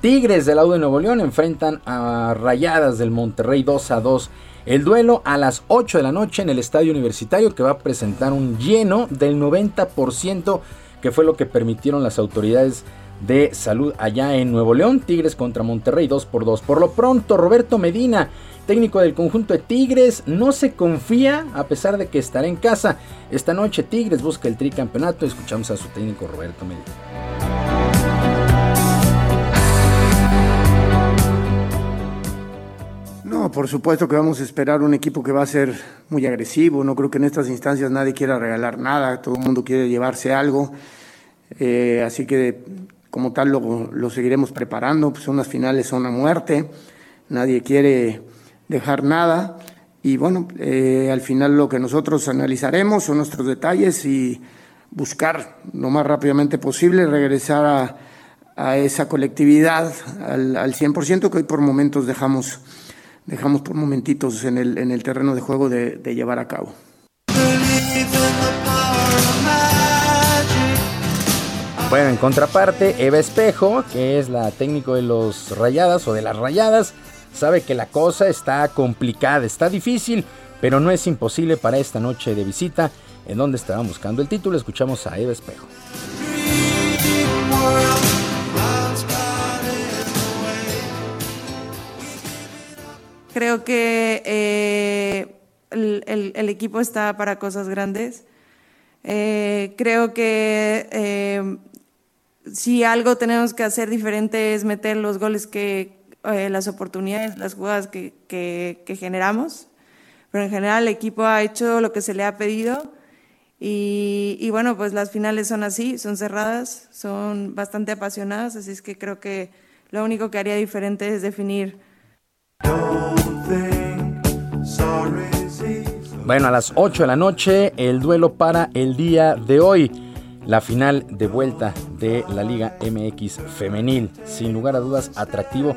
Speaker 38: Tigres del lado de Nuevo León enfrentan a Rayadas del Monterrey 2 a 2. El duelo a las 8 de la noche en el estadio universitario que va a presentar un lleno del 90% que fue lo que permitieron las autoridades de salud allá en Nuevo León. Tigres contra Monterrey 2 por 2. Por lo pronto, Roberto Medina, técnico del conjunto de Tigres, no se confía a pesar de que estará en casa. Esta noche Tigres busca el tricampeonato. Escuchamos a su técnico Roberto Medina.
Speaker 39: No, por supuesto que vamos a esperar un equipo que va a ser muy agresivo. No creo que en estas instancias nadie quiera regalar nada, todo el mundo quiere llevarse algo. Eh, así que como tal lo, lo, seguiremos preparando. Pues unas finales son a muerte, nadie quiere dejar nada. Y bueno, eh, al final lo que nosotros analizaremos son nuestros detalles y buscar lo más rápidamente posible regresar a, a esa colectividad al, al 100% que hoy por momentos dejamos dejamos por momentitos en el, en el terreno de juego de, de llevar a cabo.
Speaker 38: Bueno, en contraparte, Eva Espejo, que es la técnico de los Rayadas o de las Rayadas, sabe que la cosa está complicada, está difícil, pero no es imposible para esta noche de visita en donde estaban buscando el título. Escuchamos a Eva Espejo.
Speaker 40: Creo que eh, el, equipo está para cosas grandes. Eh, creo que eh, si algo tenemos que hacer diferente es meter los goles que, eh, las oportunidades, las jugadas que, que, que, generamos. Pero en general el equipo ha hecho lo que se le ha pedido. Y, y bueno, pues las finales son así, son cerradas, son bastante apasionadas, así es que creo que lo único que haría diferente es definir
Speaker 38: bueno, a las 8 de la noche, el duelo para el día de hoy. La final de vuelta de la Liga MX femenil. Sin lugar a dudas, atractivo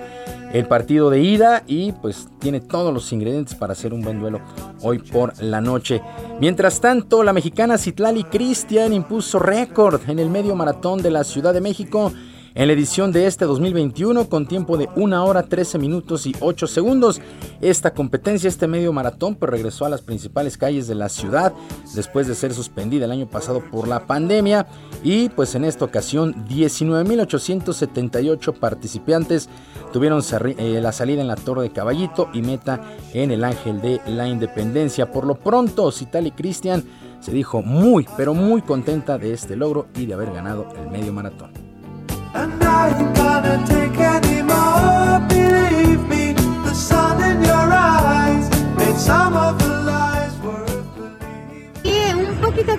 Speaker 38: el partido de ida y pues tiene todos los ingredientes para hacer un buen duelo hoy por la noche. Mientras tanto, la mexicana Citlali Cristian impuso récord en el medio maratón de la Ciudad de México en la edición de este 2021 con tiempo de 1 hora 13 minutos y 8 segundos. Esta competencia, este medio maratón, pues regresó a las principales calles de la ciudad después de ser suspendida el año pasado por la pandemia y pues en esta ocasión 19.878 participantes tuvieron eh, la salida en la Torre de Caballito y meta en el Ángel de la Independencia. Por lo pronto, Citali Cristian se dijo muy, pero muy contenta de este logro y de haber ganado el medio maratón.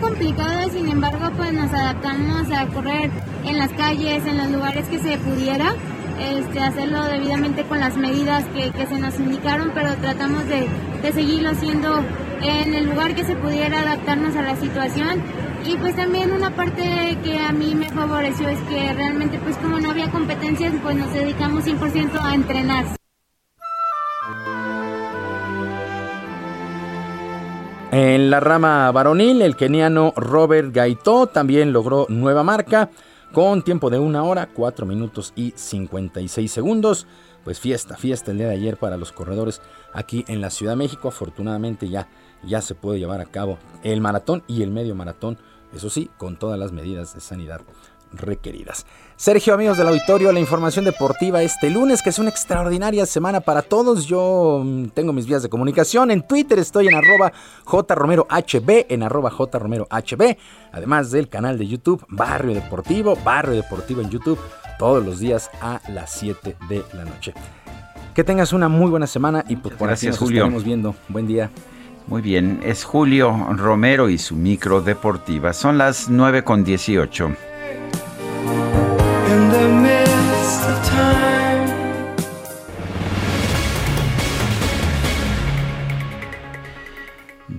Speaker 41: Complicado, sin embargo, pues nos adaptamos a correr en las calles, en los lugares que se pudiera. Este, hacerlo debidamente con las medidas que, que se nos indicaron, pero tratamos de, de seguirlo haciendo en el lugar que se pudiera adaptarnos a la situación y pues también una parte que a mí me favoreció es que realmente pues como no había competencias pues nos dedicamos 100% a entrenar.
Speaker 38: En la rama varonil, el keniano Robert Gaito también logró nueva marca con tiempo de una hora, 4 minutos y 56 segundos. Pues fiesta, fiesta el día de ayer para los corredores aquí en la Ciudad de México. Afortunadamente ya, ya se puede llevar a cabo el maratón y el medio maratón eso sí, con todas las medidas de sanidad requeridas. Sergio, amigos del auditorio, la información deportiva este lunes, que es una extraordinaria semana para todos. Yo mm, tengo mis vías de comunicación. En Twitter estoy en arroba jromerohb, en arroba jromerohb, además del canal de YouTube Barrio Deportivo, Barrio Deportivo en YouTube, todos los días a las 7 de la noche. Que tengas una muy buena semana y pues, por
Speaker 2: Gracias,
Speaker 38: aquí nos
Speaker 2: Julio.
Speaker 38: estaremos viendo. Buen día.
Speaker 2: Muy bien, es Julio Romero y su micro deportiva. Son las 9 con 18. in the midst of time.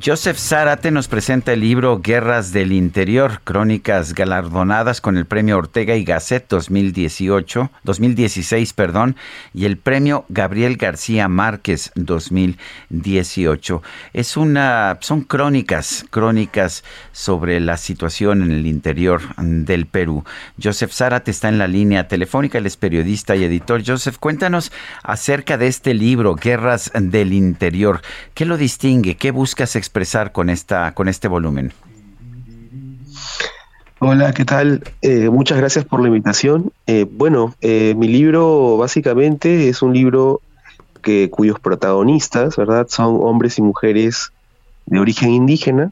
Speaker 2: Joseph Zárate nos presenta el libro Guerras del Interior, crónicas galardonadas con el premio Ortega y Gasset 2018, 2016, perdón, y el premio Gabriel García Márquez 2018. Es una son crónicas, crónicas sobre la situación en el interior del Perú. Joseph Zárate está en la línea telefónica, él es periodista y editor. Joseph, cuéntanos acerca de este libro Guerras del Interior. ¿Qué lo distingue? ¿Qué buscas expresar con, esta, con este volumen?
Speaker 42: Hola, ¿qué tal? Eh, muchas gracias por la invitación. Eh, bueno, eh, mi libro básicamente es un libro que, cuyos protagonistas, ¿verdad?, son hombres y mujeres de origen indígena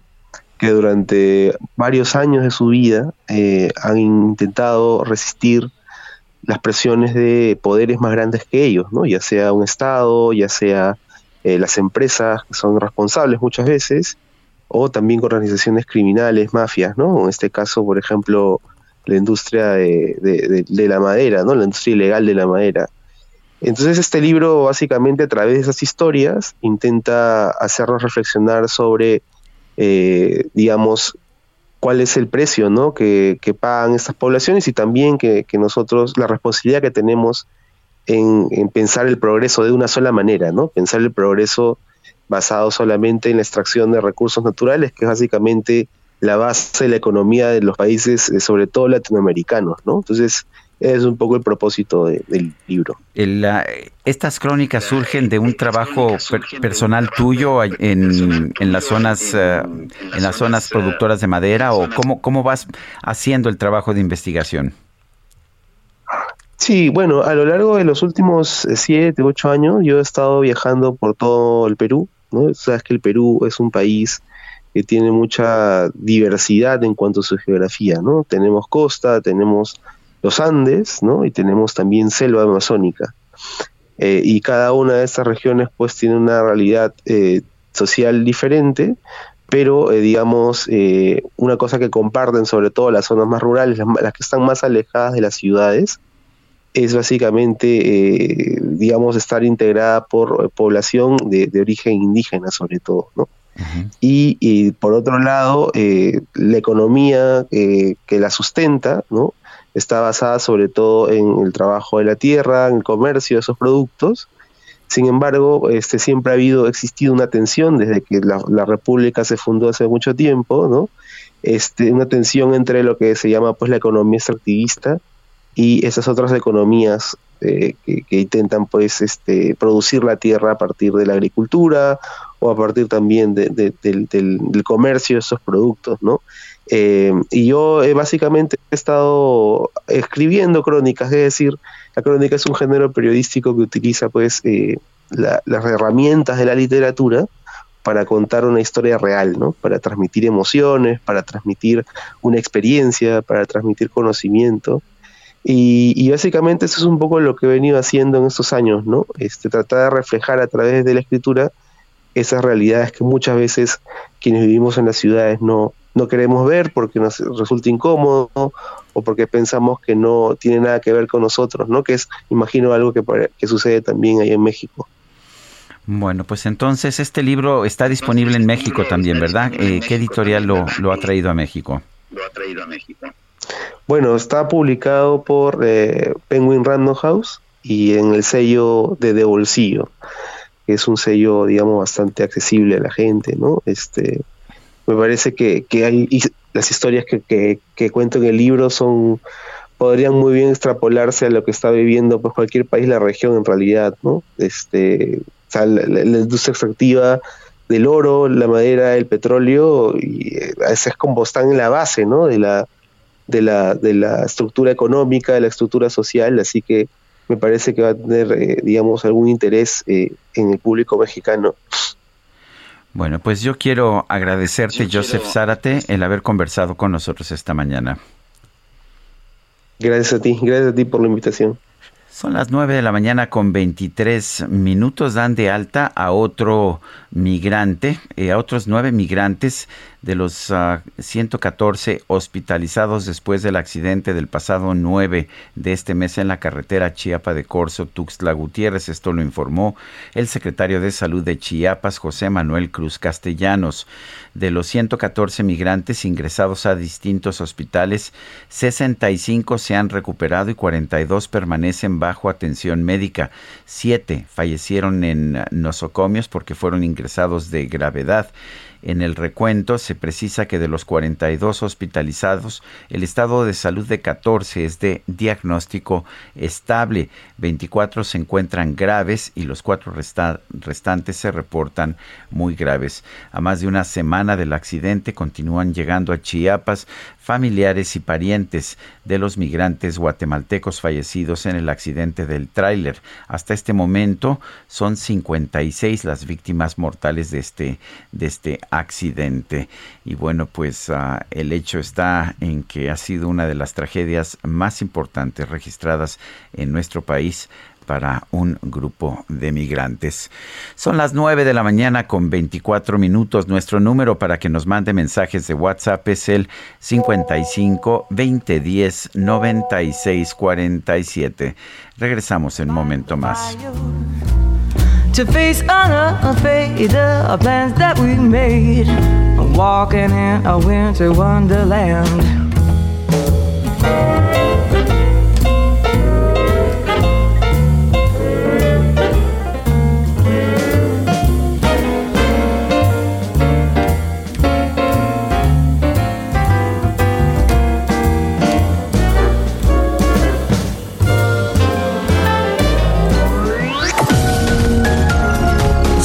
Speaker 42: que durante varios años de su vida han intentado resistir las presiones de poderes más grandes que ellos, ¿no? ya sea un Estado, ya sea eh, las empresas son responsables muchas veces, o también con organizaciones criminales, mafias, ¿no? En este caso, por ejemplo, la industria de, la madera, ¿no? La industria ilegal de la madera. Entonces este libro básicamente a través de esas historias intenta hacernos reflexionar sobre, eh, digamos, cuál es el precio ¿no? que, pagan estas poblaciones y también que, nosotros, la responsabilidad que tenemos en, pensar el progreso de una sola manera, ¿no? Pensar el progreso basado solamente en la extracción de recursos naturales, que es básicamente la base de la economía de los países, eh, sobre todo latinoamericanos, ¿no? Entonces, es un poco el propósito del libro.
Speaker 2: estas crónicas surgen de un trabajo personal tuyo en, en las zonas eh, en las zonas productoras de madera o cómo, cómo vas haciendo el trabajo de investigación.
Speaker 42: Sí, bueno, a lo largo de los últimos eh, siete, ocho años yo he estado viajando por todo el Perú, ¿no? Sabes que el Perú es un país que tiene mucha diversidad en cuanto a su geografía, ¿no? Tenemos costa, tenemos los Andes, ¿no? Y tenemos también selva amazónica. Eh, y cada una de estas regiones pues tiene una realidad eh, social diferente, pero digamos, una cosa que comparten sobre todo las zonas más rurales, las que están más alejadas de las ciudades, es básicamente, eh, digamos, estar integrada por población de, origen indígena sobre todo, ¿no? y, por otro lado, eh, la economía eh, que la sustenta, ¿no? Está basada sobre todo en el trabajo de la tierra, en el comercio de esos productos. Sin embargo, este, siempre ha habido, existido una tensión desde que la, la República se fundó hace mucho tiempo, ¿no? Este, una tensión entre lo que se llama pues la economía extractivista y esas otras economías eh, que, intentan pues este, producir la tierra a partir de la agricultura o a partir también del, comercio de esos productos, ¿no? Eh, y yo eh, básicamente he estado escribiendo crónicas, es decir, la crónica es un género periodístico que utiliza pues las herramientas de la literatura para contar una historia real, ¿no? Para transmitir emociones, para transmitir una experiencia, para transmitir conocimiento. Y, básicamente eso es un poco lo que he venido haciendo en estos años, ¿no? Este, tratar de reflejar a través de la escritura esas realidades que muchas veces quienes vivimos en las ciudades no, no queremos ver porque nos resulta incómodo o porque pensamos que no tiene nada que ver con nosotros, ¿no? Que es, imagino, algo que, que sucede también ahí en México.
Speaker 2: Bueno, pues entonces este libro está disponible en México también, ¿verdad? Eh, ¿Qué editorial lo, lo ha traído a México? Lo ha traído a
Speaker 42: México. Bueno, está publicado por eh, Penguin Random House y en el sello de Bolsillo, que es un sello, digamos, bastante accesible a la gente, ¿no? Este, me parece que, que hay las historias que, que, que, cuento en el libro son podrían muy bien extrapolarse a lo que está viviendo pues cualquier país la región en realidad no este la, la, industria extractiva del oro la madera el petróleo y eh, es como están en la base no de la de la, de la estructura económica, de la estructura social, así que me parece que va a tener, eh, digamos, algún interés eh, en el público mexicano.
Speaker 2: Bueno, pues yo quiero agradecerte, Joseph Zárate, el haber conversado con nosotros esta mañana.
Speaker 42: Gracias a ti, gracias a ti por la invitación.
Speaker 2: Son las 9 de la mañana con 23 minutos. Dan de alta a otro migrante, eh, a otros nueve migrantes de los 114 ah, hospitalizados después del accidente del pasado 9 de este mes en la carretera Chiapa de Corzo, Tuxtla Gutiérrez. Esto lo informó el secretario de Salud de Chiapas, José Manuel Cruz Castellanos. De los 114 migrantes ingresados a distintos hospitales, 65 se han recuperado y 42 permanecen bajo atención médica. Siete fallecieron en nosocomios porque fueron ingresados de gravedad. En el recuento se precisa que de los 42 hospitalizados, el estado de salud de 14 es de diagnóstico estable, 24 se encuentran graves y los cuatro restantes se reportan muy graves. A más de una semana del accidente continúan llegando a Chiapas familiares y parientes de los migrantes guatemaltecos fallecidos en el accidente del tráiler. Hasta este momento son 56 las víctimas mortales de este, de este accidente. Y bueno, pues ah, el hecho está en que ha sido una de las tragedias más importantes registradas en nuestro país para un grupo de migrantes. Son las 9 de la mañana con 24 minutos. Nuestro número para que nos mande mensajes de WhatsApp es el 55 2010 96 47. Regresamos en un momento más. To face unafraid the plans that we made, walking in a winter wonderland.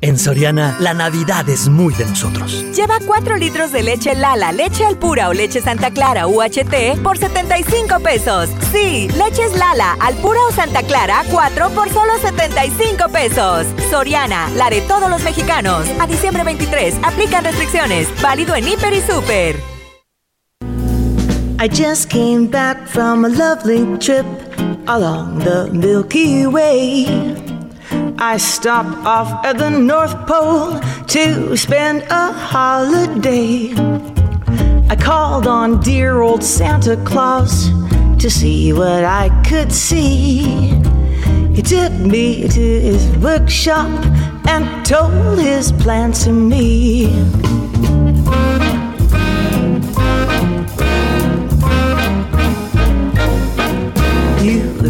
Speaker 12: En Soriana, la Navidad es muy de nosotros.
Speaker 13: Lleva 4 litros de leche Lala, leche Alpura o leche Santa Clara UHT por 75 pesos. Sí, leches Lala, Alpura o Santa Clara, 4 por solo 75 pesos. Soriana, la de todos los mexicanos. A diciembre 23, aplican restricciones. Válido en Hiper y Super.
Speaker 17: I just came back from a lovely trip along the Milky Way. I stopped off at the North Pole to spend a holiday. I called on dear old Santa Claus to see what I could see. He took me to his workshop and told his plan to me.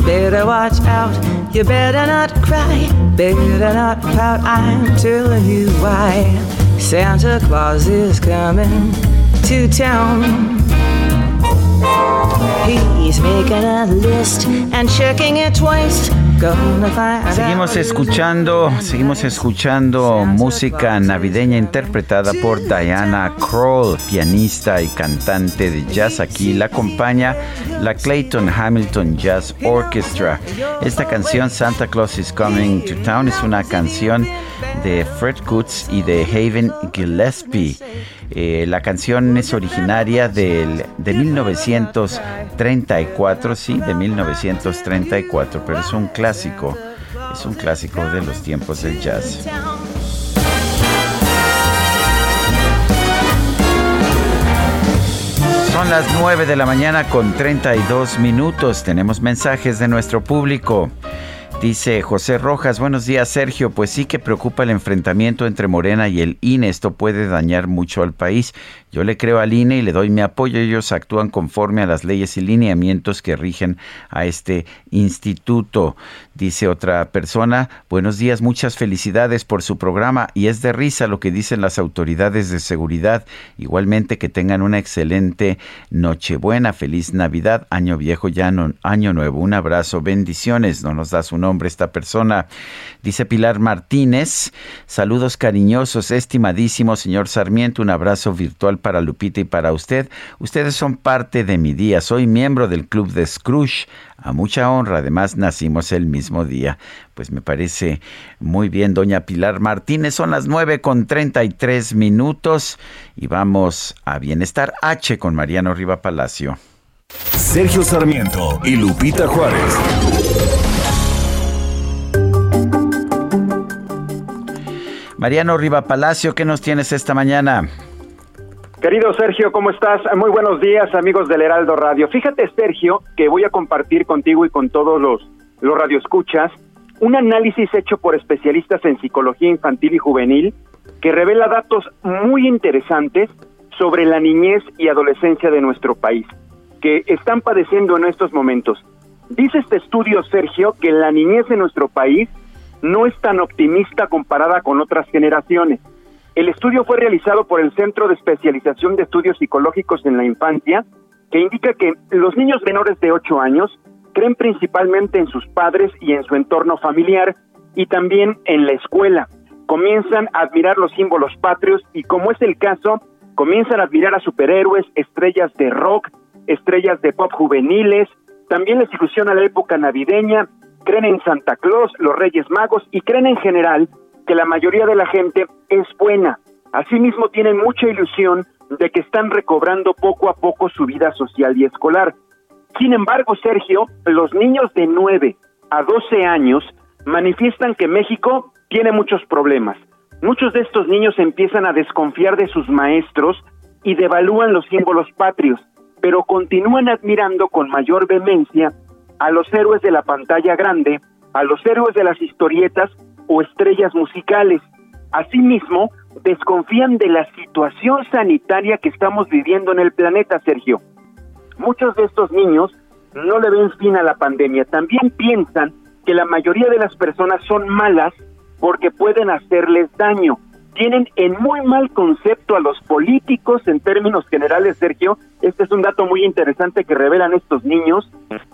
Speaker 17: Better watch out you better not cry, better not pout. I'm telling you why. Santa Claus is coming to town. He's making a list and checking it twice.
Speaker 2: Seguimos escuchando, seguimos escuchando música navideña interpretada por Diana Kroll, pianista y cantante de jazz. Aquí la acompaña la Clayton Hamilton Jazz Orchestra. Esta canción Santa Claus is Coming to Town es una canción de Fred Kutz y de Haven Gillespie. Eh, la canción es originaria del, de 1934, sí, de 1934, pero es un clásico, es un clásico de los tiempos del jazz. Son las 9 de la mañana con 32 minutos. Tenemos mensajes de nuestro público. Dice José Rojas, buenos días Sergio, pues sí que preocupa el enfrentamiento entre Morena y el INE, esto puede dañar mucho al país. Yo le creo al INE y le doy mi apoyo, ellos actúan conforme a las leyes y lineamientos que rigen a este instituto. Dice otra persona, buenos días, muchas felicidades por su programa y es de risa lo que dicen las autoridades de seguridad. Igualmente que tengan una excelente Nochebuena, feliz Navidad, año viejo, ya no, año nuevo. Un abrazo, bendiciones, no nos da su nombre esta persona. Dice Pilar Martínez, saludos cariñosos, estimadísimo señor Sarmiento, un abrazo virtual para Lupita y para usted. Ustedes son parte de mi día, soy miembro del club de Scrooge a mucha honra. Además, nacimos el mismo día. Pues me parece muy bien, doña Pilar Martínez. Son las 9 con 33 minutos y vamos a Bienestar H con Mariano Riva Palacio.
Speaker 1: Sergio Sarmiento y Lupita Juárez.
Speaker 2: Mariano Riva Palacio, ¿qué nos tienes esta mañana?
Speaker 43: Querido Sergio, ¿cómo estás? Muy buenos días, amigos del Heraldo Radio. Fíjate, Sergio, que voy a compartir contigo y con todos los, los radioescuchas un análisis hecho por especialistas en psicología infantil y juvenil que revela datos muy interesantes sobre la niñez y adolescencia de nuestro país, que están padeciendo en estos momentos. Dice este estudio, Sergio, que la niñez de nuestro país no es tan optimista comparada con otras generaciones. El estudio fue realizado por el Centro de Especialización de Estudios Psicológicos en la Infancia, que indica que los niños menores de 8 años creen principalmente en sus padres y en su entorno familiar y también en la escuela. Comienzan a admirar los símbolos patrios y como es el caso, comienzan a admirar a superhéroes, estrellas de rock, estrellas de pop juveniles, también les ilusiona la época navideña, creen en Santa Claus, los Reyes Magos y creen en general que la mayoría de la gente es buena. Asimismo, tienen mucha ilusión de que están recobrando poco a poco su vida social y escolar. Sin embargo, Sergio, los niños de 9 a 12 años manifiestan que México tiene muchos problemas. Muchos de estos niños empiezan a desconfiar de sus maestros y devalúan los símbolos patrios, pero continúan admirando con mayor vehemencia a los héroes de la pantalla grande, a los héroes de las historietas o estrellas musicales. Asimismo, desconfían de la situación sanitaria que estamos viviendo en el planeta, Sergio. Muchos de estos niños no le ven fin a la pandemia. También piensan que la mayoría de las personas son malas porque pueden hacerles daño. Tienen en muy mal concepto a los políticos en términos generales, Sergio. Este es un dato muy interesante que revelan estos niños.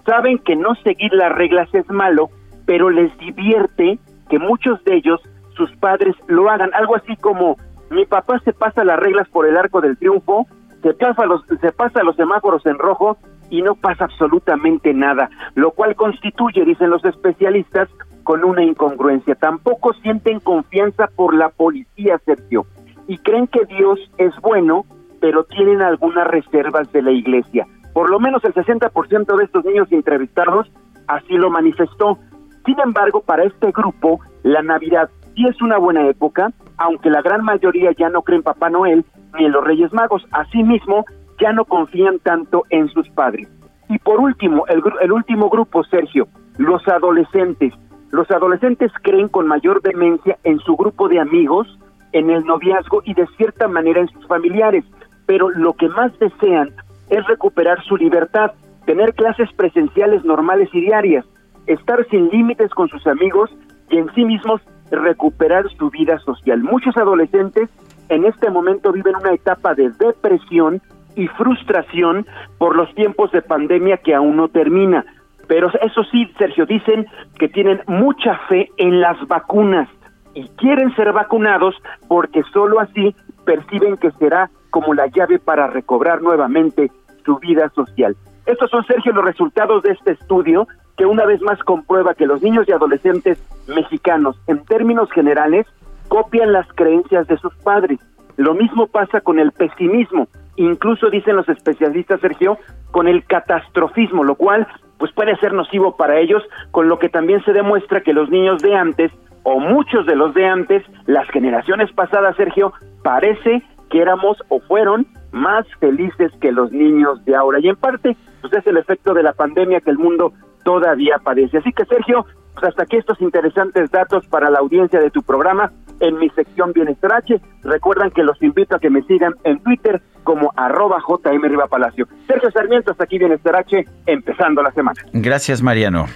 Speaker 43: Saben que no seguir las reglas es malo, pero les divierte que muchos de ellos, sus padres, lo hagan. Algo así como, mi papá se pasa las reglas por el arco del triunfo, se pasa los, se pasa los semáforos en rojo y no pasa absolutamente nada, lo cual constituye, dicen los especialistas, con una incongruencia. Tampoco sienten confianza por la policía, Sergio, y creen que Dios es bueno, pero tienen algunas reservas de la iglesia. Por lo menos el 60% de estos niños entrevistados así lo manifestó. Sin embargo, para este grupo, la Navidad sí es una buena época, aunque la gran mayoría ya no creen en Papá Noel ni en los Reyes Magos. Asimismo, ya no confían tanto en sus padres. Y por último, el, el último grupo, Sergio, los adolescentes. Los adolescentes creen con mayor demencia en su grupo de amigos, en el noviazgo y de cierta manera en sus familiares, pero lo que más desean es recuperar su libertad, tener clases presenciales normales y diarias, estar sin límites con sus amigos y en sí mismos recuperar su vida social. Muchos adolescentes en este momento viven una etapa de depresión y frustración por los tiempos de pandemia que aún no termina. Pero eso sí, Sergio, dicen que tienen mucha fe en las vacunas y quieren ser vacunados porque solo así perciben que será como la llave para recobrar nuevamente su vida social. Estos son, Sergio, los resultados de este estudio que una vez más comprueba que los niños y adolescentes mexicanos, en términos generales, copian las creencias de sus padres. Lo mismo pasa con el pesimismo, incluso dicen los especialistas, Sergio, con el catastrofismo, lo cual pues puede ser nocivo para ellos, con lo que también se demuestra que los niños de antes, o muchos de los de antes, las generaciones pasadas, Sergio, parece que éramos o fueron más felices que los niños de ahora. Y en parte, pues es el efecto de la pandemia que el mundo todavía padece. Así que Sergio, pues hasta aquí estos interesantes datos para la audiencia de tu programa en mi sección Bienestar H. Recuerdan que los invito a que me sigan en Twitter como arroba JM Riva Palacio. Sergio Sarmiento, hasta aquí Bienestar H, empezando la semana.
Speaker 2: Gracias, Mariano.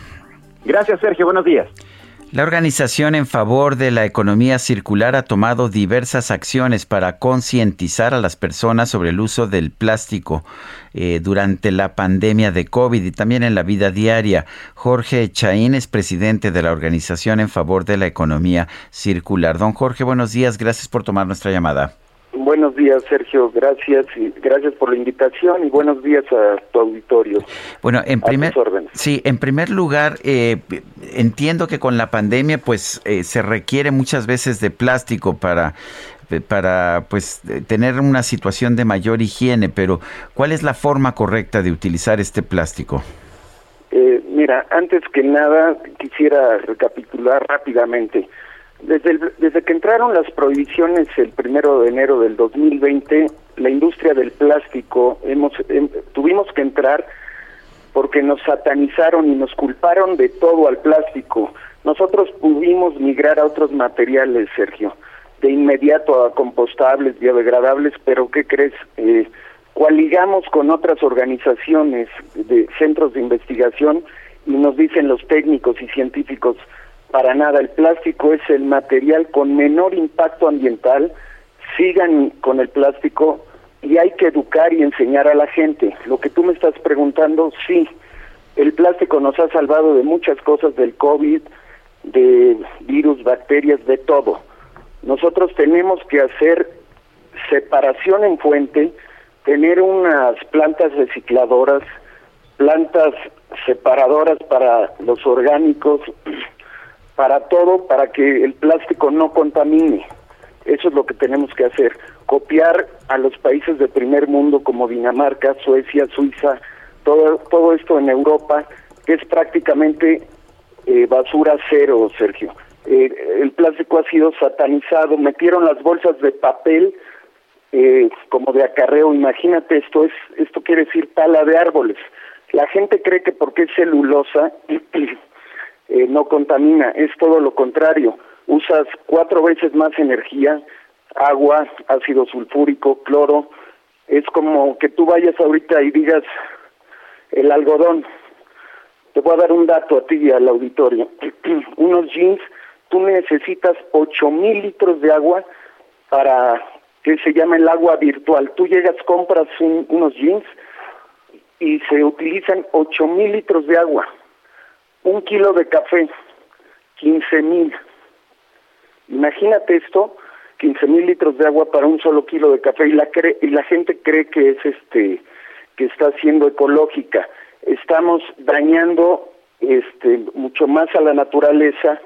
Speaker 43: Gracias, Sergio. Buenos días.
Speaker 2: La Organización en favor de la economía circular ha tomado diversas acciones para concientizar a las personas sobre el uso del plástico eh, durante la pandemia de COVID y también en la vida diaria. Jorge Chaín es presidente de la Organización en favor de la economía circular. Don Jorge, buenos días. Gracias por tomar nuestra llamada.
Speaker 44: Buenos días, Sergio. Gracias y gracias por la invitación y buenos días a tu auditorio.
Speaker 2: Bueno, en primer sí, en primer lugar eh, entiendo que con la pandemia, pues eh, se requiere muchas veces de plástico para para pues tener una situación de mayor higiene, pero ¿cuál es la forma correcta de utilizar este plástico?
Speaker 44: Eh, mira, antes que nada quisiera recapitular rápidamente. Desde, desde que entraron las prohibiciones el primero de enero del 2020, la industria del plástico hemos em, tuvimos que entrar porque nos satanizaron y nos culparon de todo al plástico. Nosotros pudimos migrar a otros materiales, Sergio, de inmediato a compostables, biodegradables, pero ¿qué crees? Eh, coaligamos con otras organizaciones de centros de investigación y nos dicen los técnicos y científicos, para nada, el plástico es el material con menor impacto ambiental, sigan con el plástico y hay que educar y enseñar a la gente. Lo que tú me estás preguntando, sí, el plástico nos ha salvado de muchas cosas, del COVID, de virus, bacterias, de todo. Nosotros tenemos que hacer separación en fuente, tener unas plantas recicladoras, plantas separadoras para los orgánicos, para todo, para que el plástico no contamine. Eso es lo que tenemos que hacer, copiar a los países de primer mundo como Dinamarca, Suecia, Suiza, todo, todo esto en Europa, que es prácticamente eh, basura cero, Sergio. Eh, el plástico ha sido satanizado, metieron las bolsas de papel eh, como de acarreo, imagínate esto, es esto quiere decir tala de árboles. La gente cree que porque es celulosa Eh, no contamina, es todo lo contrario. Usas cuatro veces más energía, agua, ácido sulfúrico, cloro. Es como que tú vayas ahorita y digas el algodón. Te voy a dar un dato a ti y al auditorio. Unos jeans, tú necesitas ocho mil litros de agua para que se llama el agua virtual. Tú llegas, compras unos jeans y se utilizan ocho mil litros de agua un kilo de café, 15 mil. Imagínate esto, 15 mil litros de agua para un solo kilo de café y la, y la gente cree que es este que está siendo ecológica. Estamos dañando este mucho más a la naturaleza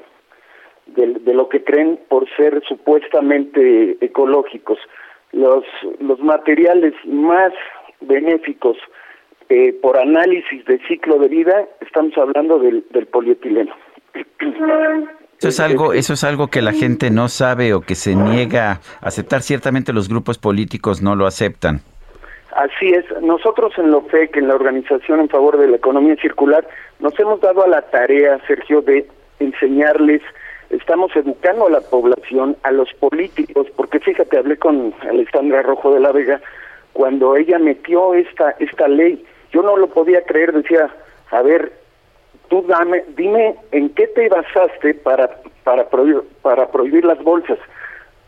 Speaker 44: de, de lo que creen por ser supuestamente ecológicos. Los, los materiales más benéficos eh, por análisis de ciclo de vida, estamos hablando del, polietileno.
Speaker 2: Eso es algo, eso es algo que la gente no sabe o que se niega a aceptar. Ciertamente los grupos políticos no lo aceptan.
Speaker 44: Así es. Nosotros en la OFEC, en la Organización en Favor de la Economía Circular, nos hemos dado a la tarea, Sergio, de enseñarles, estamos educando a la población, a los políticos, porque fíjate, hablé con Alexandra Rojo de la Vega cuando ella metió esta esta ley yo no lo podía creer, decía, a ver, tú dame, dime en qué te basaste para, para, prohibir, para prohibir las bolsas.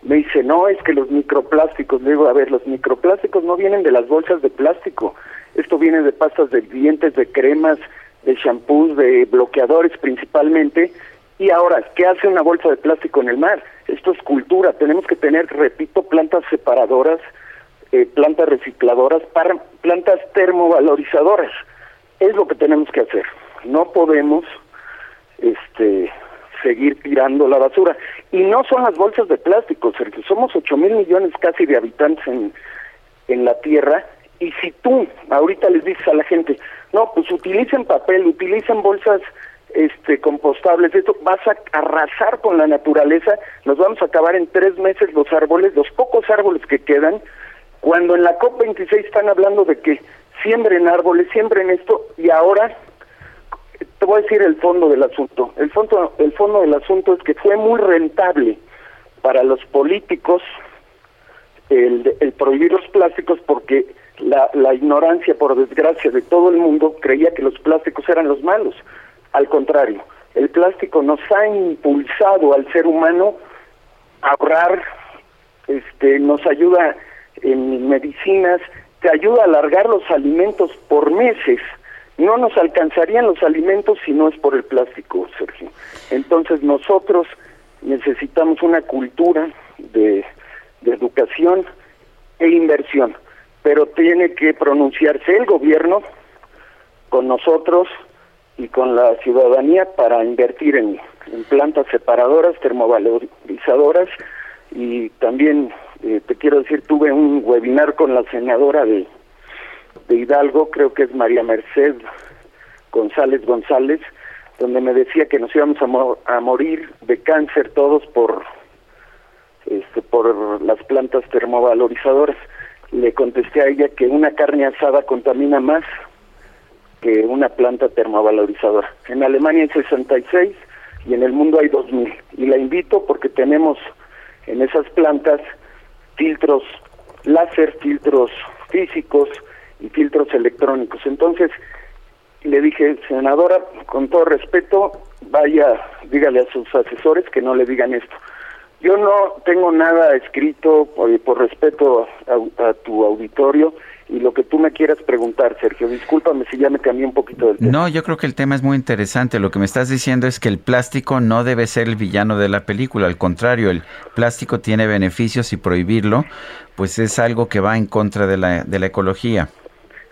Speaker 44: Me dice, no, es que los microplásticos, le digo, a ver, los microplásticos no vienen de las bolsas de plástico, esto viene de pastas de dientes, de cremas, de shampoos, de bloqueadores principalmente. Y ahora, ¿qué hace una bolsa de plástico en el mar? Esto es cultura, tenemos que tener, repito, plantas separadoras, eh, plantas recicladoras, para plantas termovalorizadoras. Es lo que tenemos que hacer. No podemos este seguir tirando la basura. Y no son las bolsas de plástico, Sergio. Somos 8 mil millones casi de habitantes en, en la Tierra. Y si tú ahorita les dices a la gente, no, pues utilicen papel, utilicen bolsas este compostables, esto vas a arrasar con la naturaleza, nos vamos a acabar en tres meses los árboles, los pocos árboles que quedan, cuando en la COP26 están hablando de que siembren árboles, siembren esto, y ahora te voy a decir el fondo del asunto. El fondo, el fondo del asunto es que fue muy rentable para los políticos el, el prohibir los plásticos porque la, la ignorancia, por desgracia, de todo el mundo creía que los plásticos eran los malos. Al contrario, el plástico nos ha impulsado al ser humano a ahorrar, este, nos ayuda en medicinas, te ayuda a alargar los alimentos por meses. No nos alcanzarían los alimentos si no es por el plástico, Sergio. Entonces nosotros necesitamos una cultura de, de educación e inversión, pero tiene que pronunciarse el gobierno con nosotros y con la ciudadanía para invertir en, en plantas separadoras, termovalorizadoras y también eh, te quiero decir, tuve un webinar con la senadora de, Hidalgo, creo que es María Merced González González, donde me decía que nos íbamos a, mo- a morir de cáncer todos por este, por las plantas termovalorizadoras. Le contesté a ella que una carne asada contamina más que una planta termovalorizadora. En Alemania hay 66 y en el mundo hay 2000. Y la invito porque tenemos en esas plantas filtros láser, filtros físicos y filtros electrónicos. Entonces le dije, senadora, con todo respeto, vaya, dígale a sus asesores que no le digan esto. Yo no tengo nada escrito por, respeto a, a tu auditorio y lo que tú me quieras preguntar, Sergio. Discúlpame si ya me cambié un poquito del tema.
Speaker 2: No, yo creo que el tema es muy interesante. Lo que me estás diciendo es que el plástico no debe ser el villano de la película. Al contrario, el plástico tiene beneficios y prohibirlo, pues es algo que va en contra de la, de la ecología.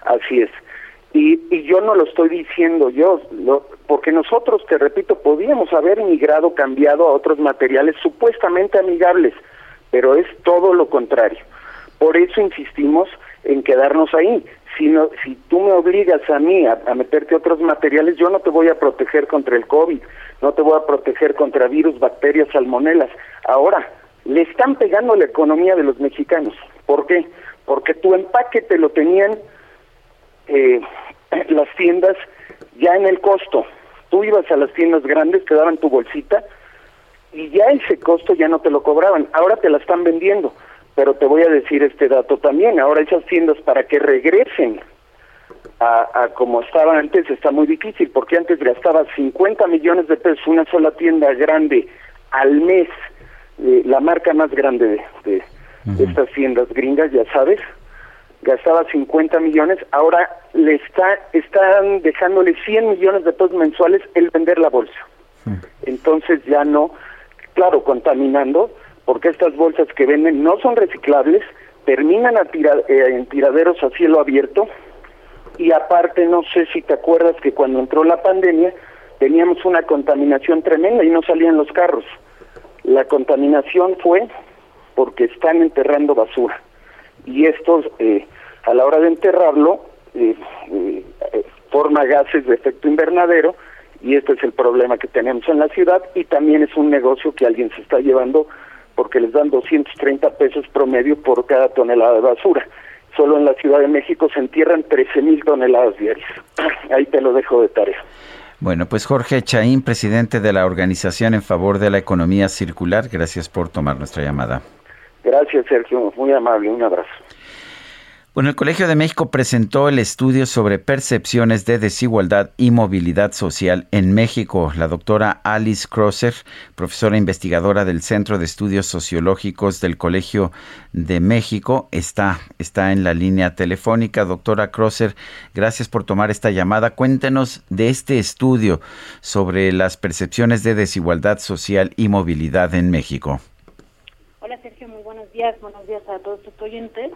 Speaker 44: Así es. Y, y yo no lo estoy diciendo yo, lo- porque nosotros, te repito, podíamos haber migrado, cambiado a otros materiales supuestamente amigables, pero es todo lo contrario. Por eso insistimos en quedarnos ahí. Si, no, si tú me obligas a mí a, meterte otros materiales, yo no te voy a proteger contra el COVID, no te voy a proteger contra virus, bacterias, salmonelas. Ahora, le están pegando a la economía de los mexicanos. ¿Por qué? Porque tu empaque te lo tenían eh, las tiendas ya en el costo. Tú ibas a las tiendas grandes, te daban tu bolsita y ya ese costo ya no te lo cobraban. Ahora te la están vendiendo. Pero te voy a decir este dato también. Ahora esas tiendas para que regresen a, a como estaban antes está muy difícil porque antes gastaba 50 millones de pesos una sola tienda grande al mes, eh, la marca más grande de, estas tiendas gringas, ya sabes, gastaba 50 millones, ahora le está están dejándole 100 millones de pesos mensuales el vender la bolsa. Entonces ya no, claro, contaminando, porque estas bolsas que venden no son reciclables, terminan a tira- eh, en tiraderos a cielo abierto y aparte no sé si te acuerdas que cuando entró la pandemia teníamos una contaminación tremenda y no salían los carros. La contaminación fue porque están enterrando basura y esto eh, a la hora de enterrarlo eh, eh, eh, forma gases de efecto invernadero y este es el problema que tenemos en la ciudad y también es un negocio que alguien se está llevando porque les dan 230 pesos promedio por cada tonelada de basura. Solo en la Ciudad de México se entierran 13 mil toneladas diarias. Ahí te lo dejo de tarea.
Speaker 2: Bueno, pues Jorge Chaín, presidente de la Organización en Favor de la Economía Circular, gracias por tomar nuestra llamada.
Speaker 44: Gracias, Sergio. Muy amable. Un abrazo.
Speaker 2: Bueno, el Colegio de México presentó el estudio sobre percepciones de desigualdad y movilidad social en México. La doctora Alice Crosser, profesora investigadora del Centro de Estudios Sociológicos del Colegio de México, está, está en la línea telefónica. Doctora Crosser, gracias por tomar esta llamada. Cuéntenos de este estudio sobre las percepciones de desigualdad social y movilidad en México.
Speaker 45: Hola Sergio, muy buenos días, buenos días a todos tus oyentes.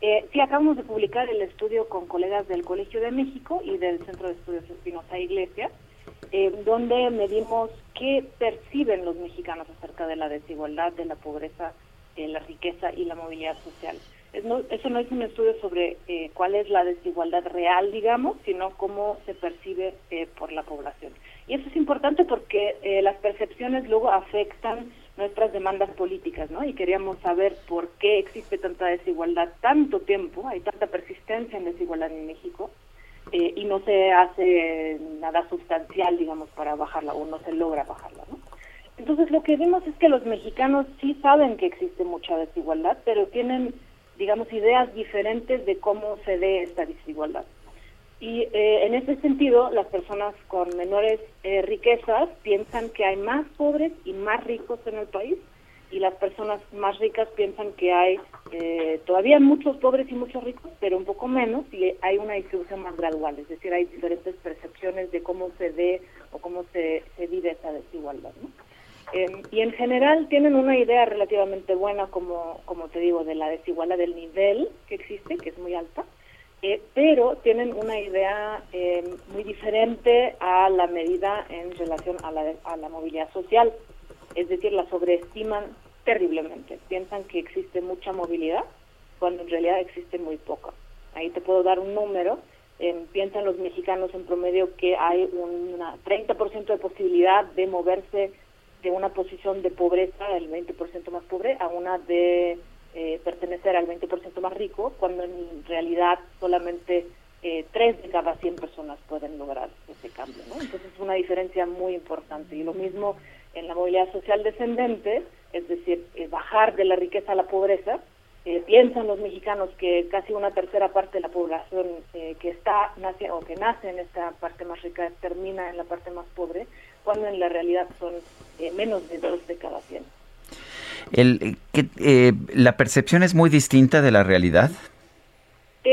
Speaker 45: Eh, sí, acabamos de publicar el estudio con colegas del Colegio de México y del Centro de Estudios Espinosa Iglesia, eh, donde medimos qué perciben los mexicanos acerca de la desigualdad, de la pobreza, eh, la riqueza y la movilidad social. No- eso no es un estudio sobre eh, cuál es la desigualdad real, digamos, sino cómo se percibe eh, por la población. Y eso es importante porque eh, las percepciones luego afectan nuestras demandas políticas, ¿no? Y queríamos saber por qué existe tanta desigualdad tanto tiempo, hay tanta persistencia en desigualdad en México, eh, y no se hace nada sustancial, digamos, para bajarla o no se logra bajarla, ¿no? Entonces lo que vemos es que los mexicanos sí saben que existe mucha desigualdad, pero tienen, digamos, ideas diferentes de cómo se ve esta desigualdad. Y eh, en ese sentido, las personas con menores eh, riquezas piensan que hay más pobres y más ricos en el país, y las personas más ricas piensan que hay eh, todavía muchos pobres y muchos ricos, pero un poco menos, y hay una distribución más gradual, es decir, hay diferentes percepciones de cómo se ve o cómo se, se vive esa desigualdad. ¿no? Y en general tienen una idea relativamente buena, como, como te digo, de la desigualdad del nivel que existe, que es muy alta, eh, pero tienen una idea eh, muy diferente a la medida en relación a la, a la movilidad social, es decir, la sobreestiman terriblemente. Piensan que existe mucha movilidad cuando en realidad existe muy poca. Ahí te puedo dar un número. piensan los mexicanos en promedio que hay un 30% de posibilidad de moverse de una posición de pobreza, el 20% más pobre, a una de eh, pertenecer al 20% más rico, cuando en realidad solamente eh, 3 de cada 100 personas pueden lograr ese cambio. ¿no? Entonces es una diferencia muy importante. Y lo mismo en la movilidad social descendente, es decir, eh, bajar de la riqueza a la pobreza, eh, piensan los mexicanos que casi una tercera parte de la población eh, que está nace o que nace en esta parte más rica termina en la parte más pobre, cuando en la realidad son menos de dos de cada cien.
Speaker 2: El, que, ¿La percepción es muy distinta de la realidad?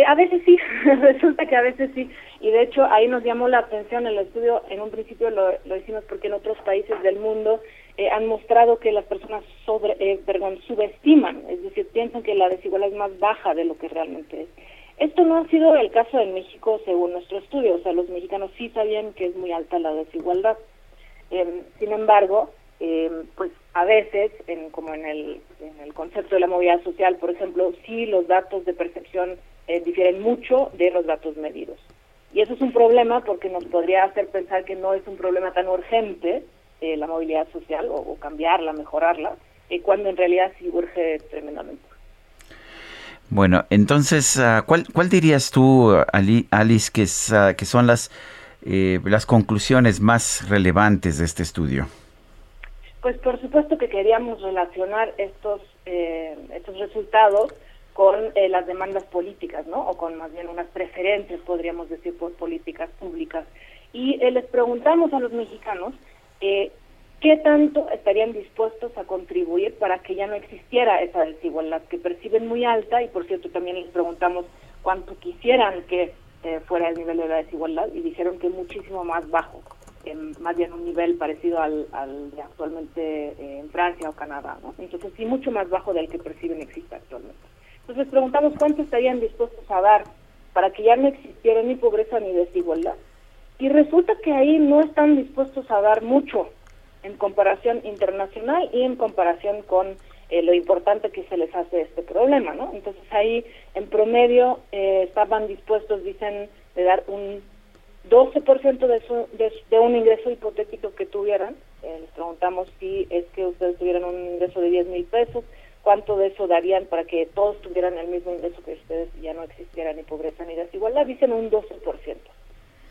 Speaker 45: a veces sí, resulta que a veces sí. Y de hecho ahí nos llamó la atención el estudio, en un principio lo, lo hicimos porque en otros países del mundo eh, han mostrado que las personas sobre, eh, perdón, subestiman, es decir, piensan que la desigualdad es más baja de lo que realmente es. Esto no ha sido el caso en México según nuestro estudio, o sea, los mexicanos sí sabían que es muy alta la desigualdad. Eh, sin embargo, eh, pues a veces, en, como en el, concepto de la movilidad social, por ejemplo, sí los datos de percepción eh, difieren mucho de los datos medidos. Y eso es un problema porque nos podría hacer pensar que no es un problema tan urgente eh, la movilidad social o, cambiarla, mejorarla, cuando en realidad sí urge tremendamente.
Speaker 2: Bueno, entonces, uh, ¿cuál, ¿cuál dirías tú, Ali, Alice, que, es, uh, que son las, las conclusiones más relevantes de este estudio?
Speaker 45: Pues por supuesto que queríamos relacionar estos, eh, estos resultados con eh, las demandas políticas, ¿no? O con más bien unas preferencias, podríamos decir, por políticas públicas. Y eh, les preguntamos a los mexicanos eh, qué tanto estarían dispuestos a contribuir para que ya no existiera esa desigualdad que perciben muy alta y por cierto también les preguntamos cuánto quisieran que eh, fuera el nivel de la desigualdad y dijeron que muchísimo más bajo, eh, más bien un nivel parecido al, al de actualmente eh, en Francia o Canadá, ¿no? Entonces sí mucho más bajo del que perciben existe actualmente. Entonces les preguntamos cuánto estarían dispuestos a dar para que ya no existiera ni pobreza ni desigualdad y resulta que ahí no están dispuestos a dar mucho en comparación internacional y en comparación con eh, lo importante que se les hace este problema, ¿no? Entonces ahí en promedio eh, estaban dispuestos, dicen, de dar un 12% de, su, de, un ingreso hipotético que tuvieran. Eh, les preguntamos si es que ustedes tuvieran un ingreso de 10 mil pesos, cuánto de eso darían para que todos tuvieran el mismo ingreso que ustedes y ya no existiera ni pobreza ni desigualdad. Dicen un 12%.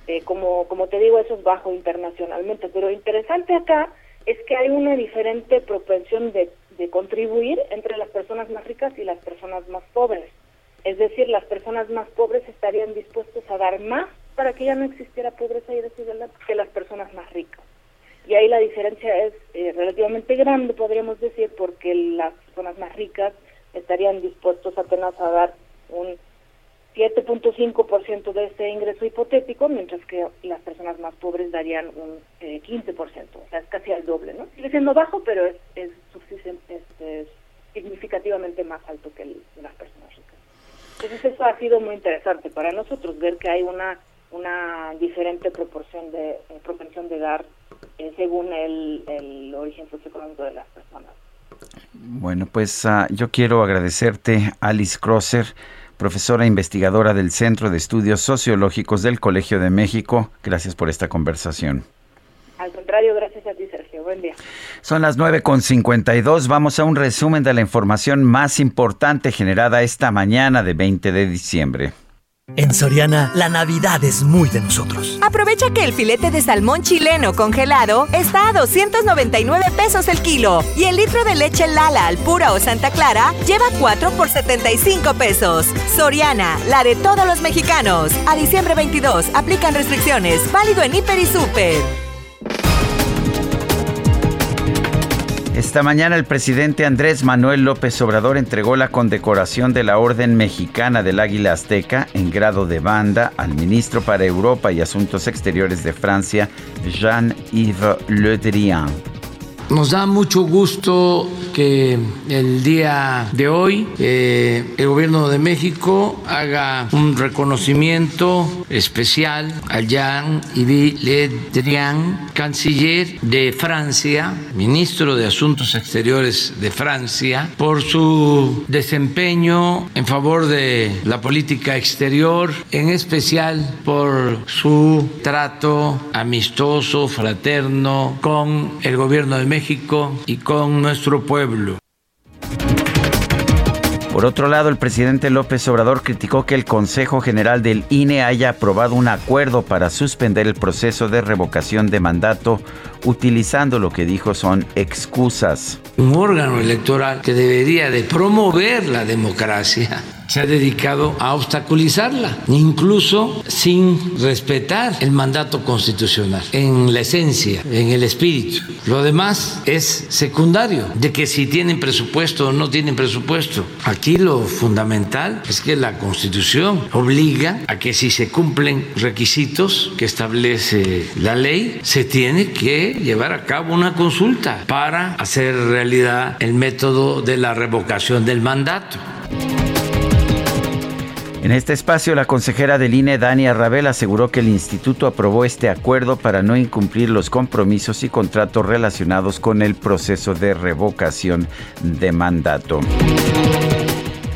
Speaker 45: Eh, como, como te digo, eso es bajo internacionalmente, pero interesante acá es que hay una diferente propensión de, de contribuir entre las personas más ricas y las personas más pobres. Es decir, las personas más pobres estarían dispuestos a dar más para que ya no existiera pobreza y desigualdad que las personas más ricas. Y ahí la diferencia es eh, relativamente grande, podríamos decir, porque las personas más ricas estarían dispuestos apenas a dar un 7.5% de ese ingreso hipotético, mientras que las personas más pobres darían un eh, 15%, o sea, es casi al doble, ¿no? Sigue siendo bajo, pero es, es, es, es significativamente más alto que el las personas ricas. Entonces eso ha sido muy interesante para nosotros, ver que hay una una diferente proporción de eh, propensión de dar eh, según el, el origen socioeconómico de las personas.
Speaker 2: Bueno, pues uh, yo quiero agradecerte, Alice Crosser, profesora investigadora del Centro de Estudios Sociológicos del Colegio de México. Gracias por esta conversación.
Speaker 45: Al contrario, gracias a ti, Sergio. Buen día.
Speaker 2: Son las 9.52. Vamos a un resumen de la información más importante generada esta mañana de 20 de diciembre.
Speaker 12: En Soriana, la Navidad es muy de nosotros.
Speaker 13: Aprovecha que el filete de salmón chileno congelado está a 299 pesos el kilo y el litro de leche Lala al pura o Santa Clara lleva 4 por 75 pesos. Soriana, la de todos los mexicanos. A diciembre 22, aplican restricciones. Válido en Hiper y Super.
Speaker 2: Esta mañana el presidente Andrés Manuel López Obrador entregó la condecoración de la Orden Mexicana del Águila Azteca en grado de banda al ministro para Europa y Asuntos Exteriores de Francia, Jean-Yves Le Drian.
Speaker 46: Nos da mucho gusto que el día de hoy eh, el gobierno de México haga un reconocimiento especial a Jean-Yves Le Drian, canciller de Francia, ministro de Asuntos Exteriores de Francia, por su desempeño en favor de la política exterior, en especial por su trato amistoso, fraterno con el gobierno de México y con nuestro pueblo.
Speaker 2: Por otro lado, el presidente López Obrador criticó que el Consejo General del INE haya aprobado un acuerdo para suspender el proceso de revocación de mandato utilizando lo que dijo son excusas.
Speaker 46: Un órgano electoral que debería de promover la democracia se ha dedicado a obstaculizarla, incluso sin respetar el mandato constitucional, en la esencia, en el espíritu. Lo demás es secundario, de que si tienen presupuesto o no tienen presupuesto. Aquí lo fundamental es que la constitución obliga a que si se cumplen requisitos que establece la ley, se tiene que llevar a cabo una consulta para hacer realidad el método de la revocación del mandato.
Speaker 2: En este espacio, la consejera del INE, Dania Rabel, aseguró que el instituto aprobó este acuerdo para no incumplir los compromisos y contratos relacionados con el proceso de revocación de mandato.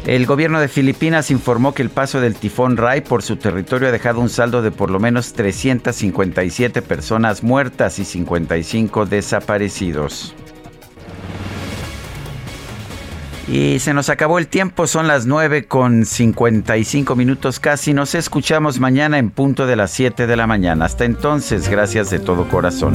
Speaker 2: El gobierno de Filipinas informó que el paso del tifón Rai por su territorio ha dejado un saldo de por lo menos 357 personas muertas y 55 desaparecidos. Y se nos acabó el tiempo, son las 9 con 55 minutos casi. Nos escuchamos mañana en punto de las 7 de la mañana. Hasta entonces, gracias de todo corazón.